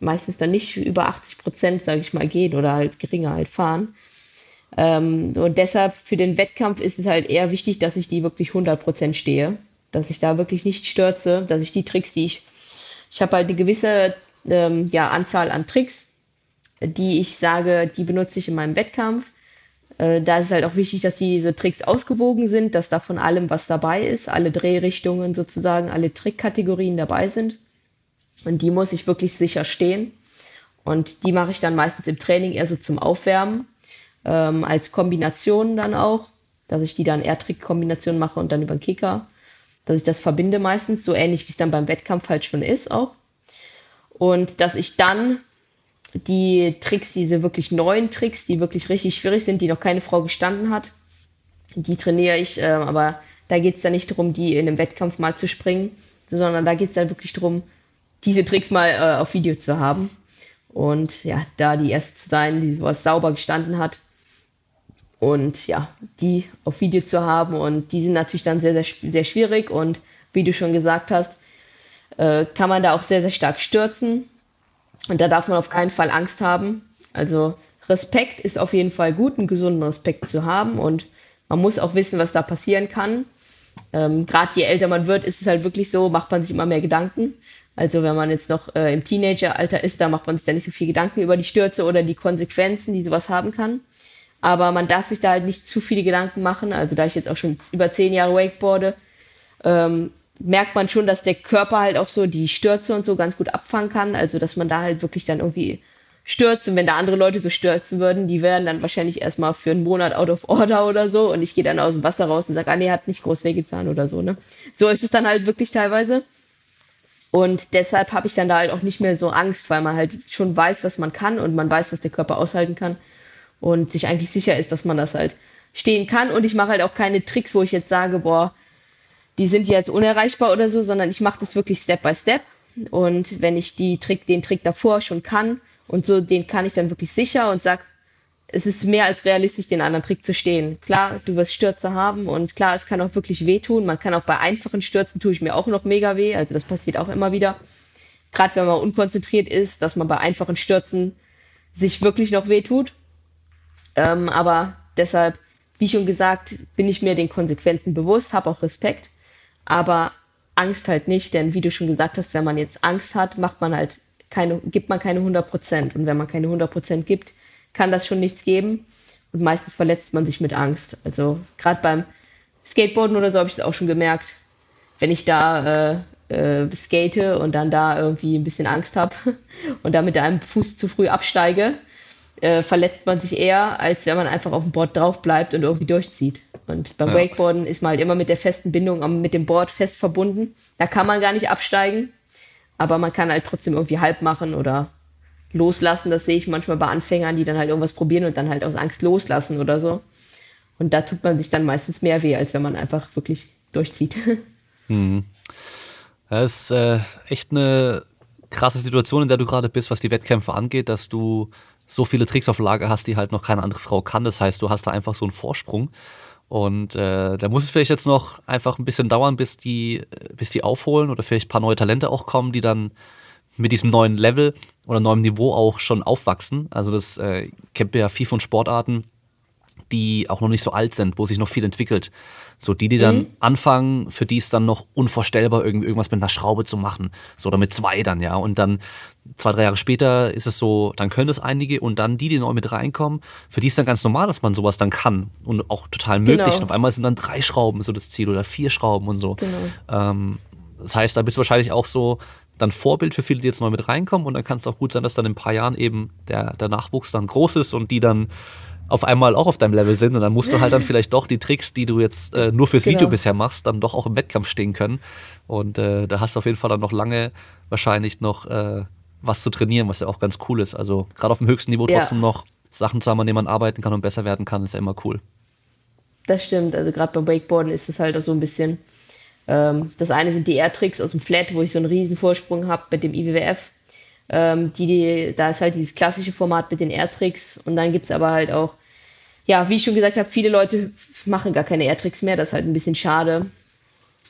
meistens dann nicht über 80 Prozent, sage ich mal, gehen oder halt geringer halt fahren. Ähm, und deshalb für den Wettkampf ist es halt eher wichtig, dass ich die wirklich 100 Prozent stehe, dass ich da wirklich nicht stürze, dass ich die Tricks, die ich, ich habe halt eine gewisse ähm, ja, Anzahl an Tricks, die ich sage, die benutze ich in meinem Wettkampf. Äh, da ist es halt auch wichtig, dass diese Tricks ausgewogen sind, dass da von allem was dabei ist, alle Drehrichtungen sozusagen, alle Trickkategorien dabei sind. Und die muss ich wirklich sicher stehen. Und die mache ich dann meistens im Training eher so zum Aufwärmen, ähm, als Kombination dann auch, dass ich die dann eher Trick-Kombination mache und dann über den Kicker, dass ich das verbinde meistens, so ähnlich wie es dann beim Wettkampf halt schon ist auch. Und dass ich dann die Tricks, diese wirklich neuen Tricks, die wirklich richtig schwierig sind, die noch keine Frau gestanden hat, die trainiere ich, äh, aber da geht es dann nicht darum, die in einem Wettkampf mal zu springen, sondern da geht es dann wirklich darum, diese Tricks mal äh, auf Video zu haben. Und ja, da die erste zu sein, die sowas sauber gestanden hat. Und ja, die auf Video zu haben. Und die sind natürlich dann sehr, sehr, sehr schwierig. Und wie du schon gesagt hast, äh, kann man da auch sehr, sehr stark stürzen. Und da darf man auf keinen Fall Angst haben. Also Respekt ist auf jeden Fall gut, einen gesunden Respekt zu haben. Und man muss auch wissen, was da passieren kann. Ähm, Gerade je älter man wird, ist es halt wirklich so, macht man sich immer mehr Gedanken. Also wenn man jetzt noch äh, im Teenageralter ist, da macht man sich da nicht so viel Gedanken über die Stürze oder die Konsequenzen, die sowas haben kann. Aber man darf sich da halt nicht zu viele Gedanken machen. Also da ich jetzt auch schon über zehn Jahre Wakeboarde, ähm, merkt man schon, dass der Körper halt auch so die Stürze und so ganz gut abfangen kann. Also dass man da halt wirklich dann irgendwie stürzt. Und wenn da andere Leute so stürzen würden, die wären dann wahrscheinlich erstmal für einen Monat out of order oder so. Und ich gehe dann aus dem Wasser raus und sage, ah nee, hat nicht groß wehgetan oder so. Ne? So ist es dann halt wirklich teilweise. Und deshalb habe ich dann da halt auch nicht mehr so Angst, weil man halt schon weiß, was man kann und man weiß, was der Körper aushalten kann und sich eigentlich sicher ist, dass man das halt stehen kann. Und ich mache halt auch keine Tricks, wo ich jetzt sage, boah, die sind jetzt unerreichbar oder so, sondern ich mache das wirklich Step by Step. Und wenn ich die Trick, den Trick davor schon kann und so, den kann ich dann wirklich sicher und sag, es ist mehr als realistisch, den anderen Trick zu stehen. Klar, du wirst Stürze haben und klar, es kann auch wirklich wehtun. Man kann auch bei einfachen Stürzen tue ich mir auch noch mega weh. Also das passiert auch immer wieder. Gerade wenn man unkonzentriert ist, dass man bei einfachen Stürzen sich wirklich noch wehtut. Ähm, aber deshalb, wie schon gesagt, bin ich mir den Konsequenzen bewusst, habe auch Respekt, aber Angst halt nicht, denn wie du schon gesagt hast, wenn man jetzt Angst hat, macht man halt keine, gibt man keine 100 Prozent. Und wenn man keine 100 Prozent gibt, kann das schon nichts geben. Und meistens verletzt man sich mit Angst. Also gerade beim Skateboarden oder so habe ich es auch schon gemerkt. Wenn ich da äh, äh, skate und dann da irgendwie ein bisschen Angst habe und da mit einem Fuß zu früh absteige, äh, verletzt man sich eher, als wenn man einfach auf dem Board drauf bleibt und irgendwie durchzieht. Und beim ja. Wakeboarden ist man halt immer mit der festen Bindung mit dem Board fest verbunden. Da kann man gar nicht absteigen, aber man kann halt trotzdem irgendwie halb machen oder loslassen. Das sehe ich manchmal bei Anfängern, die dann halt irgendwas probieren und dann halt aus Angst loslassen oder so. Und da tut man sich dann meistens mehr weh, als wenn man einfach wirklich durchzieht. Mhm. Das ist äh, echt eine krasse Situation, in der du gerade bist, was die Wettkämpfe angeht, dass du so viele Tricks auf Lager hast, die halt noch keine andere Frau kann. Das heißt, du hast da einfach so einen Vorsprung. Und äh, da muss es vielleicht jetzt noch einfach ein bisschen dauern, bis die, bis die aufholen oder vielleicht ein paar neue Talente auch kommen, die dann mit diesem neuen Level oder neuem Niveau auch schon aufwachsen. Also das äh, kennt ja viel von Sportarten, die auch noch nicht so alt sind, wo sich noch viel entwickelt. So die, die dann mhm. anfangen, für die ist dann noch unvorstellbar, irgendwie irgendwas mit einer Schraube zu machen. So oder mit zwei dann, ja. Und dann zwei, drei Jahre später ist es so, dann können es einige und dann die, die neu mit reinkommen, für die ist dann ganz normal, dass man sowas dann kann und auch total möglich. Genau. Und auf einmal sind dann drei Schrauben so das Ziel oder vier Schrauben und so. Genau. Ähm, das heißt, da bist du wahrscheinlich auch so, dann Vorbild für viele, die jetzt neu mit reinkommen und dann kann es auch gut sein, dass dann in ein paar Jahren eben der, der Nachwuchs dann groß ist und die dann auf einmal auch auf deinem Level sind und dann musst du halt dann vielleicht doch die Tricks, die du jetzt äh, nur fürs genau. Video bisher machst, dann doch auch im Wettkampf stehen können und äh, da hast du auf jeden Fall dann noch lange wahrscheinlich noch äh, was zu trainieren, was ja auch ganz cool ist. Also gerade auf dem höchsten Niveau ja. trotzdem noch Sachen zu haben, an denen man arbeiten kann und besser werden kann, ist ja immer cool. Das stimmt. Also gerade beim Wakeboarden ist es halt auch so ein bisschen. Ähm, das eine sind die Airtricks aus dem Flat, wo ich so einen riesen Vorsprung habe mit dem IWWF. Ähm, die, die, da ist halt dieses klassische Format mit den Airtricks und dann gibt es aber halt auch, ja, wie ich schon gesagt habe, viele Leute machen gar keine Airtricks mehr. Das ist halt ein bisschen schade,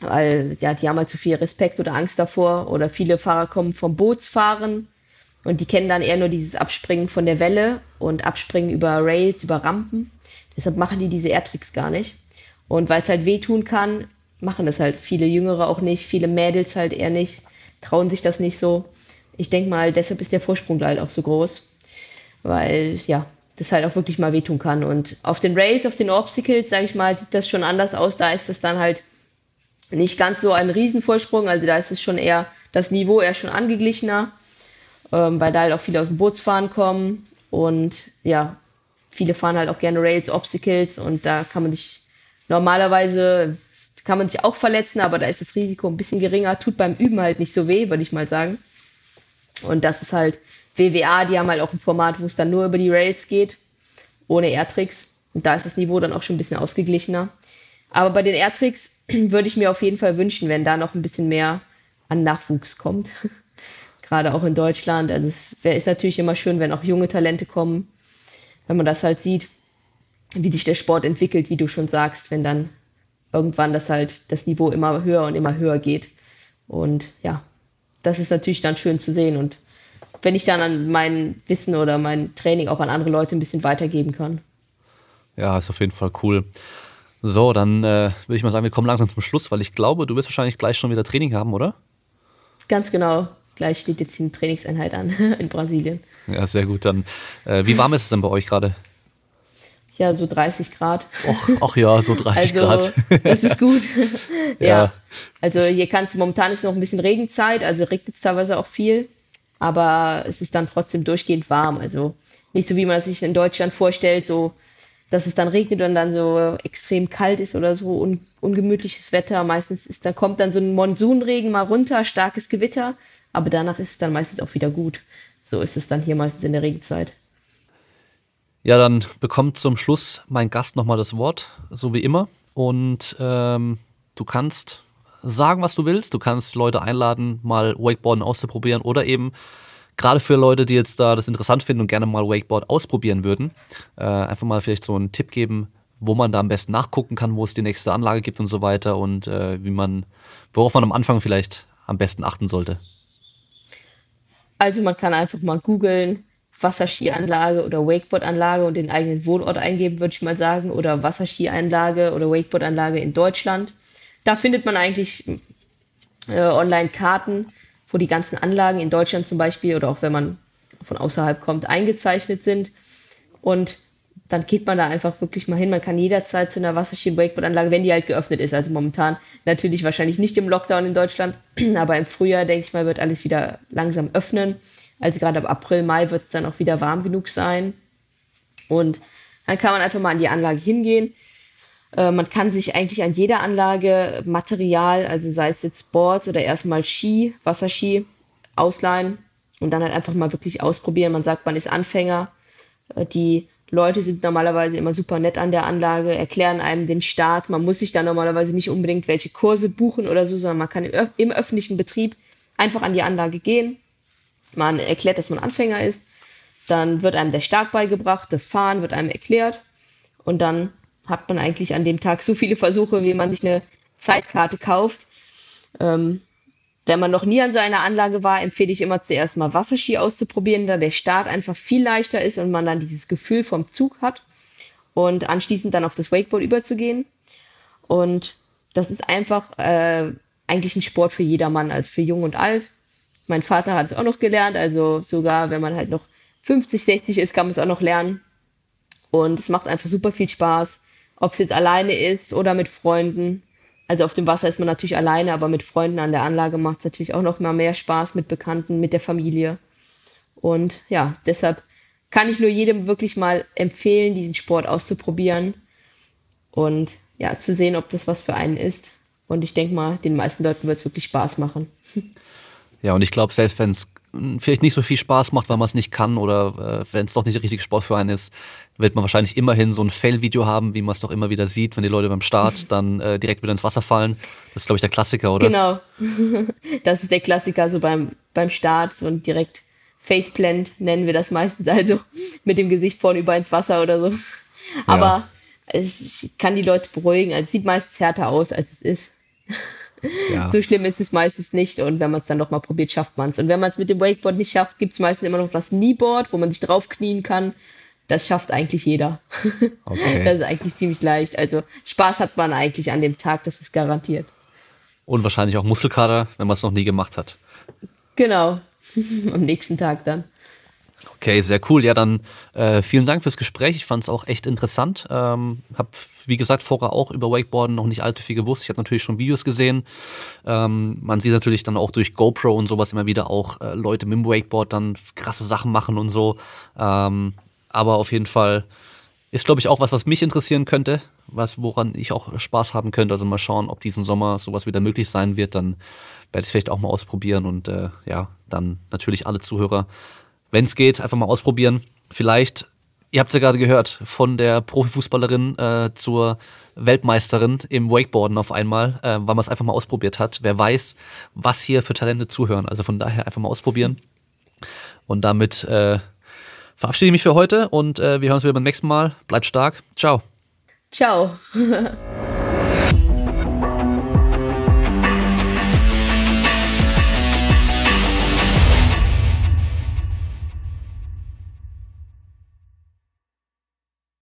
weil ja, die haben halt zu viel Respekt oder Angst davor oder viele Fahrer kommen vom Bootsfahren und die kennen dann eher nur dieses Abspringen von der Welle und Abspringen über Rails, über Rampen. Deshalb machen die diese Airtricks gar nicht. Und weil es halt wehtun kann, machen das halt viele Jüngere auch nicht, viele Mädels halt eher nicht, trauen sich das nicht so. Ich denke mal, deshalb ist der Vorsprung halt auch so groß, weil ja, das halt auch wirklich mal wehtun kann. Und auf den Rails, auf den Obstacles, sage ich mal, sieht das schon anders aus. Da ist es dann halt nicht ganz so ein Riesenvorsprung, also da ist es schon eher das Niveau eher schon angeglichener ähm, weil da halt auch viele aus dem Bootsfahren kommen und ja, viele fahren halt auch gerne Rails, Obstacles und da kann man sich normalerweise kann man sich auch verletzen, aber da ist das Risiko ein bisschen geringer, tut beim Üben halt nicht so weh, würde ich mal sagen. Und das ist halt WWA, die haben halt auch ein Format, wo es dann nur über die Rails geht, ohne Airtricks. Und da ist das Niveau dann auch schon ein bisschen ausgeglichener. Aber bei den Airtricks würde ich mir auf jeden Fall wünschen, wenn da noch ein bisschen mehr an Nachwuchs kommt. gerade auch in Deutschland. Also es ist natürlich immer schön, wenn auch junge Talente kommen, wenn man das halt sieht, wie sich der Sport entwickelt, wie du schon sagst, wenn dann irgendwann das halt das Niveau immer höher und immer höher geht. Und ja, das ist natürlich dann schön zu sehen. Und wenn ich dann an mein Wissen oder mein Training auch an andere Leute ein bisschen weitergeben kann. Ja, ist auf jeden Fall cool. So, dann äh, würde ich mal sagen, wir kommen langsam zum Schluss, weil ich glaube, du wirst wahrscheinlich gleich schon wieder Training haben, oder? Ganz genau gleich steht jetzt eine Trainingseinheit an in Brasilien. Ja, sehr gut. Dann, äh, wie warm ist es denn bei euch gerade? Ja, so 30 Grad. Och, ach ja, so 30 also, Grad. das ist gut. ja. ja. Also hier kannst du, momentan ist noch ein bisschen Regenzeit, also regnet es teilweise auch viel, aber es ist dann trotzdem durchgehend warm. Also nicht so, wie man sich in Deutschland vorstellt, so dass es dann regnet und dann so extrem kalt ist oder so un ungemütliches Wetter. Meistens ist da kommt dann so ein Monsunregen mal runter, starkes Gewitter aber danach ist es dann meistens auch wieder gut. So ist es dann hier meistens in der Regenzeit. Ja, dann bekommt zum Schluss mein Gast nochmal das Wort, so wie immer. Und ähm, du kannst sagen, was du willst. Du kannst Leute einladen, mal Wakeboarden auszuprobieren oder eben gerade für Leute, die jetzt da das interessant finden und gerne mal Wakeboard ausprobieren würden, äh, einfach mal vielleicht so einen Tipp geben, wo man da am besten nachgucken kann, wo es die nächste Anlage gibt und so weiter und äh, wie man, worauf man am Anfang vielleicht am besten achten sollte. Also man kann einfach mal googeln, Wasserskianlage oder Wakeboardanlage und den eigenen Wohnort eingeben, würde ich mal sagen, oder Wasserskianlage oder Wakeboardanlage in Deutschland. Da findet man eigentlich äh, online Karten, wo die ganzen Anlagen in Deutschland zum Beispiel oder auch wenn man von außerhalb kommt, eingezeichnet sind. Und dann geht man da einfach wirklich mal hin. Man kann jederzeit zu einer Wasserski-Wakeboard-Anlage, wenn die halt geöffnet ist. Also momentan natürlich wahrscheinlich nicht im Lockdown in Deutschland, aber im Frühjahr, denke ich mal, wird alles wieder langsam öffnen. Also gerade ab April, Mai wird es dann auch wieder warm genug sein. Und dann kann man einfach mal an die Anlage hingehen. Äh, man kann sich eigentlich an jeder Anlage Material, also sei es jetzt Boards oder erstmal Ski, Wasserski, ausleihen und dann halt einfach mal wirklich ausprobieren. Man sagt, man ist Anfänger. Äh, die Leute sind normalerweise immer super nett an der Anlage, erklären einem den Start. Man muss sich da normalerweise nicht unbedingt welche Kurse buchen oder so, sondern man kann im, im öffentlichen Betrieb einfach an die Anlage gehen. Man erklärt, dass man Anfänger ist. Dann wird einem der Start beigebracht, das Fahren wird einem erklärt. Und dann hat man eigentlich an dem Tag so viele Versuche, wie man sich eine Zeitkarte kauft. Ähm, wenn man noch nie an so einer Anlage war, empfehle ich immer zuerst mal Wasserski auszuprobieren, da der Start einfach viel leichter ist und man dann dieses Gefühl vom Zug hat und anschließend dann auf das Wakeboard überzugehen. Und das ist einfach äh, eigentlich ein Sport für jedermann, also für jung und alt. Mein Vater hat es auch noch gelernt, also sogar wenn man halt noch 50, 60 ist, kann man es auch noch lernen. Und es macht einfach super viel Spaß, ob es jetzt alleine ist oder mit Freunden. Also auf dem Wasser ist man natürlich alleine, aber mit Freunden an der Anlage macht es natürlich auch noch mal mehr Spaß mit Bekannten, mit der Familie. Und ja, deshalb kann ich nur jedem wirklich mal empfehlen, diesen Sport auszuprobieren und ja, zu sehen, ob das was für einen ist. Und ich denke mal, den meisten Leuten wird es wirklich Spaß machen. Ja, und ich glaube, selbst wenn es vielleicht nicht so viel Spaß macht, weil man es nicht kann oder äh, wenn es doch nicht der richtige Sport für einen ist, wird man wahrscheinlich immerhin so ein Fail-Video haben, wie man es doch immer wieder sieht, wenn die Leute beim Start dann äh, direkt wieder ins Wasser fallen. Das ist, glaube ich, der Klassiker, oder? Genau. das ist der Klassiker, so beim, beim Start, so ein direkt Faceplant nennen wir das meistens, also mit dem Gesicht vorne über ins Wasser oder so. Aber ja. ich kann die Leute beruhigen, also es sieht meistens härter aus, als es ist. Ja. So schlimm ist es meistens nicht und wenn man es dann nochmal probiert, schafft man es. Und wenn man es mit dem Wakeboard nicht schafft, gibt es meistens immer noch das Kneeboard, wo man sich draufknien kann. Das schafft eigentlich jeder. Okay. Das ist eigentlich ziemlich leicht. Also Spaß hat man eigentlich an dem Tag, das ist garantiert. Und wahrscheinlich auch Muskelkater, wenn man es noch nie gemacht hat. Genau. Am nächsten Tag dann. Okay, sehr cool. Ja, dann äh, vielen Dank fürs Gespräch. Ich fand es auch echt interessant. Ähm, hab, wie gesagt, vorher auch über Wakeboarden noch nicht allzu viel gewusst. Ich habe natürlich schon Videos gesehen. Ähm, man sieht natürlich dann auch durch GoPro und sowas immer wieder auch äh, Leute mit dem Wakeboard dann krasse Sachen machen und so. Ähm, aber auf jeden Fall ist, glaube ich, auch was, was mich interessieren könnte, was, woran ich auch Spaß haben könnte. Also mal schauen, ob diesen Sommer sowas wieder möglich sein wird. Dann werde ich es vielleicht auch mal ausprobieren und äh, ja, dann natürlich alle Zuhörer wenn es geht, einfach mal ausprobieren. Vielleicht, ihr habt es ja gerade gehört, von der Profifußballerin äh, zur Weltmeisterin im Wakeboarden auf einmal, äh, weil man es einfach mal ausprobiert hat. Wer weiß, was hier für Talente zuhören. Also von daher einfach mal ausprobieren. Und damit äh, verabschiede ich mich für heute und äh, wir hören uns wieder beim nächsten Mal. Bleibt stark. Ciao. Ciao.